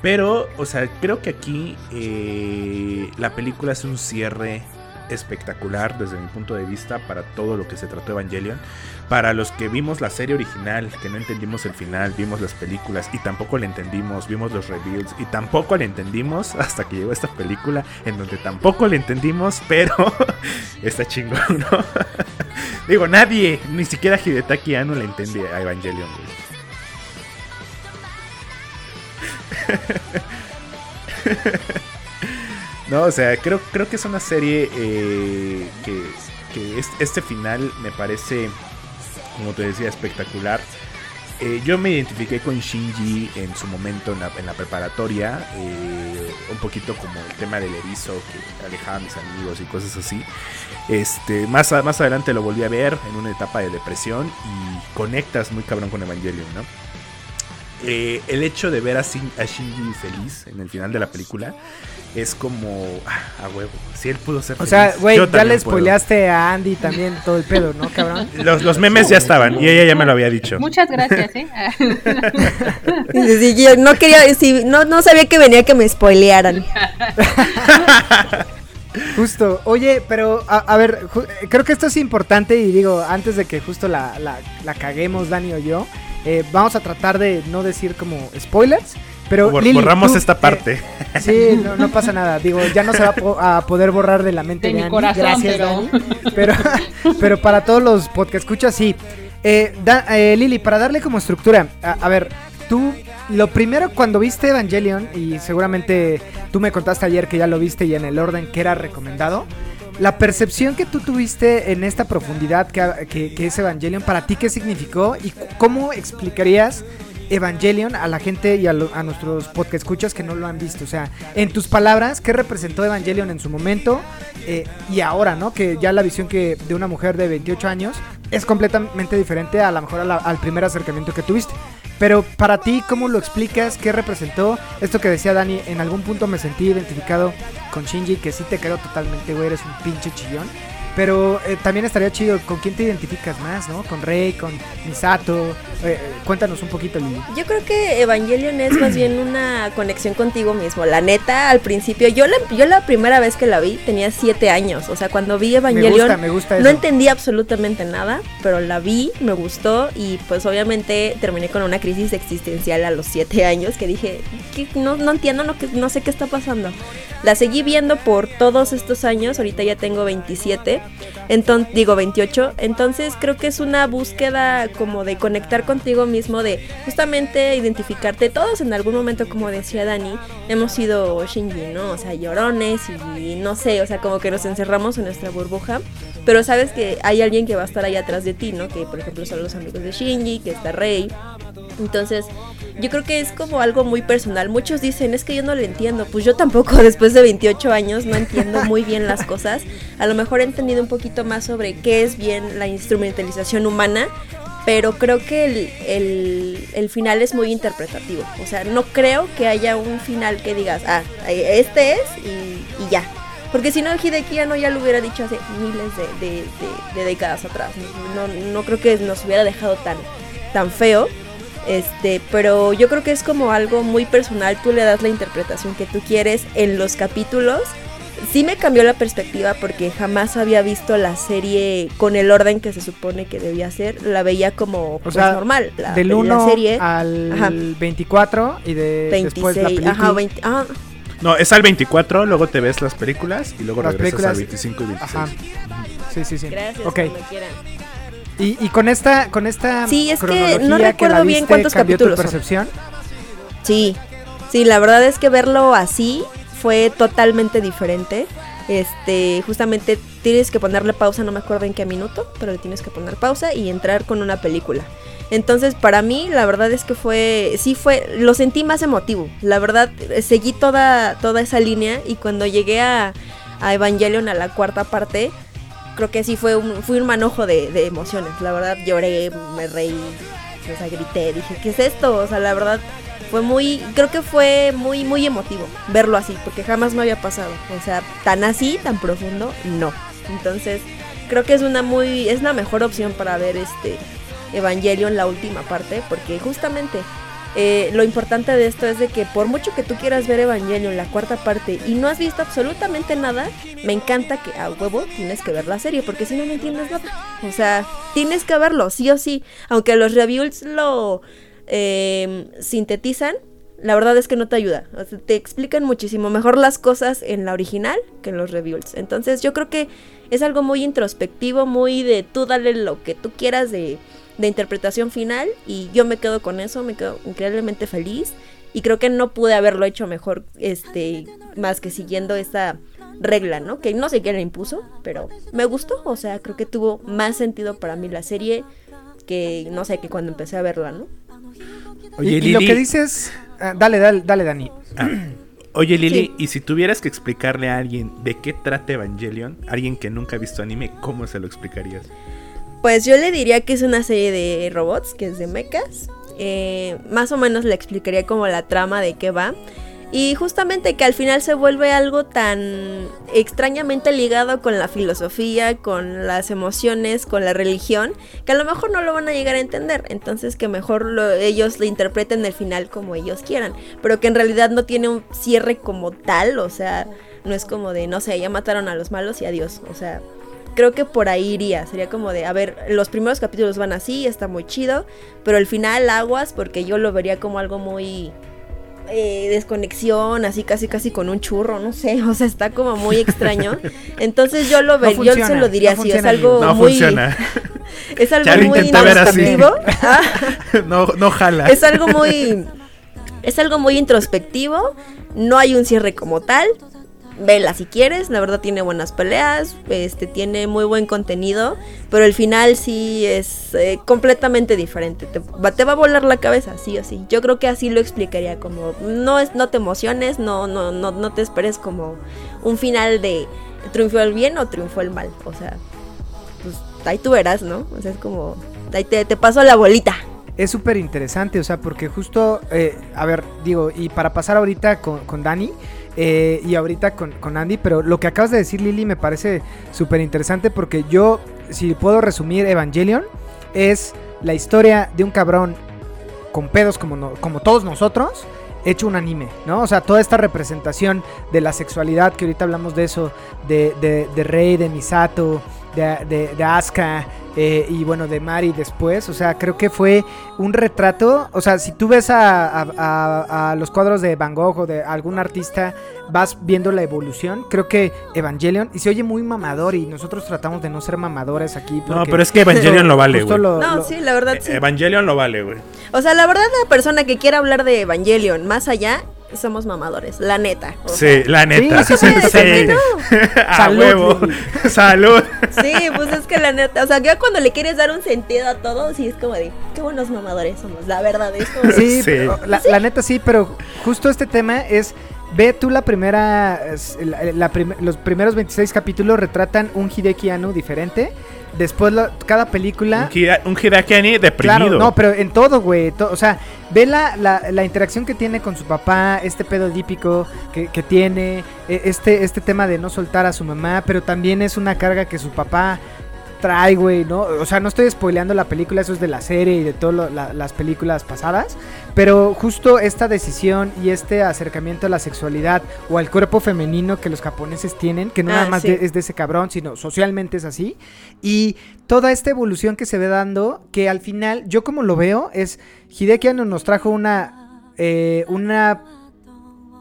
Pero, o sea, creo que aquí eh, la película es un cierre espectacular desde mi punto de vista para todo lo que se trató Evangelion. Para los que vimos la serie original, que no entendimos el final, vimos las películas y tampoco le entendimos, vimos los reveals y tampoco le entendimos hasta que llegó esta película en donde tampoco le entendimos, pero está chingón, ¿no? Digo, nadie, ni siquiera Hidetaki Anno le entendía a Evangelion, güey. No, o sea, creo, creo que es una serie eh, que, que es- este final me parece, como te decía, espectacular. Eh, yo me identifiqué con Shinji en su momento en la, en la preparatoria, eh, un poquito como el tema del erizo que alejaba a mis amigos y cosas así. Este, más, más adelante lo volví a ver en una etapa de depresión y conectas muy cabrón con Evangelion, ¿no? Eh, el hecho de ver a, Shin- a Shinji feliz en el final de la película es como ah, a huevo. Si él pudo ser O feliz, sea, güey, yo ya también le puedo. spoileaste a Andy también todo el pedo, ¿no, cabrón? Los, los memes ya estaban y ella ya me lo había dicho. Muchas gracias, ¿eh? Sí, sí, yo no quería, sí, no, no sabía que venía que me spoilearan. Justo, oye, pero a, a ver, creo que esto es importante y digo, antes de que justo la, la- la caguemos Dani o yo, eh, vamos a tratar de no decir como spoilers, pero Bor- Lili, borramos tú, esta eh, parte. sí, no, no pasa nada, digo, ya no se va a, po- a poder borrar de la mente De de, mi Andy, corazón, gracias pero- Dani, pero, pero para todos los podcast escuchas, sí. Eh, Da- eh, Lili, para darle como estructura, a, a ver, tú, lo primero cuando viste Evangelion, y seguramente tú me contaste ayer que ya lo viste y en el orden que era recomendado, la percepción que tú tuviste en esta profundidad que, es Evangelion, para ti, ¿qué significó? ¿Y cómo explicarías Evangelion a la gente y a, lo- a nuestros podcast escuchas que no lo han visto? O sea, en tus palabras, ¿qué representó Evangelion en su momento eh, y ahora, ¿no? Que ya la visión que de una mujer de 28 años es completamente diferente a lo mejor al primer acercamiento que tuviste. Pero para ti, ¿cómo lo explicas? ¿Qué representó? Esto que decía Dani, en algún punto me sentí identificado con Shinji, que sí te creo totalmente, güey, eres un pinche chillón. Pero eh, también estaría chido, ¿con quién te identificas más, no? Con Rey, con Misato. Eh, eh, cuéntanos un poquito, Lili. Yo creo que Evangelion es más bien una conexión contigo mismo. La neta, al principio, yo la, yo la primera vez que la vi tenía siete años. O sea, cuando vi Me Evangelion, gusta, me gusta no entendí absolutamente nada, pero la vi, me gustó y pues obviamente terminé con una crisis existencial a los siete años que dije, "¿Qué? no, no entiendo, no, que- no sé qué está pasando. la seguí viendo por todos estos años, ahorita ya tengo 27, entonces digo 28, entonces creo que es una búsqueda como de conectar contigo mismo, de justamente identificarte, todos en algún momento como decía Dani, hemos sido Shinji, ¿no? O sea, llorones y no sé, o sea, como que nos encerramos en nuestra burbuja, pero sabes que hay alguien que va a estar ahí atrás de ti, ¿no? Que por ejemplo son los amigos de Shinji, que está Rey. Entonces, yo creo que es como algo muy personal. Muchos dicen, es que yo no lo entiendo. Pues yo tampoco, después de 28 años, no entiendo muy bien las cosas. A lo mejor he entendido un poquito más sobre qué es bien la instrumentalización humana, pero creo que el, el- el final es muy interpretativo. O sea, no creo que haya un final que digas, ah, este es y, y ya. Porque si no, Hideki no ya lo hubiera dicho hace miles de, de- de- de décadas atrás. No- no creo que nos hubiera dejado tan, tan feo. Este, pero yo creo que es como algo muy personal. Tú le das la interpretación que tú quieres en los capítulos. Sí me cambió la perspectiva porque jamás había visto la serie con el orden que se supone que debía ser. La veía como O pues, sea, normal. La, del la 1 serie al Ajá. 24 y de después la 26, película. ajá, 20, ah, No, es al 24, luego te ves las películas y luego Las regresas al películas, 25 y 26. Ajá. Sí, sí, sí. gracias, Ok. cuando quieran. Y, y con esta con esta Sí, es que no recuerdo bien viste, cuántos tu capítulos son. percepción. Sí, sí, la verdad es que verlo así fue totalmente diferente. Este, justamente tienes que ponerle pausa, no me acuerdo en qué minuto, pero le tienes que poner pausa y entrar con una película. Entonces, para mí, la verdad es que fue, sí fue, lo sentí más emotivo. La verdad, seguí toda, toda esa línea y cuando llegué a, a Evangelion a la cuarta parte, creo que sí fue un, fue un manojo de, de emociones. La verdad, lloré, me reí, o sea, grité, dije, ¿qué es esto? O sea, la verdad, fue muy, creo que fue muy, muy emotivo verlo así, porque jamás me había pasado. O sea, tan así, tan profundo, no. Entonces, creo que es una muy, es la mejor opción para ver este Evangelion, la última parte, porque justamente eh, lo importante de esto es de que por mucho que tú quieras ver Evangelion, la cuarta parte, y no has visto absolutamente nada, me encanta que a huevo tienes que ver la serie, porque si no, no entiendes nada. O sea, tienes que verlo, sí o sí. Aunque los reviews lo eh, sintetizan, la verdad es que no te ayuda. O sea, te explican muchísimo mejor las cosas en la original que en los reviews. Entonces yo creo que es algo muy introspectivo, muy de tú dale lo que tú quieras de, de interpretación final y yo me quedo con eso, me quedo increíblemente feliz y creo que no pude haberlo hecho mejor este más que siguiendo esa regla, ¿no? Que no sé quién la impuso, pero me gustó, o sea, creo que tuvo más sentido para mí la serie que no sé, que cuando empecé a verla, ¿no? Oye, y, y Lili. lo que dices, ah, dale, dale, dale, Dani. Ah. Oye, Lili, Sí. y si tuvieras que explicarle a alguien de qué trata Evangelion, alguien que nunca ha visto anime, ¿cómo se lo explicarías? Pues yo le diría que es una serie de robots, que es de mechas. Eh, más o menos le explicaría como la trama de qué va. Y justamente que al final se vuelve algo tan extrañamente ligado con la filosofía, con las emociones, con la religión, que a lo mejor no lo van a llegar a entender. Entonces que mejor lo- ellos le interpreten el final como ellos quieran. Pero que en realidad no tiene un cierre como tal. O sea, no es como de, no sé, ya mataron a los malos y adiós. O sea, creo que por ahí iría. Sería como de, a ver, los primeros capítulos van así, está muy chido, pero el final aguas porque yo lo vería como algo muy eh, desconexión, así casi casi con un churro, no sé, o sea, está como muy extraño. Entonces yo lo No yo se lo diría no así, es algo No muy funciona. es algo Ya lo muy intenté ver así. introspectivo. Ah, no, no jala. es algo muy es algo muy introspectivo, no hay un cierre como tal. Vela si quieres, la verdad tiene buenas peleas, este tiene muy buen contenido, pero el final sí es eh, completamente diferente. Te va, te va a volar la cabeza, sí o sí. Yo creo que así lo explicaría como no es no te emociones, no no no no te esperes como un final de triunfó el bien o triunfó el mal, o sea, pues ahí tú verás, ¿no? O sea, es como ahí te, te paso la bolita. Es súper interesante, o sea, porque justo, eh, a ver, digo, y para pasar ahorita con, con Dani eh, y ahorita con, con Andy, pero lo que acabas de decir, Lili, me parece súper interesante porque yo, si puedo resumir Evangelion, es la historia de un cabrón con pedos como, no- como todos nosotros, hecho un anime, ¿no? O sea, toda esta representación de la sexualidad, que ahorita hablamos de eso, de, de, de Rei, de Misato, de, de, de Asuka eh, y bueno, de Mari después. O sea, creo que fue un retrato. O sea, si tú ves a, a- a- a los cuadros de Van Gogh o de algún artista, vas viendo la evolución. Creo que Evangelion, y se oye muy mamador, y nosotros tratamos de no ser mamadores aquí. No, pero es que Evangelion lo vale, güey. lo- No, lo- sí, la verdad Eh, sí. Evangelion lo vale, güey. O sea, la verdad, la persona que quiera hablar de Evangelion más allá, somos mamadores, la neta. O sea, Sí, la neta. Sí, sí, sí. A Salud, huevo. Salud. Sí, pues es que la neta, o sea, ya cuando le quieres dar un sentido a todo, sí es como de, qué buenos mamadores somos, la verdad, es como de- Sí, Sí. pero la, la neta sí, pero justo este tema es. Ve tú la primera. la- la prim- los primeros 26 capítulos retratan un Hideki Anno diferente. Después, la- cada película. Un, Hida- un deprimido. Claro, no, pero en todo, güey. to- o sea, ve la, la, la interacción que tiene con su papá, este pedo dípico que, que tiene, e- este, este tema de no soltar a su mamá, pero también es una carga que su papá trae, güey, ¿no? O sea, no estoy spoileando la película, eso es de la serie y de todas las películas pasadas, pero justo esta decisión y este acercamiento a la sexualidad o al cuerpo femenino que los japoneses tienen, que no Ah, nada más sí. de- es de ese cabrón, sino socialmente es así, y toda esta evolución que se ve dando, que al final, yo como lo veo, es Hideki Anno nos trajo una, eh, una,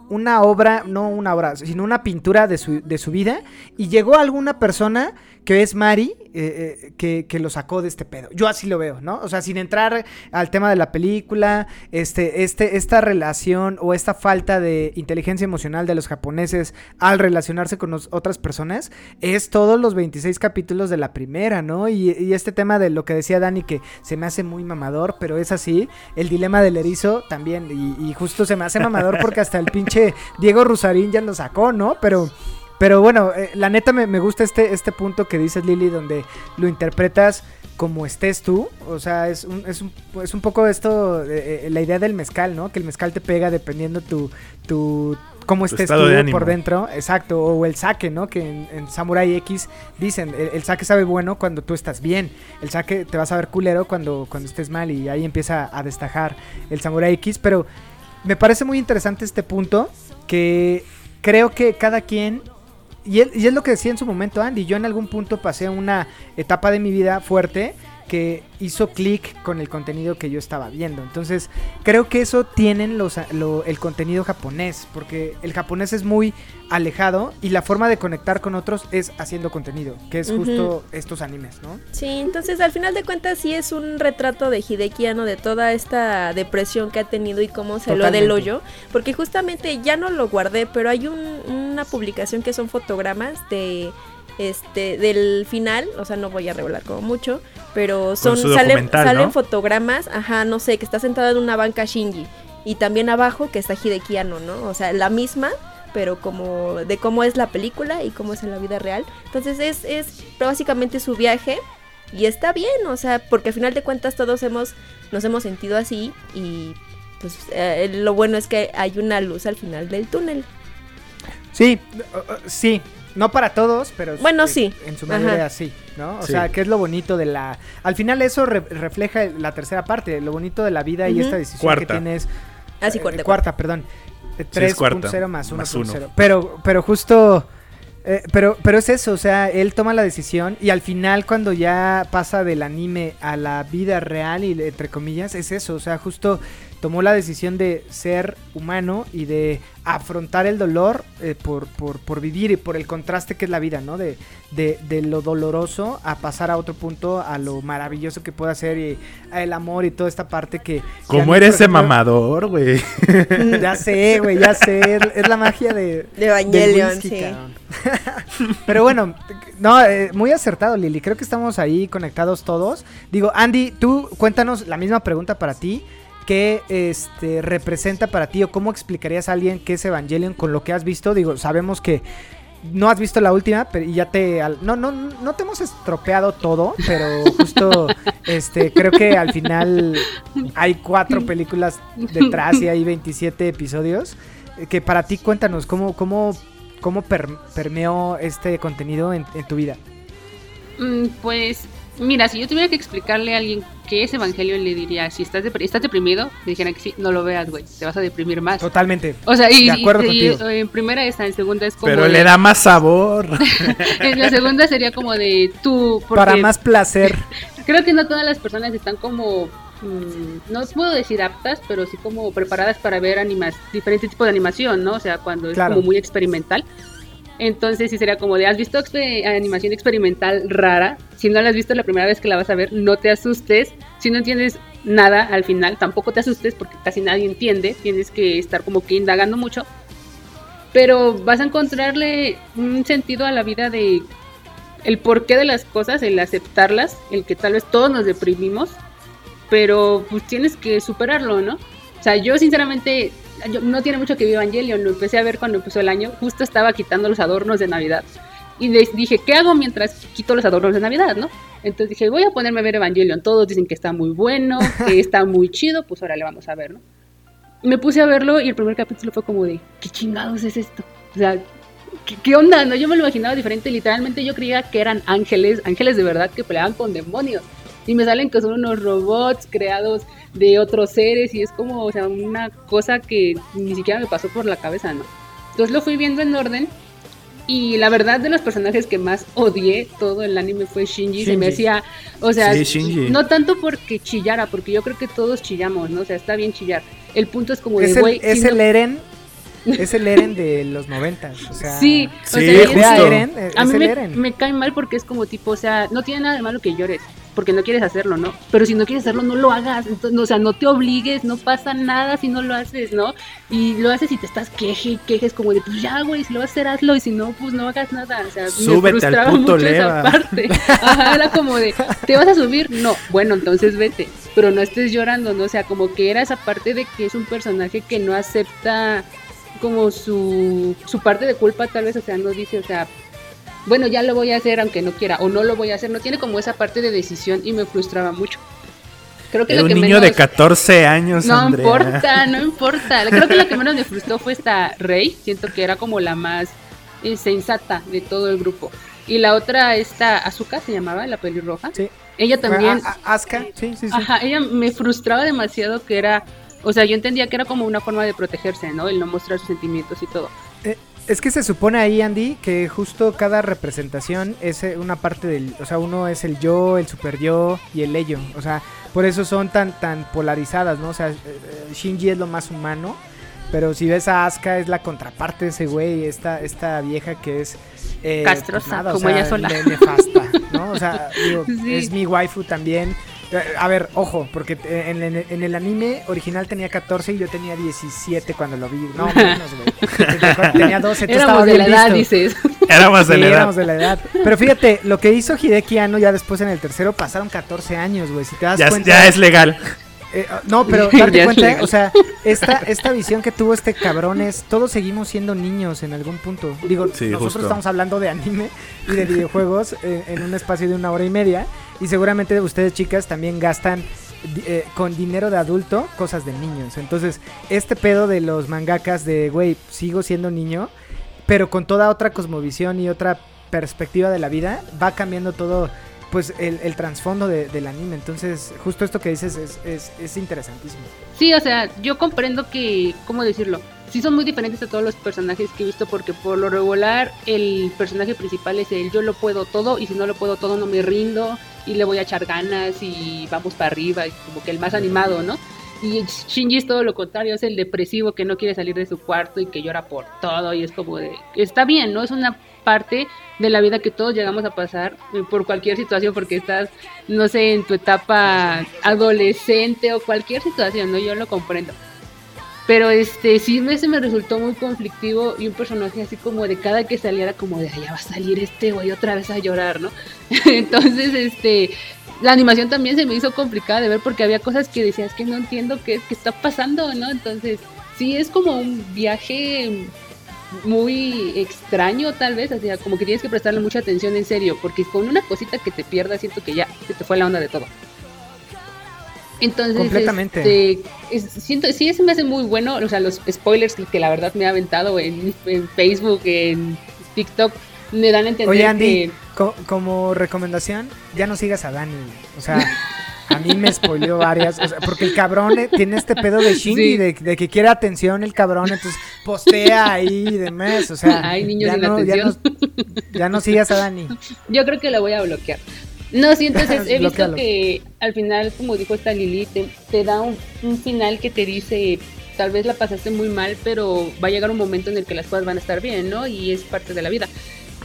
una obra, no una obra, sino una pintura de su, de su vida, y llegó alguna persona que es Mari, eh, eh, que, que lo sacó de este pedo. Yo así lo veo, ¿no? O sea, sin entrar al tema de la película, este, este, esta relación o esta falta de inteligencia emocional de los japoneses al relacionarse con otras personas, es todos los 26 capítulos de la primera, ¿no? Y, este tema de lo que decía Dani, que se me hace muy mamador, pero es así, el dilema del erizo también, y justo se me hace mamador porque hasta el pinche Diego Rusarín ya lo sacó, ¿no? Pero... Pero bueno, eh, la neta me, me gusta este, este punto que dices, Lili, donde lo interpretas como estés tú. O sea, es un, es un, es un poco esto, eh, eh, la idea del mezcal, ¿no? Que el mezcal te pega dependiendo tu, tu cómo estés tú de por dentro. Exacto. O el saque, ¿no? Que en, en Samurai X dicen, el, el saque sabe bueno cuando tú estás bien. El saque te va a saber culero cuando, cuando estés mal. Y ahí empieza a destajar el Samurai X. Pero me parece muy interesante este punto que creo que cada quien y, es lo que decía en su momento Andy. Yo en algún punto pasé una etapa de mi vida fuerte que hizo clic con el contenido que yo estaba viendo. Entonces, creo que eso tienen los, lo- el contenido japonés, porque el japonés es muy alejado y la forma de conectar con otros es haciendo contenido, que es justo estos animes, ¿no? Sí, entonces al final de cuentas sí es un retrato de Hideki Anno de toda esta depresión que ha tenido y cómo salió del hoyo, porque justamente ya no lo guardé, pero hay un- una publicación que son fotogramas de este del final, o sea, no voy a revelar como mucho, pero son salen, documental, salen ¿no? fotogramas, ajá, no sé, que está sentado en una banca Shinji y también abajo que está Hideki Anno, ¿no? O sea, la misma pero como de cómo es la película y cómo es en la vida real. Entonces es, es básicamente su viaje y está bien, o sea, porque al final de cuentas todos hemos, nos hemos sentido así y pues eh, lo bueno es que hay una luz al final del túnel. Sí, uh, uh, sí. No para todos, pero Bueno, sí. en su mayoría sí, ¿no? O Sí. sea, que es lo bonito de la... Al final eso re- refleja la tercera parte, lo bonito de la vida y esta decisión Cuarta. que tienes... Así Eh, cuarta. cuarta, perdón. Eh, Sí, es cuarta, 3.0 más más 1.0. uno. Pero, pero justo... eh, pero, pero es eso, o sea, él toma la decisión y al final cuando ya pasa del anime a la vida real y entre comillas, es eso, o sea, justo tomó la decisión de ser humano y de afrontar el dolor eh, por, por, por vivir y por el contraste que es la vida, ¿no? De, de, de lo doloroso a pasar a otro punto, a lo maravilloso que puede ser y a el amor y toda esta parte que... que a ¿Cómo mí, eres ese mamador, güey? Ya sé, güey, ya sé. Es, la magia de. De Evangelion, whisky, sí. Pero bueno, no, eh, muy acertado, Lili. Creo que estamos ahí conectados todos. Digo, Andy, tú cuéntanos la misma pregunta para ti. ¿Qué este, representa para ti o cómo explicarías a alguien qué es Evangelion con lo que has visto? Digo, sabemos que no has visto la última, pero ya te al- no no no te hemos estropeado todo, pero justo este creo que al final hay cuatro películas detrás y hay 27 episodios Eh, que para ti cuéntanos cómo cómo cómo per- permeó este contenido en, en tu vida. Mm, Pues Mira, si yo tuviera que explicarle a alguien qué es Evangelion, le diría, si estás, estás deprimido, le dijera que sí, no lo veas, güey, te vas a deprimir más. Totalmente. O sea, y, De acuerdo y- en primera esa, en segunda es como Pero de- le da más sabor. en la segunda sería como de tú, porque Para más placer. creo que no todas las personas están como mm, no puedo decir aptas, pero sí como preparadas para ver animas, diferentes tipos de animación, ¿no? O sea, cuando es Claro. como muy experimental. Entonces sí sería como de, ¿has visto animación experimental rara? Si no la has visto la primera vez que la vas a ver, no te asustes. Si no entiendes nada al final, tampoco te asustes porque casi nadie entiende. Tienes que estar como que indagando mucho. Pero vas a encontrarle un sentido a la vida de el porqué de las cosas, el aceptarlas, el que tal vez todos nos deprimimos, pero pues tienes que superarlo, ¿no? O sea, yo sinceramente, yo- no tiene mucho que vi Evangelion, lo empecé a ver cuando empezó el año, justo estaba quitando los adornos de Navidad. Y de- dije, ¿qué hago mientras quito los adornos de Navidad, no? Entonces dije, voy a ponerme a ver Evangelion. Todos dicen que está muy bueno, que está muy chido, pues ahora le vamos a ver, ¿no? Me puse a verlo y el primer capítulo fue como de, ¿qué chingados es esto? O sea, ¿qué, qué onda? No, yo me lo imaginaba diferente. Literalmente yo creía que eran ángeles, ángeles de verdad que peleaban con demonios. Y me salen que son unos robots creados de otros seres y es como, o sea, una cosa que ni siquiera me pasó por la cabeza, ¿no? Entonces lo fui viendo en orden y la verdad de los personajes que más odié todo el anime fue Shinji. Se me Shinji. hacía, o sea, Sí, Shinji. no tanto porque chillara, porque yo creo que todos chillamos, ¿no? O sea, está bien chillar. El punto es como Es de, el, güey, es si el no- Eren. Es el Eren de los noventas. O sea, Sí, o Sí, sea, es- justo. Eren, eh, a es mí el me, Eren. me cae mal porque es como tipo, o sea, no tiene nada de malo que llores, porque no quieres hacerlo, ¿no? Pero si no quieres hacerlo, no lo hagas, entonces, no, o sea, no te obligues, no pasa nada si no lo haces, ¿no? Y lo haces y te estás queje y quejes como de, pues ya, güey, si lo vas a hacer, hazlo, y si no, pues no hagas nada, o sea, Súbete me al frustraba puto mucho leva. esa parte. Ajá, era como de, ¿te vas a subir? No, bueno, entonces vete, pero no estés llorando, ¿no? O sea, como que era esa parte de que es un personaje que no acepta como su, su parte de culpa tal vez, o sea, no dice, o sea, bueno, ya lo voy a hacer aunque no quiera, o no lo voy a hacer, no tiene como esa parte de decisión y me frustraba mucho. Creo que Era lo un que niño menos... de 14 años, No Andrea. importa, no importa. Creo que lo que menos me frustró fue esta Rey. Siento que era como la más eh, sensata de todo el grupo. Y la otra, esta Azuka se llamaba, la pelirroja. Sí. Ella también, A- a- Asuka, sí, sí, sí. ajá, ella me frustraba demasiado que era, o sea, yo entendía que era como una forma de protegerse, ¿no? El no mostrar sus sentimientos y todo. Eh, es que se supone ahí, Andy, que justo cada representación es eh, una parte del. O sea, uno es el yo, el super yo y el ello. O sea, por eso son tan, tan polarizadas, ¿no? O sea, eh, Shinji es lo más humano. Pero si ves a Asuka es la contraparte de ese güey, esta, esta vieja que es... eh, Castrosa, como ella sola. ne- nefasta, ¿no? O sea, digo, Sí. es mi waifu también. A ver, ojo, porque en, en- en el anime original tenía 14 y yo tenía 17 cuando lo vi. No, menos, güey. Tenía 12, tú Éramos de la edad, listo. dices. Era más de Sí, la edad. éramos de la edad. Pero fíjate, lo que hizo Hideki Anno ya después en el tercero pasaron 14 años, güey. Si te das Ya, cuenta. ya es legal. Eh, no, pero darte cuenta, o sea, esta, esta visión que tuvo este cabrón es, todos seguimos siendo niños en algún punto. Digo, Sí, nosotros justo. estamos hablando de anime y de videojuegos eh, en un espacio de una hora y media y seguramente ustedes chicas también gastan eh, con dinero de adulto cosas de niños. Entonces, este pedo de los mangakas de, güey, sigo siendo niño, pero con toda otra cosmovisión y otra perspectiva de la vida, va cambiando todo pues el, el trasfondo de- del anime. Entonces, justo esto que dices es, es, es interesantísimo. Sí, o sea, yo comprendo que, ¿cómo decirlo? Sí son muy diferentes a todos los personajes que he visto porque por lo regular el personaje principal es el yo lo puedo todo y si no lo puedo todo no me rindo y le voy a echar ganas y vamos para arriba, y como que el más animado, ¿no? Y Shinji es todo lo contrario, es el depresivo que no quiere salir de su cuarto y que llora por todo y es como de, está bien, ¿no? Es una parte de la vida que todos llegamos a pasar por cualquier situación porque estás, no sé, en tu etapa adolescente o cualquier situación, ¿no? Yo lo comprendo. Pero este sí me, se me resultó muy conflictivo y un personaje así como de cada que saliera como de allá va a salir este güey otra vez a llorar, ¿no? Entonces, este la animación también se me hizo complicada de ver porque había cosas que decías que no entiendo qué, qué está pasando, ¿no? Entonces, sí es como un viaje muy extraño tal vez, o sea, como que tienes que prestarle mucha atención en serio, porque con una cosita que te pierdas siento que ya se te fue la onda de todo. Entonces, Completamente. este, es- siento, sí, ese me hace muy bueno, o sea, los spoilers que, que la verdad me ha aventado en, en Facebook, en TikTok, me dan a entender Oye, Andy, que co- como recomendación, ya no sigas a Dani. O sea, a mí me spoileó varias. o sea, porque el cabrón eh, tiene este pedo de Shinji, Sí. de, de que quiere atención el cabrón, entonces postea ahí y demás. O sea, Ay, niños ya, no, ya, no, ya no sigas a Dani. yo creo que la voy a bloquear. No, sí, entonces he visto que al final, como dijo esta Lili, te, te da un, un final que te dice, tal vez la pasaste muy mal, pero va a llegar un momento en el que las cosas van a estar bien, ¿no? Y es parte de la vida.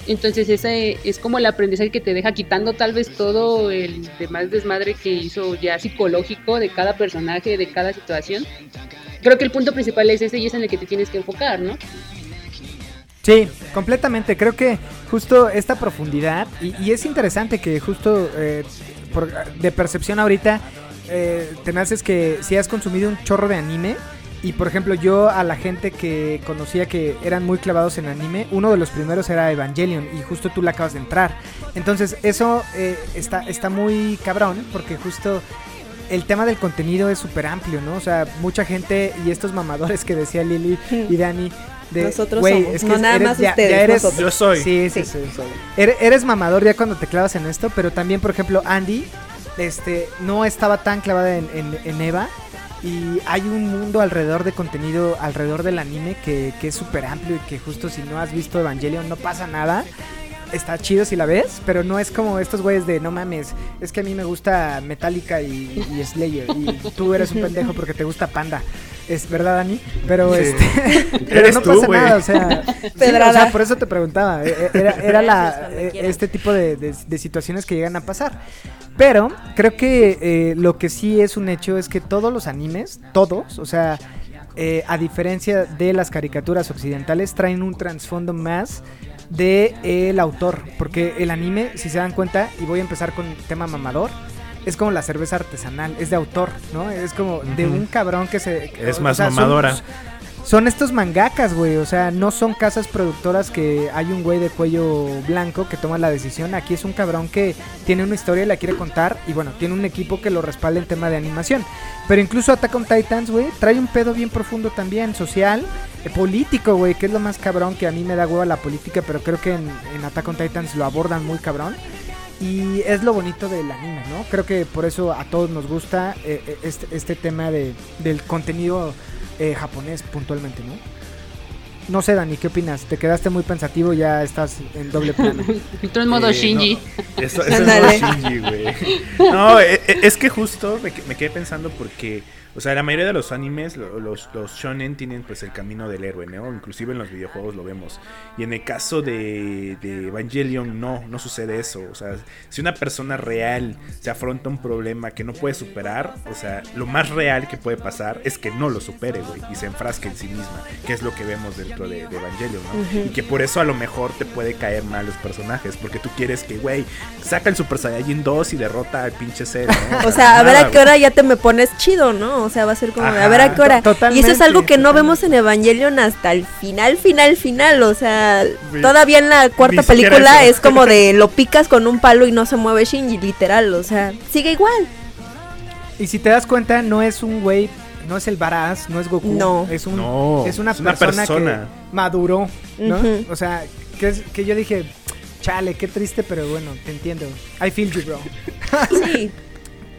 Entonces ese es como el aprendizaje que te deja quitando tal vez todo el demás desmadre que hizo ya psicológico de cada personaje, de cada situación. Creo que el punto principal es ese y es en el que te tienes que enfocar, ¿no? Sí, completamente. Creo que justo esta profundidad, y, y es interesante que justo eh, por- de percepción ahorita, eh, te me haces que si has consumido un chorro de anime, y por ejemplo yo a la gente que conocía que eran muy clavados en anime, uno de los primeros era Evangelion, y justo tú la acabas de entrar. Entonces eso eh, está, está muy cabrón, porque justo el tema del contenido es súper amplio, ¿no? O sea, mucha gente y estos mamadores que decía Lili y Dani. De, Nosotros "Güey, somos, es que no nada eres- más ya- ustedes, ya eres- nosotros. Yo soy. Sí, sí, sí. Eres, eres mamador ya cuando te clavas en esto, pero también, por ejemplo, Andy este, no estaba tan clavada en, en- en Eva. Y hay un mundo alrededor de contenido, alrededor del anime, que, que es súper amplio y que justo si no has visto Evangelion no pasa nada. Está chido si la ves, pero no es como estos güeyes de no mames, es que a mí me gusta Metallica y, y Slayer y tú eres un pendejo porque te gusta Panda. Es verdad, Dani, pero Sí. este pero no tú, pasa nada, o sea, sí, o Pedrada. sea, por eso te preguntaba, e- e- era, era la, e- este tipo de, de- de situaciones que llegan a pasar. Pero creo que eh, lo que sí es un hecho es que todos los animes, todos, o sea, eh, a diferencia de las caricaturas occidentales, traen un trasfondo más de el autor, porque el anime, si se dan cuenta, y voy a empezar con tema mamador, es como la cerveza artesanal, es de autor, ¿no? Es como de un cabrón que se... Es o más son- mamadora. son estos mangakas, güey. O sea, no son casas productoras que hay un güey de cuello blanco que toma la decisión. Aquí es un cabrón que tiene una historia y la quiere contar. Y bueno, tiene un equipo que lo respalda en tema de animación. Pero incluso Attack on Titans, güey, trae un pedo bien profundo también, social, eh, político, güey, que es lo más cabrón que a mí me da hueva la política. Pero creo que en, en Attack on Titans lo abordan muy cabrón. Y es lo bonito del anime, ¿no? Creo que por eso a todos nos gusta eh, eh, este, este tema de, del contenido eh, japonés puntualmente, ¿no? No sé, Dani, ¿qué opinas? Te quedaste muy pensativo, ya estás en doble plano. Tú en modo Eh, Shinji. no, eso, eso es modo Shinji, güey. No, e- e- es que justo me quedé pensando porque, o sea, la mayoría de los animes, lo- los, los shonen tienen pues el camino del héroe, ¿no? Inclusive en los videojuegos lo vemos. Y en el caso de, de Evangelion, no, no sucede eso. O sea, si una persona real se afronta un problema que no puede superar, o sea, lo más real que puede pasar es que no lo supere, güey, y se enfrasque en sí misma, que es lo que vemos dentro de, de Evangelion, ¿no? Y que por eso a lo mejor te puede caer mal los personajes, porque tú quieres que, güey, saca el Super Saiyajin 2 y derrota al pinche Cell, ¿no? O sea, a ver a qué hora ya te me pones chido, ¿no? O sea, va a ser como, de, a Ajá, ver a qué hora. Y eso es algo que no vemos en Evangelion hasta el final, final, final. O sea, todavía en la cuarta película eso. es como de lo picas con un palo y no se mueve Shinji, literal. O sea, sigue igual. y si te das cuenta, no es un güey, no es el Baraz, no es Goku. No. Es, un, No, es una es una persona, persona. que maduró, ¿no? O sea, que, es, que yo dije, chale, qué triste, pero bueno, te entiendo. I feel you, bro. Sí.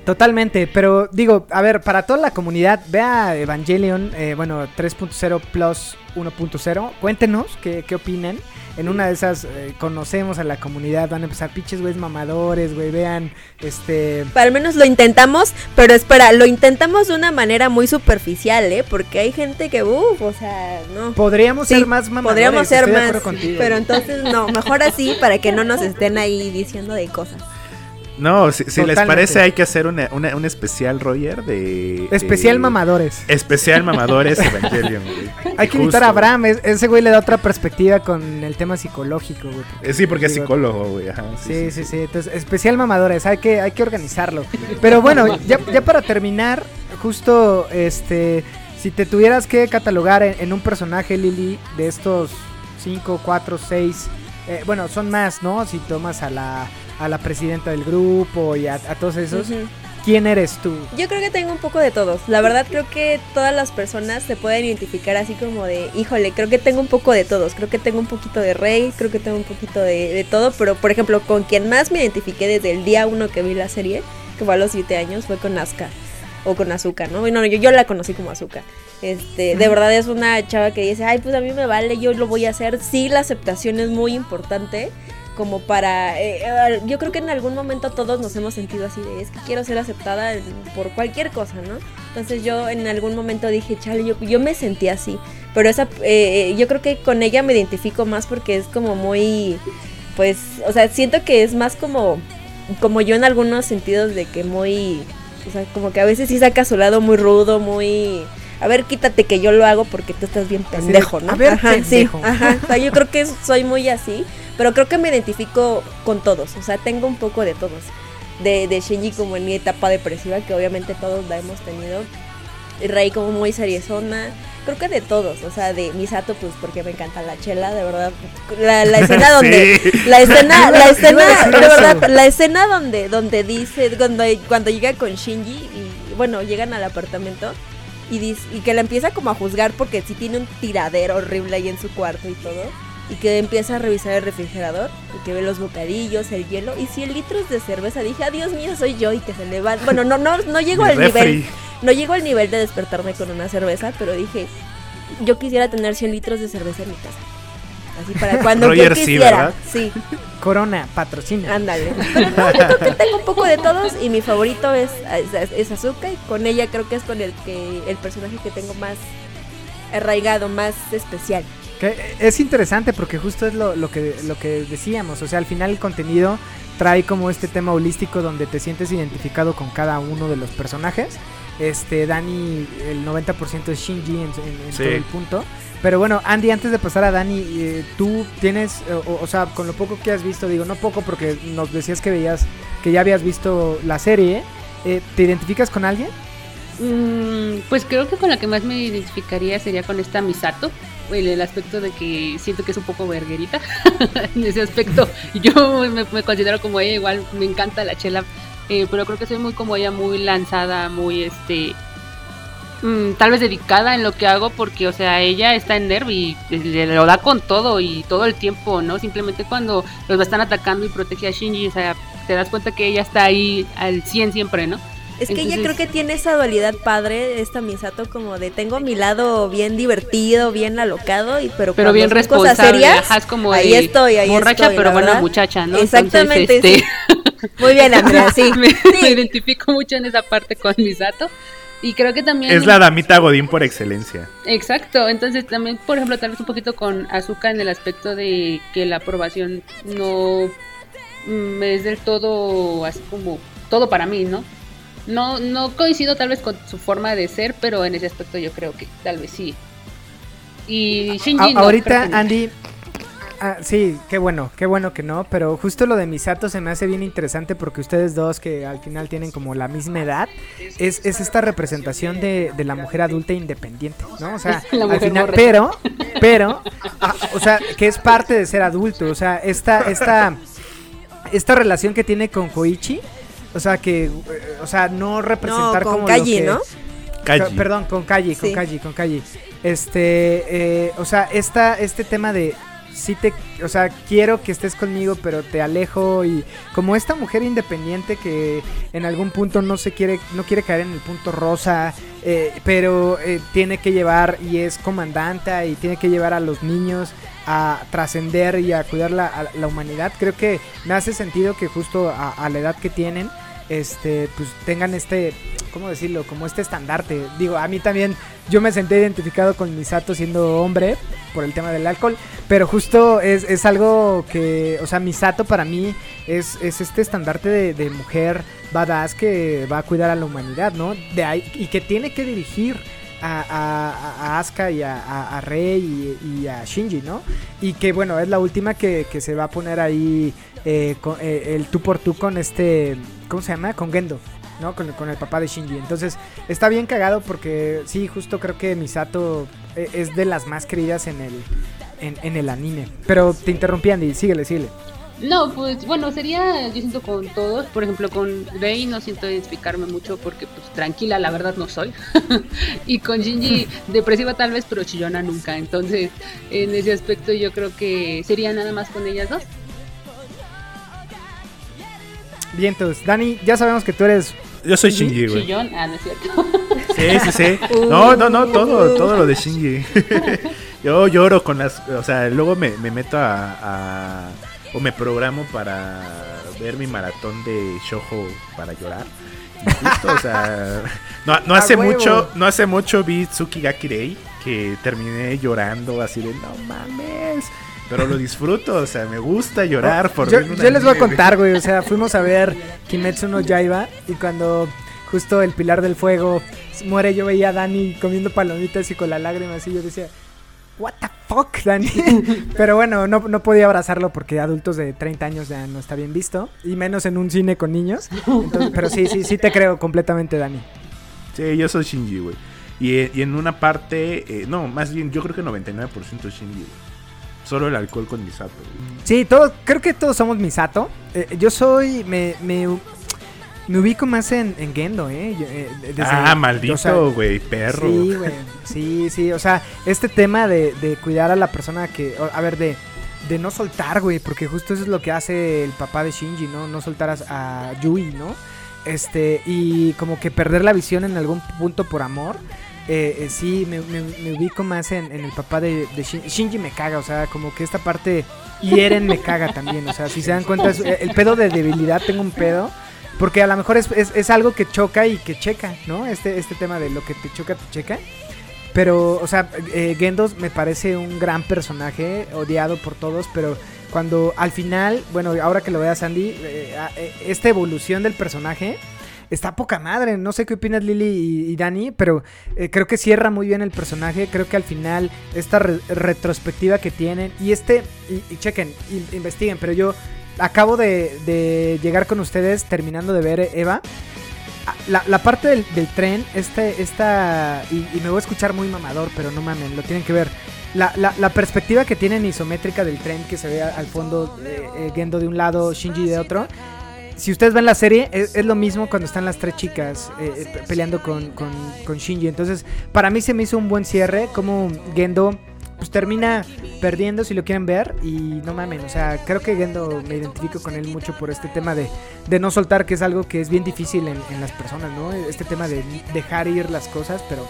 Totalmente, pero digo, a ver, para toda la comunidad, vea Evangelion, eh, bueno, 3.0 plus 1.0, cuéntenos qué, qué opinan. En una de esas eh, conocemos a la comunidad, van a empezar pinches güeyes mamadores, güey, vean, este... Para al menos lo intentamos, pero espera, lo intentamos de una manera muy superficial, ¿eh? Porque hay gente que, uff, o sea, no. Podríamos Sí, ser más mamadores, Podríamos ser más, contigo. pero entonces no, mejor así para que no nos estén ahí diciendo de cosas. No, si, si les parece hay que hacer una, una- un especial, Roger, de... Especial de- mamadores. Especial mamadores Evangelion, güey. Hay que invitar a Abraham, es- ese güey le da otra perspectiva con el tema psicológico, güey. Eh, Sí, porque es psicólogo, güey. ajá, Sí, sí, sí. Entonces, especial mamadores, hay que, hay que organizarlo. Pero bueno, ya, ya para terminar, justo este. Si te tuvieras que catalogar en, en un personaje, Lili, de estos 5, 4, 6. bueno, son más, ¿no? Si tomas a la, a la presidenta del grupo y a, a todos esos. Quién eres tú? Yo creo que tengo un poco de todos. La verdad creo que todas las personas se pueden identificar así como de, híjole, creo que tengo un poco de todos. Creo que tengo un poquito de Rey, creo que tengo un poquito de, de todo. Pero por ejemplo, con quien más me identifiqué desde el día uno que vi la serie, que fue a los 7 años, fue con Asuka. O con Azuka, ¿no? Bueno, yo, yo la conocí como Azuka. Este, de verdad es una chava que dice, ay, pues a mí me vale, yo lo voy a hacer. Sí, la aceptación es muy importante como para... eh, eh, yo creo que en algún momento todos nos hemos sentido así de, es que quiero ser aceptada por cualquier cosa, ¿no? Entonces yo en algún momento dije, chale, yo, yo me sentí así. Pero esa, eh, yo creo que con ella me identifico más porque es como muy, pues, o sea, siento que es más como, como yo en algunos sentidos de que muy, o sea, como que a veces sí saca su lado muy rudo, muy... A ver, quítate que yo lo hago porque tú estás bien pendejo, ¿no? "A ver, ajá, pendejo". sí, ajá. O sea, yo creo que soy muy así, pero creo que me identifico con todos, o sea, tengo un poco de todos. De, de Shinji como en mi etapa depresiva, que obviamente todos la hemos tenido. Y Rey como muy seriezona. Creo que de todos, o sea, de Misato, pues porque me encanta la chela, de verdad. La, la escena donde. Sí. La escena, la escena, de verdad, la escena donde, donde dice, cuando, cuando llega con Shinji y bueno, llegan al apartamento y dice, y que la empieza como a juzgar porque sí tiene un tiradero horrible ahí en su cuarto y todo. Y que empieza a revisar el refrigerador y que ve los bocadillos, el hielo y 100 litros de cerveza. Dije, adiós mío, soy yo y que se le va. Bueno, no, no, no llego al nivel. No llego al nivel de despertarme con una cerveza, pero dije, yo quisiera tener 100 litros de cerveza en mi casa. Así para cuando Roger yo sí, quisiera. Sí, Corona, patrocina. ándale. Pero no, yo creo que tengo un poco de todos y mi favorito es, es, es Azuka y con ella creo que es con el que el personaje que tengo más arraigado, más especial. Que es interesante porque justo es lo, lo que, lo que decíamos. O sea, al final el contenido trae como este tema holístico donde te sientes identificado con cada uno de los personajes. Este, Dani, el 90% es Shinji en, en- en Sí. todo el punto. Pero bueno, Andy, antes de pasar a Dani, eh, tú tienes, eh, o, o sea, con lo poco que has visto, digo, no poco porque nos decías que veías, que ya habías visto la serie, eh, ¿te identificas con alguien? Mm, pues creo que con la que más me identificaría sería con esta Misato. El, aspecto de que siento que es un poco verguerita en ese aspecto. Yo me, considero como ella, igual me encanta la chela, eh, pero creo que soy muy como ella, muy lanzada, muy este. mm, tal vez dedicada en lo que hago porque, o sea, ella está en nerv y le, lo da con todo y todo el tiempo, ¿no? Simplemente cuando los están atacando y protege a Shinji, o sea, te das cuenta que ella está ahí al 100 siempre, ¿no? Es que ella creo que tiene esa dualidad padre, esta Misato, como de tengo mi lado bien divertido, bien alocado, y pero, pero bien son cosas responsable, serias, ajá, es como ahí estoy, ahí borracha estoy, pero la buena muchacha, ¿no? Exactamente, Entonces, sí. Muy bien, Andrea, sí. me, Sí. me identifico mucho en esa parte con Misato y creo que también Es la damita Godín por excelencia. Exacto, entonces también, por ejemplo, tal vez un poquito con Azúcar en el aspecto de que la aprobación no mm, es del todo así como todo para mí, ¿no? No, no coincido tal vez con su forma de ser, pero en ese aspecto yo creo que tal vez sí. Y Shinji no, ahorita, no. Andy. ah, sí, qué bueno, qué bueno que no. Pero justo lo de Misato se me hace bien interesante porque ustedes dos, que al final tienen como la misma edad, es, es esta representación de, de la mujer adulta independiente, ¿no? O sea, al final, pero, pero, ah, o sea, que es parte de ser adulto. O sea, esta, esta, esta relación que tiene con Koichi. O sea, que, eh, o sea, no representar con como Kaji, lo que, ¿no? Perdón, con Calle, con Sí. Calle, con Calle. Este, eh, o sea, esta, este tema de sí te, o sea, quiero que estés conmigo, pero te alejo y como esta mujer independiente que en algún punto no se quiere, no quiere caer en el punto rosa, eh, pero eh, tiene que llevar y es comandanta y tiene que llevar a los niños a trascender y a cuidar la, a la humanidad. Creo que me hace sentido que justo a, a la edad que tienen, este, pues tengan este, ¿cómo decirlo? Como este estandarte. Digo, a mí también, yo me senté identificado con Misato siendo hombre por el tema del alcohol, pero justo es, es algo que, o sea, Misato para mí es, es este estandarte de, mujer badass que va a cuidar a la humanidad, ¿no? De ahí, y que tiene que dirigir a, a, Asuka y a, a- Rei y, a Shinji, ¿no? Y que bueno, es la última que, que se va a poner ahí eh, eh, el tú por tú con este, ¿cómo se llama? Con Gendo. ¿no? Con, con el papá de Shinji. Entonces, está bien cagado porque sí, justo creo que Misato eh, es de las más queridas en el, en, en el anime. Pero te interrumpí, Andy. Síguele, síguele. No, pues bueno, sería, yo siento con todos, por ejemplo, con Rey no siento identificarme mucho porque pues tranquila, la verdad no soy. y con Shinji, depresiva tal vez, pero chillona nunca. Entonces, en ese aspecto yo creo que sería nada más con ellas dos. Bien, entonces, Dani, ya sabemos que tú eres Yo soy Shinji, güey. Chillón, ah, no es cierto. Sí, sí, sí. No, no, no, todo, todo lo de Shinji. Yo lloro con las. O sea, luego me, me meto a, a- O me programo para ver mi maratón de Shoujo para llorar. Y justo, o sea. No, no hace huevo. mucho, no hace mucho vi Tsukigaki Rei que terminé llorando así de no mames. Pero lo disfruto, o sea, me gusta llorar por yo, yo les voy a contar, güey. O sea, fuimos a ver Kimetsu no Yaiba y cuando justo el pilar del fuego muere, yo veía a Dani comiendo palomitas y con la lágrima así. Yo decía, ¿What the fuck, Dani? Pero bueno, no, no podía abrazarlo porque adultos de 30 años ya no está bien visto. Y menos en un cine con niños. Entonces, pero sí, sí, sí te creo completamente, Dani. Sí, yo soy Shinji, güey. Y, y en una parte, eh, no, más bien, yo creo que 99% es Shinji, güey. Solo el alcohol con Misato, güey. Sí, todos, creo que todos somos Misato. Eh, yo soy, me, me, me ubico más en, en Gendo, ¿eh? Yo, eh, desde- ah, o maldito, sea, güey, perro. Sí, güey. Sí, sí. O sea, este tema de, de cuidar a la persona que. A ver, de, de no soltar, güey. Porque justo eso es lo que hace el papá de Shinji, ¿no? No soltar a, a Yui, ¿no? Este, y como que perder la visión en algún punto por amor. Eh, eh, sí, me, me- ubico más en, el papá de, de Shinji. Shinji me caga, o sea, como que esta parte. Y Eren me caga también, o sea, si se dan cuenta, es- el pedo de debilidad, tengo un pedo. Porque a lo mejor es, es- algo que choca y que checa, ¿no? Este, este tema de lo que te choca, te checa. Pero, o sea, eh, Gendos me parece un gran personaje, odiado por todos, pero cuando al final, bueno, ahora que lo vea Sandy, eh, a- eh, esta evolución del personaje está poca madre. No sé qué opinas Lili y, y Dani, pero eh, creo que cierra muy bien el personaje. Creo que al final esta re- retrospectiva que tienen y este, y, chequen, investiguen, pero yo acabo de, de llegar con ustedes terminando de ver Eva. Ah, La, parte del, tren, este, esta, y, me voy a escuchar muy mamador, pero no mamen, lo tienen que ver. La, la- la perspectiva que tienen isométrica del tren que se ve al fondo, eh, eh, Gendo de un lado, Shinji de otro. Si ustedes ven la serie, es, es lo mismo cuando están las tres chicas eh, eh, pe- peleando con, con, con Shinji. Entonces, para mí se me hizo un buen cierre, como Gendo pues termina perdiendo si lo quieren ver y no mamen, o sea, creo que Gendo me identifico con él mucho por este tema de, de no soltar, que es algo que es bien difícil en, en las personas, ¿no? Este tema de dejar ir las cosas, pero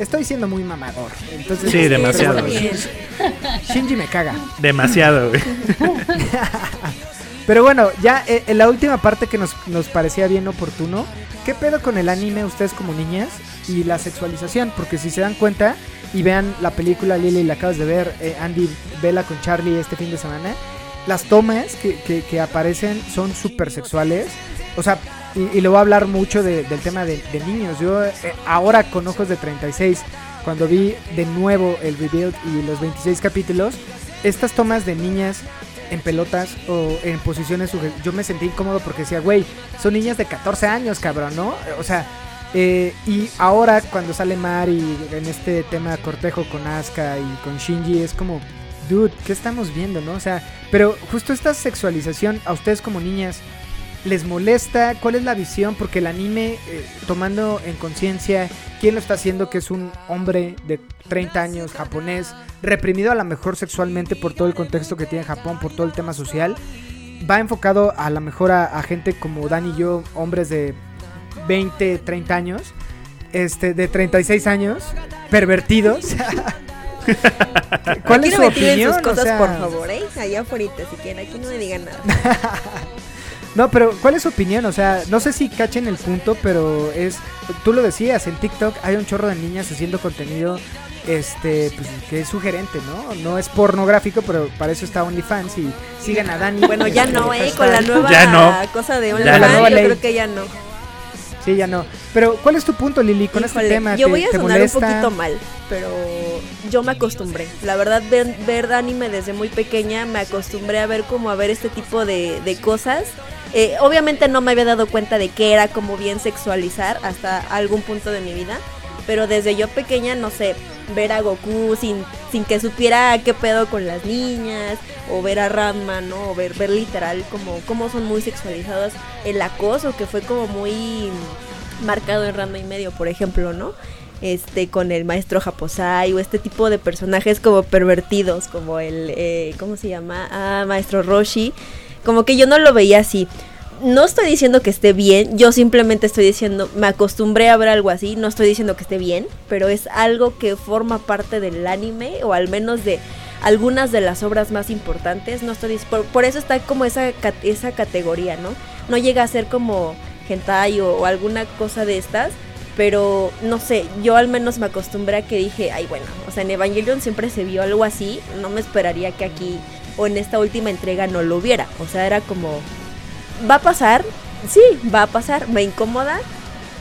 estoy siendo muy mamador. Entonces, Sí, demasiado. Shinji me caga. Demasiado, güey. Pero bueno, ya eh, en la última parte que nos, nos parecía bien oportuno, ¿qué pedo con el anime ustedes como niñas y la sexualización? Porque si se dan cuenta y vean la película Lily, la acabas de ver, eh, Andy, vela con Charlie este fin de semana, las tomas que, que- aparecen son súper sexuales. O sea, y, y le voy a hablar mucho de- del tema de, de niños. Yo eh, ahora con ojos de 36, cuando vi de nuevo el rebuild y los 26 capítulos, estas tomas de niñas en pelotas o en posiciones yo me sentí incómodo porque decía, güey, son niñas de 14 años, cabrón, ¿no? O sea, eh, y ahora cuando sale Mari en este tema cortejo con Asuka y con Shinji es como, dude, ¿qué estamos viendo, no? O sea, pero justo esta sexualización a ustedes como niñas les molesta, ¿cuál es la visión? Porque el anime, eh, tomando en conciencia quién lo está haciendo, que es un hombre de 30 años, japonés, reprimido a lo mejor sexualmente por todo el contexto que tiene Japón, por todo el tema social, va enfocado a lo mejor a, a gente como Dan y yo, hombres de 20, 30 años, este, de 36 años, pervertidos. ¿Cuál aquí es no su opinión? sus O cosas, sea, por favor, ¿eh? Allá afuera, si quieren, aquí no me digan nada. No, pero ¿cuál es su opinión? O sea, no sé si cachen el punto, pero es, tú lo decías, en TikTok hay un chorro de niñas haciendo contenido, este, pues, que es sugerente, ¿no? No es pornográfico, pero para eso está OnlyFans y sigan a Dani. Bueno, ya este, no, ¿eh? Con la nueva Ya no. cosa de OnlyFans, yo ley. creo que ya no. Sí, ya no. Pero ¿cuál es tu punto, Lili, con Híjole, este tema? Yo ¿Te- voy a te sonar molesta? un poquito mal, pero yo me acostumbré. La verdad, ver, ver anime desde muy pequeña, me acostumbré a ver como a ver este tipo de, de cosas. Eh, obviamente no me había dado cuenta de que era como bien sexualizar hasta algún punto de mi vida, pero desde yo pequeña, no sé, ver a Goku sin, sin que supiera qué pedo con las niñas, o ver a Ranma, ¿no? O ver, ver literal como, como son muy sexualizadas, el acoso que fue como muy marcado en Ranma y medio, por ejemplo, ¿no? Este, con el maestro Japosai o este tipo de personajes como pervertidos, como el, eh, ¿cómo se llama? Ah, maestro Roshi. Como que yo no lo veía así no estoy diciendo que esté bien, yo simplemente estoy diciendo, me acostumbré a ver algo así, no estoy diciendo que esté bien, pero es algo que forma parte del anime o al menos de algunas de las obras más importantes, no estoy por, por eso está como esa, esa categoría, ¿no? No llega a ser como hentai o, o alguna cosa de estas, pero no sé, yo al menos me acostumbré a que dije, ay bueno, o sea, en Evangelion siempre se vio algo así, no me esperaría que aquí o en esta última entrega no lo hubiera, o sea, era como va a pasar, sí, va a pasar, me incomoda,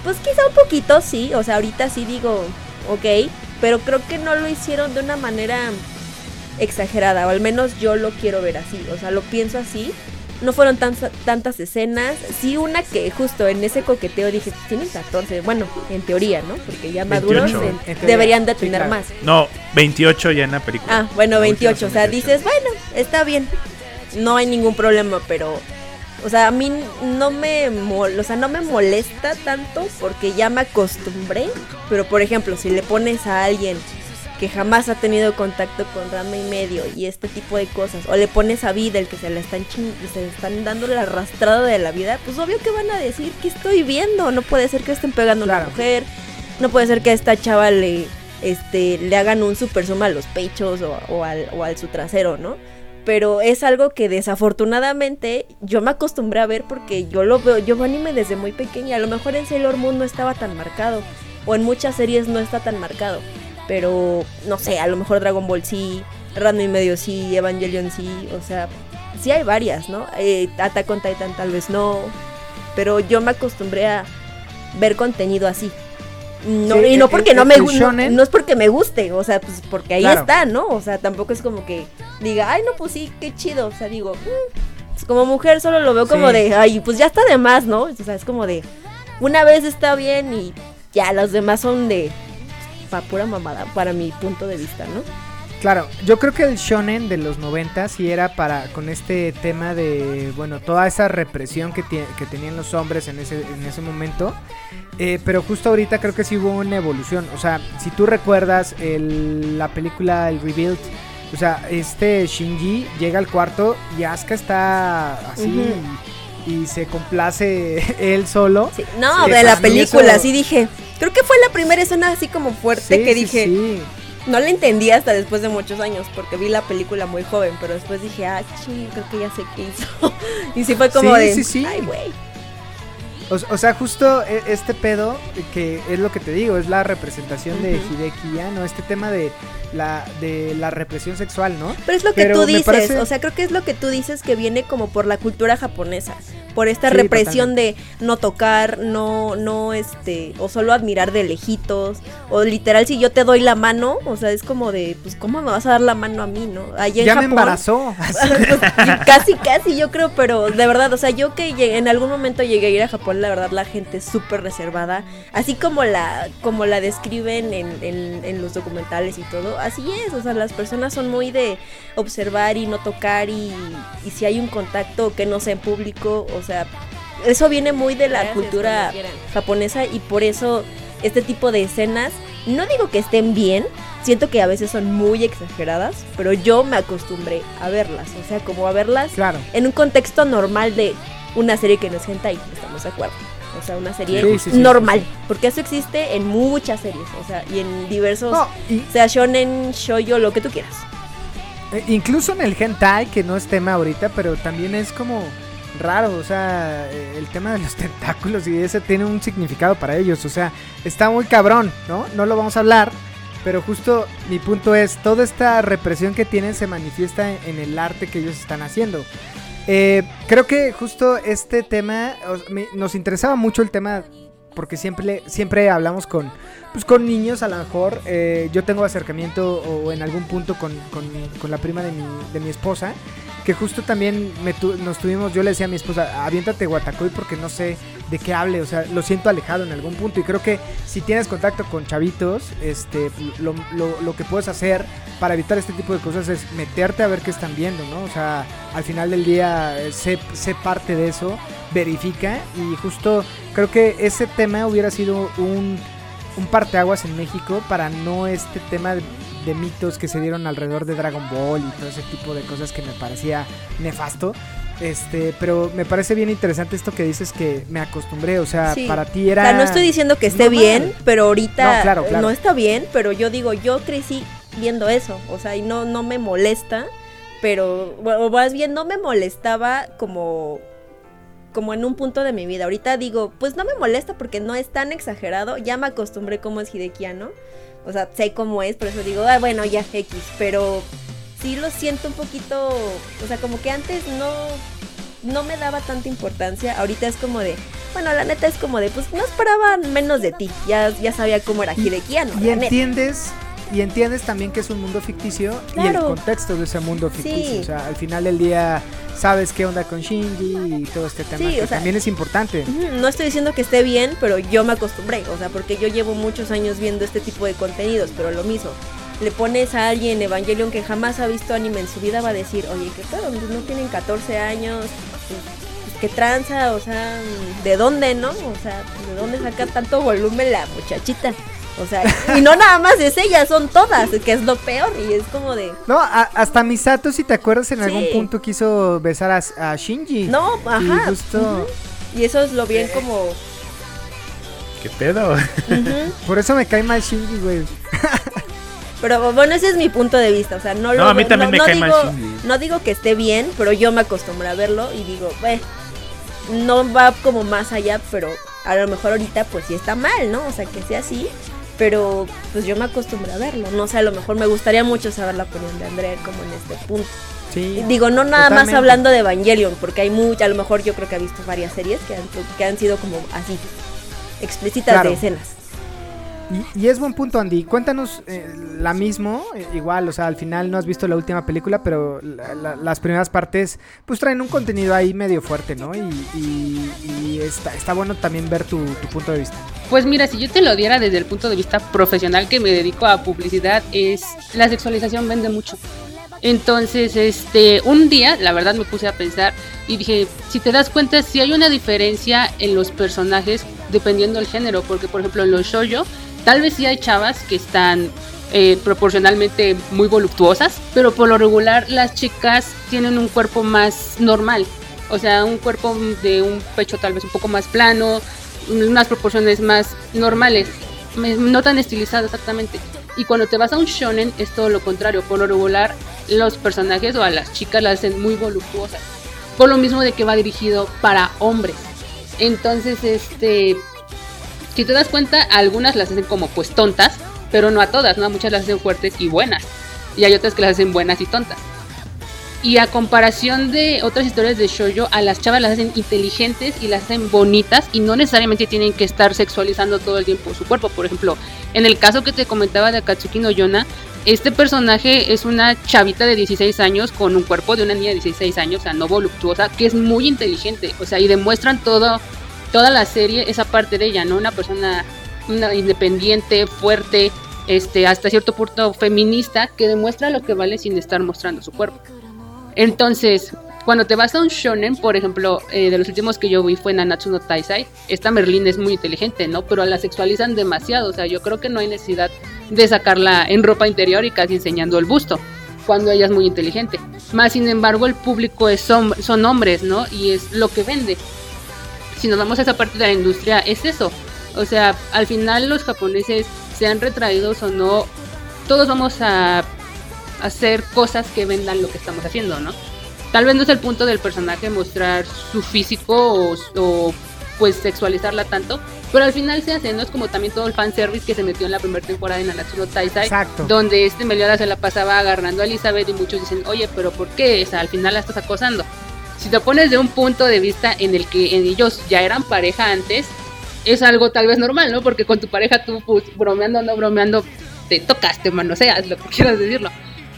pues quizá un poquito, sí, o sea, ahorita sí digo, ok, pero creo que no lo hicieron de una manera exagerada, o al menos yo lo quiero ver así, o sea, lo pienso así. No fueron tan, tantas escenas. Sí, una que justo en ese coqueteo dije, tienen 14. Bueno, en teoría, ¿no? Porque ya maduros en, deberían de tener sí, claro. más. No, 28 ya en la película. Ah, bueno, 28. O sea, 28. dices, bueno, está bien. No hay ningún problema, pero o sea, a mí no me, o sea, no me molesta tanto porque ya me acostumbré. Pero por ejemplo, si le pones a alguien que jamás ha tenido contacto con Rama y medio y este tipo de cosas, o le pones a Vida el que se le están se le están dando la arrastrada de la vida, pues obvio que van a decir que estoy viendo. No puede ser que estén pegando a una mujer, no puede ser que a esta chava le, este, le hagan un super suma a los pechos o, o, al, o al su trasero, ¿no? pero es algo que desafortunadamente yo me acostumbré a ver porque yo lo veo, yo anime desde muy pequeña, a lo mejor en Sailor Moon no estaba tan marcado, o en muchas series no está tan marcado, pero no sé, a lo mejor Dragon Ball sí, Random y medio sí, Evangelion sí, o sea, sí hay varias, ¿no? Eh, Attack on Titan tal vez no, pero yo me acostumbré a ver contenido así, no, sí, y no porque el, no me guste, no, no, es porque me guste, o sea, pues porque ahí claro. está, ¿no? O sea, tampoco es como que diga, ay, no, pues sí, qué chido. O sea, digo, mmm, pues como mujer solo lo veo como de, ay, pues ya está de más, ¿no? O sea, es como de, una vez está bien y ya los demás son de, pa pura mamada, para mi punto de vista, ¿no? Claro, yo creo que el shonen de los 90 sí era para con este tema de, bueno, toda esa represión que, que tenían los hombres en ese, en ese momento. Eh, pero justo ahorita creo que sí hubo una evolución. O sea, si tú recuerdas el, la película El Rebuild, o sea, este Shinji llega al cuarto y Asuka está así uh -huh. Y, se complace él solo. Sí. No, sí, de la película, eso... sí dije. Creo que fue la primera escena así como fuerte sí, que dije. Sí, no la entendí hasta después de muchos años porque vi la película muy joven, pero después dije, ah, ching, creo que ya sé qué hizo. y sí fue como de, ay, güey. O, o, sea, justo e, este pedo, que es lo que te digo, es la representación uh -huh. de Hideki ya, ¿no? Este tema de la, de la represión sexual, ¿no? Pero es lo que Pero tú dices, parece... o sea, creo que es lo que tú dices que viene como por la cultura japonesa, por esta sí, represión totalmente. de no tocar, no, no, este, o solo admirar de lejitos, o literal si yo te doy la mano, o sea, es como de, pues, ¿cómo me vas a dar la mano a mí, no? Allá ya Japón, me embarazó. pues, casi, casi, yo creo, pero de verdad, o sea, yo que llegué, en algún momento llegué a ir a Japón, la verdad, la gente es súper reservada, así como la, como la describen en, en, en los documentales y todo, así es, o sea, las personas son muy de observar y no tocar y, y si hay un contacto que no sea en público, o sea, eso viene muy de la Gracias, cultura japonesa y por eso este tipo de escenas, no digo que estén bien, siento que a veces son muy exageradas, pero yo me acostumbré a verlas, o sea, como a verlas claro. en un contexto normal de una serie que no es hentai, estamos de acuerdo. O sea, una serie sí, sí, sí, normal. Porque eso existe en muchas series. O sea, y en diversos. No, y... sea shonen, shoyo, lo que tú quieras. Eh, incluso en el hentai, que no es tema ahorita, pero también es como raro. O sea, el tema de los tentáculos y ese tiene un significado para ellos. O sea, está muy cabrón, ¿no? No lo vamos a hablar. Pero justo mi punto es, toda esta represión que tienen se manifiesta en el arte que ellos están haciendo. Eh, creo que justo este tema nos interesaba mucho el tema porque siempre siempre hablamos con pues con niños a lo mejor. Eh, yo tengo acercamiento o en algún punto con, con, con la prima de mi, de mi, esposa que justo también me tu, nos tuvimos yo le decía a mi esposa aviéntate Guatacoy porque no sé de qué hable, o sea, lo siento alejado en algún punto y creo que si tienes contacto con chavitos, este, lo, lo- lo que puedes hacer para evitar este tipo de cosas es meterte a ver qué están viendo, ¿no? O sea, al final del día eh, sé, sé parte de eso, verifica y justo creo que ese tema hubiera sido un, un parteaguas en México para no este tema de mitos que se dieron alrededor de Dragon Ball y todo ese tipo de cosas que me parecía nefasto. Este, pero me parece bien interesante esto que dices que me acostumbré, o sea, Sí. para ti era O sea, no estoy diciendo que esté normal. bien, pero ahorita No, claro, claro. no está bien, pero yo digo, yo crecí viendo eso, o sea, y no, no me molesta, pero, o más bien no me molestaba como, como en un punto de mi vida. Ahorita digo, pues no me molesta porque no es tan exagerado, ya me acostumbré como es Hidekiano, o sea, sé cómo es, por eso digo, ah, bueno, ya X, pero sí lo siento un poquito, o sea, como que antes no, no me daba tanta importancia, ahorita es como de, bueno, la neta es como de, pues no esperaba menos de ti, ya, ya sabía cómo era Hidekiano. y neta. entiendes y entiendes también que es un mundo ficticio y el contexto de ese mundo ficticio, Sí. o sea, al final del día sabes qué onda con Shinji y todo este tema Sí, que o sea- también es importante. No estoy diciendo que esté bien, pero yo me acostumbré, o sea, porque yo llevo muchos años viendo este tipo de contenidos, pero lo mismo. Le pones a alguien Evangelion que jamás ha visto anime en su vida, va a decir, oye, ¿qué pedo? Pues No tienen 14 años, pues, pues, ¿qué tranza? O sea, ¿de dónde, no? O sea, ¿de dónde saca tanto volumen la muchachita? O sea, y no nada más es ella, son todas, que es lo peor, y es como de, No, a- hasta Misato, si te acuerdas, en algún punto quiso besar a, a Shinji. no, ajá. Y justo. Y eso es lo bien como... ¿Qué pedo? por eso me cae mal Shinji, güey. Pero bueno, ese es mi punto de vista, o sea, no lo No, a mí también me cae mal digo, Shinji. No digo que esté bien, pero yo me acostumbré a verlo y digo, "Ve, no va como más allá, pero a lo mejor ahorita pues sí está mal, ¿no? O sea, que sea así, pero pues yo me acostumbré a verlo, no sé, a lo mejor me gustaría mucho saber la opinión de Andrea como en este punto. Sí. Digo, no nada más hablando de Evangelion, porque hay mucha, a lo mejor yo creo que ha visto varias series que han, que han sido como así, explícitas Claro. de escenas. Y, y es buen punto, Andy. Cuéntanos eh, la mismo, eh, igual, o sea, al final no has visto la última película, pero la- la- las primeras partes pues traen un contenido ahí medio fuerte, ¿no? Y, y- y está, está bueno también ver tu, tu punto de vista. Pues mira, si yo te lo diera desde el punto de vista profesional que me dedico a publicidad, es la sexualización vende mucho. Entonces, este, un día, la verdad me puse a pensar y dije, si te das cuenta, si hay una diferencia en los personajes dependiendo del género, porque por ejemplo en los shoujo, tal vez sí hay chavas que están eh, proporcionalmente muy voluptuosas, pero por lo regular las chicas tienen un cuerpo más normal, o sea, un cuerpo de un pecho tal vez un poco más plano, unas proporciones más normales, no tan estilizado exactamente. Y cuando te vas a un shonen es todo lo contrario, por lo regular los personajes o a las chicas las hacen muy voluptuosas. Por lo mismo de que va dirigido para hombres. Entonces, este, si te das cuenta, algunas las hacen como pues tontas, pero no a todas, ¿no? A muchas las hacen fuertes y buenas. Y hay otras que las hacen buenas y tontas. Y a comparación de otras historias de shoujo, a las chavas las hacen inteligentes y las hacen bonitas y no necesariamente tienen que estar sexualizando todo el tiempo su cuerpo. Por ejemplo, en el caso que te comentaba de Akatsuki no Yona, este personaje es una chavita de 16 años con un cuerpo de una niña de 16 años, o sea, no voluptuosa, que es muy inteligente, o sea, y demuestran todo, toda la serie esa parte de ella, ¿no? Una persona una independiente, fuerte, este, hasta cierto punto feminista, que demuestra lo que vale sin estar mostrando su cuerpo. Entonces, cuando te vas a un shonen, por ejemplo, eh, de los últimos que yo vi fue Nanatsu no Taisai, esta Merlin es muy inteligente, ¿no? Pero la sexualizan demasiado, o sea, yo creo que no hay necesidad de sacarla en ropa interior y casi enseñando el busto, cuando ella es muy inteligente. Más sin embargo, el público es son hombres, ¿no? Y es lo que vende. Si nos vamos a esa parte de la industria, es eso. O sea, al final los japoneses, sean retraídos o no, todos vamos a hacer cosas que vendan lo que estamos haciendo, ¿no? Tal vez no es el punto del personaje mostrar su físico o, o, pues sexualizarla tanto, pero al final se hace, ¿no? Es como también todo el fanservice que se metió en la primera temporada de Nanatsu no Taisai, Exacto. donde este Meliodas se la pasaba agarrando a Elizabeth y muchos dicen, oye, pero ¿por qué? O sea, al final la estás acosando. Si te pones de un punto de vista en el que en ellos ya eran pareja antes, es algo tal vez normal, ¿no? Porque con tu pareja tú, pues, bromeando o no bromeando, te tocas, te manoseas, lo que quieras decirlo.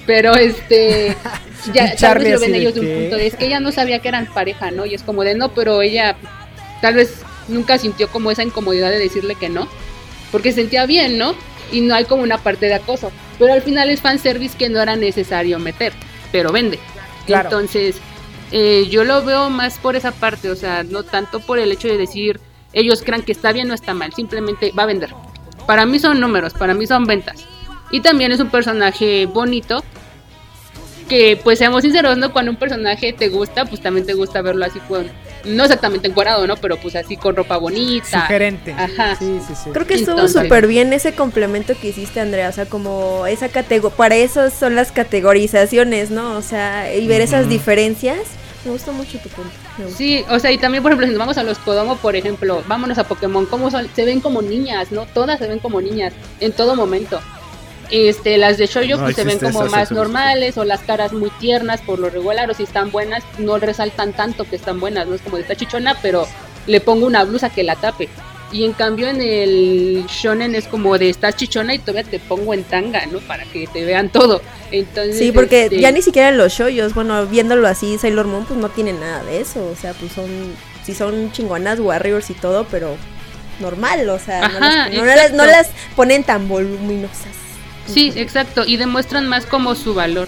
Pero este, ya tal vez lo ven ellos de un punto de es que ella no sabía que eran pareja, ¿no? Y es como de no, pero ella tal vez nunca sintió como esa incomodidad de decirle que no, porque se sentía bien, ¿no? Y no hay como una parte de acoso. Pero al final es fanservice que no era necesario meter, pero vende. Claro. Entonces, eh, yo lo veo más por esa parte, o sea, no tanto por el hecho de decir ellos crean que está bien o está mal, simplemente va a vender. Para mí son números, para mí son ventas. Y también es un personaje bonito, que pues seamos sinceros, ¿no? Cuando un personaje te gusta, pues también te gusta verlo así con, no exactamente encuadrado, ¿no? Pero pues así con ropa bonita. Sugerente. Ajá. Sí, sí, sí. Creo que estuvo súper bien ese complemento que hiciste, Andrea. O sea, como esa categoría. Para eso son las categorizaciones, ¿no? O sea, y ver esas diferencias. Me gustó mucho tu punto. Sí, o sea, y también, por ejemplo, si nos vamos a los Kodomo, por ejemplo, vámonos a Pokémon, ¿cómo son? Se ven como niñas, ¿no? Todas se ven como niñas, en todo momento. Este, las de Shoujo No pues se ven como más normales o las caras muy tiernas por lo regular o si están buenas no resaltan tanto que están buenas, no es como de esta chichona, pero le pongo una blusa que la tape. Y en cambio en el shonen es como de estás chichona y todavía te pongo en tanga, ¿no? Para que te vean todo. Entonces Sí, porque este, ya ni siquiera los shoyos, bueno, viéndolo así, Sailor Moon, pues no tiene nada de eso. O sea, pues son. Sí, son chingonas, Warriors y todo, pero normal, o sea, no, las, no las- no las ponen tan voluminosas. Sí, exacto, y demuestran más como su valor.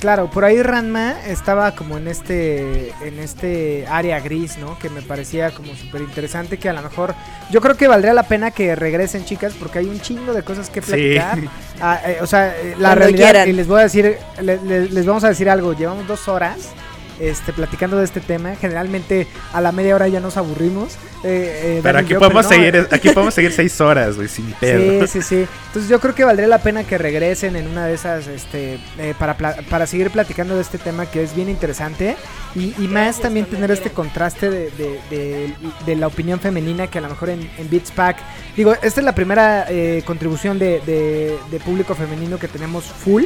Claro, por ahí Ranma estaba como en este en este área gris, ¿no? Que me parecía como súper interesante que a lo mejor yo creo que valdría la pena que regresen chicas porque hay un chingo de cosas que Sí. platicar. Ah, eh, o sea, eh, la Cuando realidad quieran. y les voy a decir le- le- les vamos a decir algo. Llevamos dos horas. Este, platicando de este tema, generalmente a la media hora ya nos aburrimos. eh, eh, Pero aquí yo, podemos no, seguir, aquí podemos seguir seis horas, güey, sin pedo. Sí, sí, sí. Entonces yo creo que valdría la pena que regresen en una de esas, este, eh, para, para seguir platicando de este tema que es bien interesante y, y más también tener este contraste de, de- de- de la opinión femenina que a lo mejor en, en Beats Pack, digo, esta es la primera eh, contribución de, de- de público femenino que tenemos full.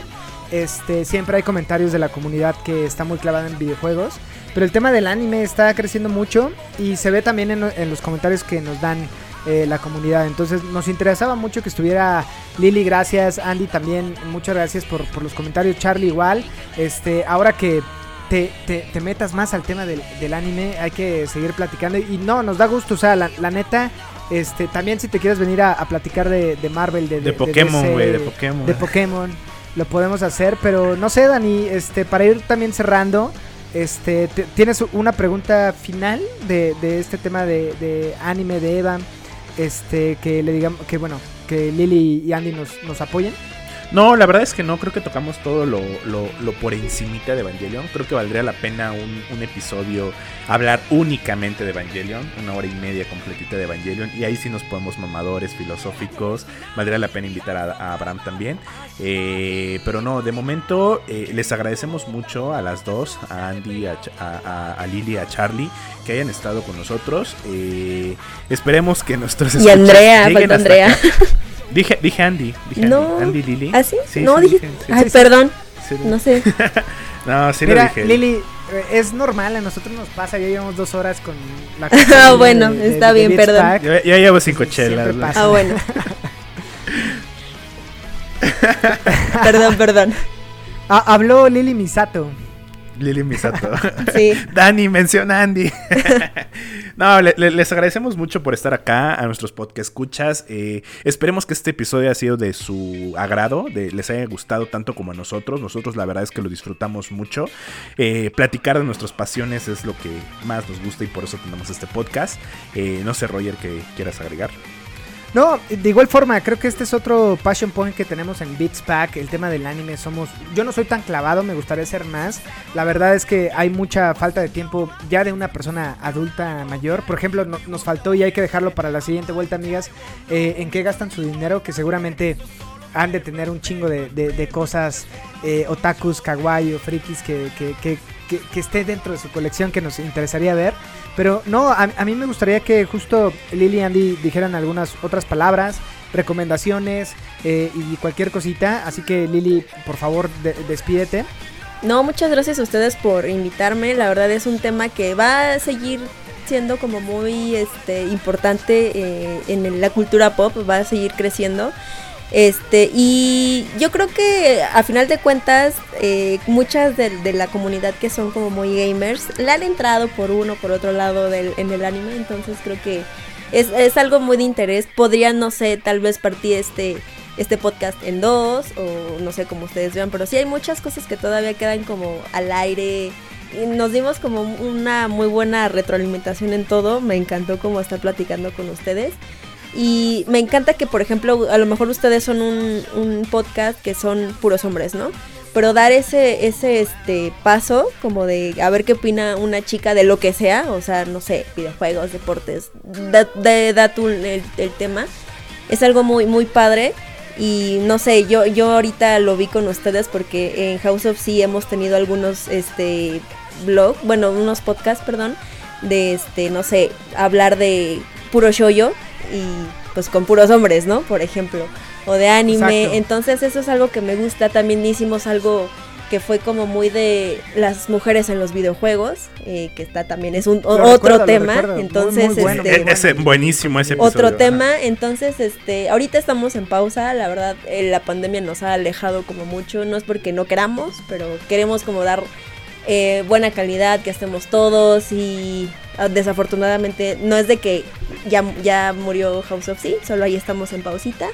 Este, siempre hay comentarios de la comunidad que está muy clavada en videojuegos. Pero el tema del anime está creciendo mucho y se ve también en, en los comentarios que nos dan eh, la comunidad. Entonces nos interesaba mucho que estuviera Lili, gracias. Andy también, muchas gracias por, por los comentarios. Charlie igual. Este, ahora que te, te- te metas más al tema del, del anime, hay que seguir platicando. Y no, nos da gusto, o sea, la, la neta. Este, también si te quieres venir a, a platicar de, de Marvel, de, De Pokémon, DC, güey, de Pokémon. de Pokémon, lo podemos hacer, pero no sé, Dani, este, para ir también cerrando, este, te- ¿tienes una pregunta final de, de este tema de, de anime de Eva? Este, que le digamos, que bueno, que Lily y Andy nos, nos apoyen. No, la verdad es que no, creo que tocamos todo lo, lo, lo por encimita de Evangelion. Creo que valdría la pena un, un episodio hablar únicamente de Evangelion, una hora y media completita de Evangelion. Y ahí sí nos podemos mamadores, filosóficos. Valdría la pena invitar a, a Abraham también. Eh, pero no, de momento eh, les agradecemos mucho a las dos, a Andy, a, a, a- Lily, a Charlie, que hayan estado con nosotros. Eh, esperemos que nuestros Y Andrea, falta Andrea. Dije, dije Andy, dije No. Andy, Andy Lily. ¿Ah, sí? Sí, no, sí, dije. dije, sí, Ay, sí, perdón. sí, No sé. No, sí lo Mira, dije. Lili, eh, es normal, a nosotros nos pasa, ya llevamos dos horas con la... Ah, bueno, está bien, perdón. Yo, yo llevo cinco chelas. Ah, bueno. perdón, perdón. Ah, habló Lili Misato. Lili Misato. Sí. Dani, menciona Andy. no, le- le- les agradecemos mucho por estar acá, a nuestros podcast escuchas. Eh, esperemos que este episodio haya sido de su agrado, de, les haya gustado tanto como a nosotros. Nosotros la verdad es que lo disfrutamos mucho. Eh, platicar de nuestras pasiones es lo que más nos gusta y por eso tenemos este podcast. Eh, no sé, Roger, que quieras agregar. No, de igual forma, creo que este es otro passion point que tenemos en Beats Pack, el tema del anime. Somos, yo no soy tan clavado, me gustaría ser más. La verdad es que hay mucha falta de tiempo ya de una persona adulta mayor. Por ejemplo, no- nos faltó y hay que dejarlo para la siguiente vuelta, amigas. eh, en qué gastan su dinero, que seguramente han de tener un chingo de, de- cosas eh, otakus, kawaii o frikis que, que, que, que- que esté dentro de su colección que nos interesaría ver. Pero no, a, a mí me gustaría que justo Lily y Andy dijeran algunas otras palabras, recomendaciones eh, y cualquier cosita. Así que Lily, por favor, de- despídete. No, muchas gracias a ustedes por invitarme. La verdad es un tema que va a seguir siendo como muy este, importante eh, en la cultura pop, va a seguir creciendo. Este, y yo creo que a final de cuentas, eh, muchas de, la comunidad que son como muy gamers, le han entrado por uno, por otro lado del, en el anime, entonces creo que es, es algo muy de interés. Podría, no sé, tal vez partir este, este podcast en dos, o no sé cómo ustedes vean, pero sí hay muchas cosas que todavía quedan como al aire. Nos dimos como una muy buena retroalimentación en todo. Me encantó como estar platicando con ustedes. Y me encanta que, por ejemplo, a lo mejor ustedes son un, podcast que son puros hombres, ¿no? Pero dar ese, ese este paso, como de a ver qué opina una chica de lo que sea, o sea, no sé, videojuegos, deportes, da, da- tú el, el tema, es algo muy, muy padre. Y no sé, yo, yo ahorita lo vi con ustedes porque en House of sí hemos tenido algunos este blog, bueno, unos podcasts, perdón, de este, no sé, hablar de puro shoyo y pues con puros hombres, ¿no? Por ejemplo, o de anime. Exacto. Entonces eso es algo que me gusta. También hicimos algo que fue como muy de las mujeres en los videojuegos, eh, que está también es un o- otro recuerdo, tema. Muy, Entonces, muy bueno, este, E- ese, buenísimo ese episodio. otro ajá. tema, entonces este, ahorita estamos en pausa, la verdad eh, la pandemia nos ha alejado como mucho, no es porque no queramos, pero queremos como dar eh, buena calidad, que estemos todos y ah, desafortunadamente no es de que ya, ya murió House of Sea, solo ahí estamos en pausita.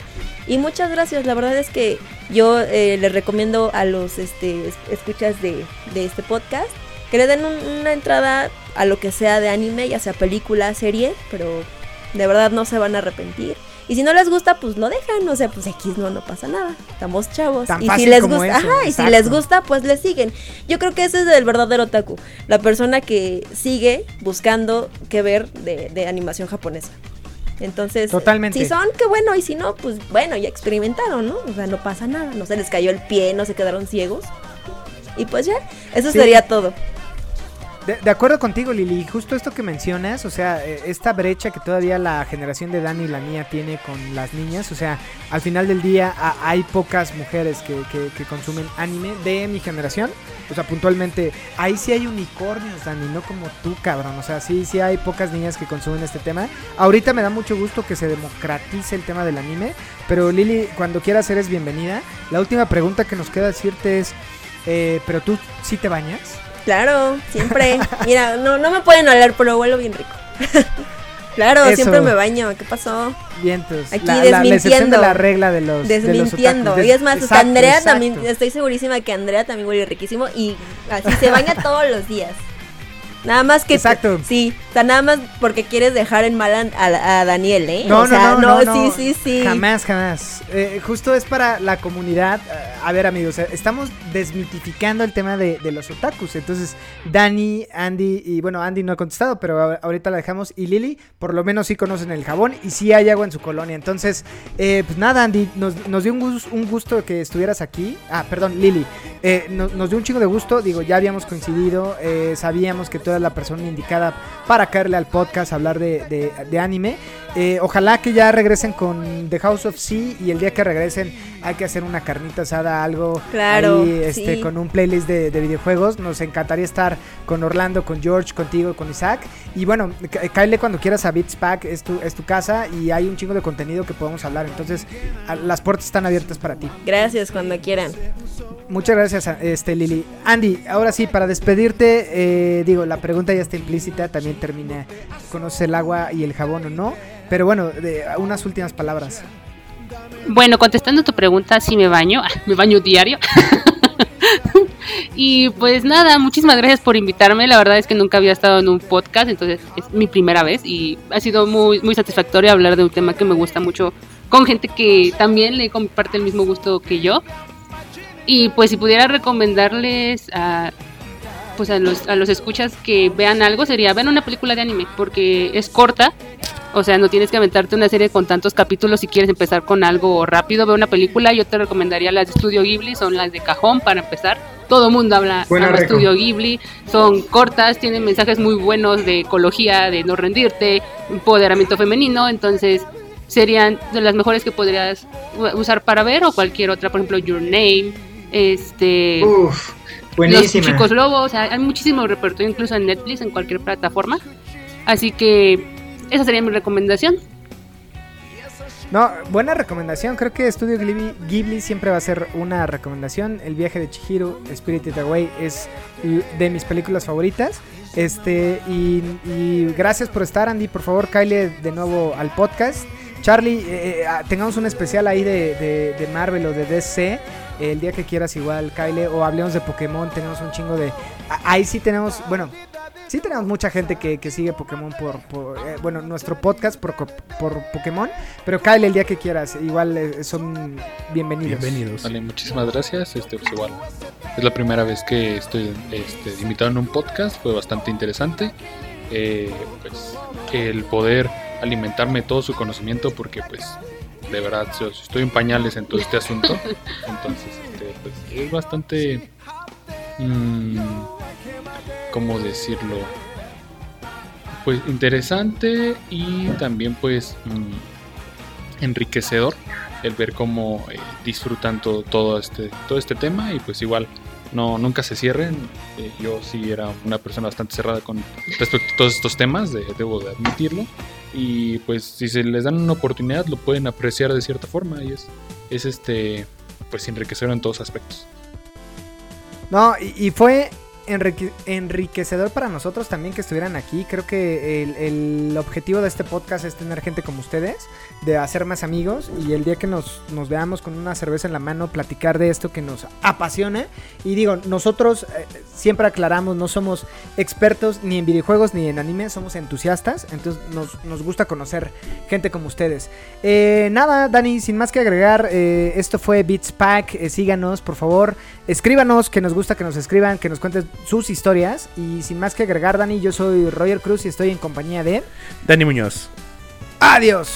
Y muchas gracias, la verdad es que yo eh, les recomiendo a los este, es- escuchas de, de este podcast que le den un- una entrada a lo que sea de anime, ya sea película, serie, pero de verdad no se van a arrepentir. Y si no les gusta, pues lo dejan, o sea, pues X no, no pasa nada. Estamos chavos. Tan y si les como gusta, eso, ajá, y si les gusta, pues le siguen. Yo creo que ese es el verdadero otaku, la persona que sigue buscando qué ver de, de animación japonesa. Entonces, Totalmente. si son, qué bueno, y si no, pues bueno, ya experimentaron, ¿no? O sea, no pasa nada, no se les cayó el pie, no se quedaron ciegos. Y pues ya, eso Sí. sería todo. De, acuerdo contigo, Lili, justo esto que mencionas, o sea, eh, esta brecha que todavía la generación de Dani y la mía tiene con las niñas, o sea, al final del día hay pocas mujeres que, que- que consumen anime de mi generación, o sea, puntualmente, ahí sí hay unicornios, Dani, no como tú, cabrón, o sea, sí, sí hay pocas niñas que consumen este tema. Ahorita me da mucho gusto que se democratice el tema del anime, pero Lili, cuando quieras eres bienvenida. La última pregunta que nos queda decirte es, eh, ¿pero tú sí te bañas? Claro, siempre. Mira, no, no me pueden hablar, pero huelo bien rico. claro, Eso. siempre me baño. ¿Qué pasó? Vientos. Aquí la, la desmintiendo. de la regla de los. de los Desmintiendo. y es más, hasta Exacto, Andrea exacto. también, estoy segurísima que Andrea también huele riquísimo y así se baña todos los días. Nada más que. Exacto. Sí, o sea, nada más porque quieres dejar en mal a, a- a Daniel, ¿eh? No, o sea, no, no, no, sí, no. sí, sí. Jamás, jamás. Eh, justo es para la comunidad. A ver, amigos, eh, estamos desmitificando el tema de, de los otakus. Entonces, Dani, Andy, y bueno, Andy no ha contestado, pero ahorita la dejamos. Y Lili, por lo menos sí conocen el jabón y sí hay agua en su colonia. Entonces, eh, pues nada, Andy, nos, nos dio un, gus- un gusto que estuvieras aquí. Ah, perdón, Lili. Eh, no- nos dio un chingo de gusto. Digo, ya habíamos coincidido. eh, sabíamos que tú eras la persona indicada para caerle al podcast, hablar de, de- de anime. Eh, ojalá que ya regresen con The House of Sea y el día que regresen hay que hacer una carnita asada, algo Claro, ahí, este, sí. con un playlist de, de videojuegos. Nos encantaría estar con Orlando, con George, contigo, con Isaac. Y bueno, cáele cuando quieras a Beats Pack, es tu, es tu casa y hay un chingo de contenido que podemos hablar. Entonces, a- las puertas están abiertas para ti. Gracias cuando quieran. Muchas gracias, este Lili. Andy, ahora sí, para despedirte, eh, digo, la pregunta ya está implícita, también termina, ¿conoce el agua y el jabón o no? Pero bueno, de, unas últimas palabras. Bueno, contestando tu pregunta, sí me baño, me baño diario. y pues nada, muchísimas gracias por invitarme. La verdad es que nunca había estado en un podcast, entonces es mi primera vez y ha sido muy, muy satisfactorio hablar de un tema que me gusta mucho con gente que también le comparte el mismo gusto que yo. Y pues si pudiera recomendarles a pues a los, a los escuchas que vean algo sería vean una película de anime porque es corta o sea no tienes que aventarte una serie con tantos capítulos si quieres empezar con algo rápido. Ve una película yo te recomendaría las de Estudio Ghibli son las de cajón para empezar. Todo mundo habla reco. Estudio Ghibli son cortas tienen mensajes muy buenos de ecología de no rendirte empoderamiento femenino entonces serían de las mejores que podrías usar para ver o cualquier otra por ejemplo Your Name este Uf, los buenísima. chicos lobos, o sea, hay muchísimo repertorio incluso en Netflix, en cualquier plataforma. Así que esa sería mi recomendación. No, buena recomendación. Creo que Estudio Ghibli, Ghibli siempre va a ser una recomendación. El viaje de Chihiro, Spirited Away, es de mis películas favoritas. Este, y, y gracias por estar, Andy. Por favor, Kyle de nuevo al podcast. Charlie, eh, eh, ah, tengamos un especial ahí de, de- de Marvel o de DC. El día que quieras, igual, Kyle. O hablemos de Pokémon. Tenemos un chingo de. Ahí sí tenemos. Bueno, Sí tenemos mucha gente que, que sigue Pokémon por, por, eh, bueno, nuestro podcast por, por Pokémon, pero Kyle el día que quieras, igual eh, son bienvenidos. Bienvenidos. Vale, muchísimas gracias. Este, pues igual, es la primera vez que estoy este, invitado en un podcast, fue bastante interesante. Eh, pues el poder alimentarme todo su conocimiento, porque pues de verdad estoy en pañales en todo este asunto. Entonces, este, pues, es bastante, mm, ¿cómo decirlo? Pues interesante y también pues mm, enriquecedor el ver cómo eh, disfrutan todo, todo este todo este tema y pues igual no nunca se cierren Eh, yo sí era una persona bastante cerrada con respecto a todos estos temas de- debo de admitirlo y pues si se les dan una oportunidad lo pueden apreciar de cierta forma y es es este pues enriquecedor en todos aspectos. No, y, y fue enrique- enriquecedor para nosotros también que estuvieran aquí. Creo que el, objetivo de este podcast es tener gente como ustedes, de hacer más amigos y el día que nos, veamos con una cerveza en la mano, platicar de esto que nos apasiona. Y digo, nosotros eh, siempre aclaramos, no somos expertos ni en videojuegos ni en anime, somos entusiastas, entonces nos, nos gusta conocer gente como ustedes. Eh, nada, Dani, sin más que agregar, eh, esto fue Beats Pack, eh, síganos, por favor, escríbanos, que nos gusta que nos escriban, que nos cuenten sus historias. Y sin más que agregar, Dani, yo soy Roger Cruz y estoy en compañía de... Dani Muñoz. ¡Adiós!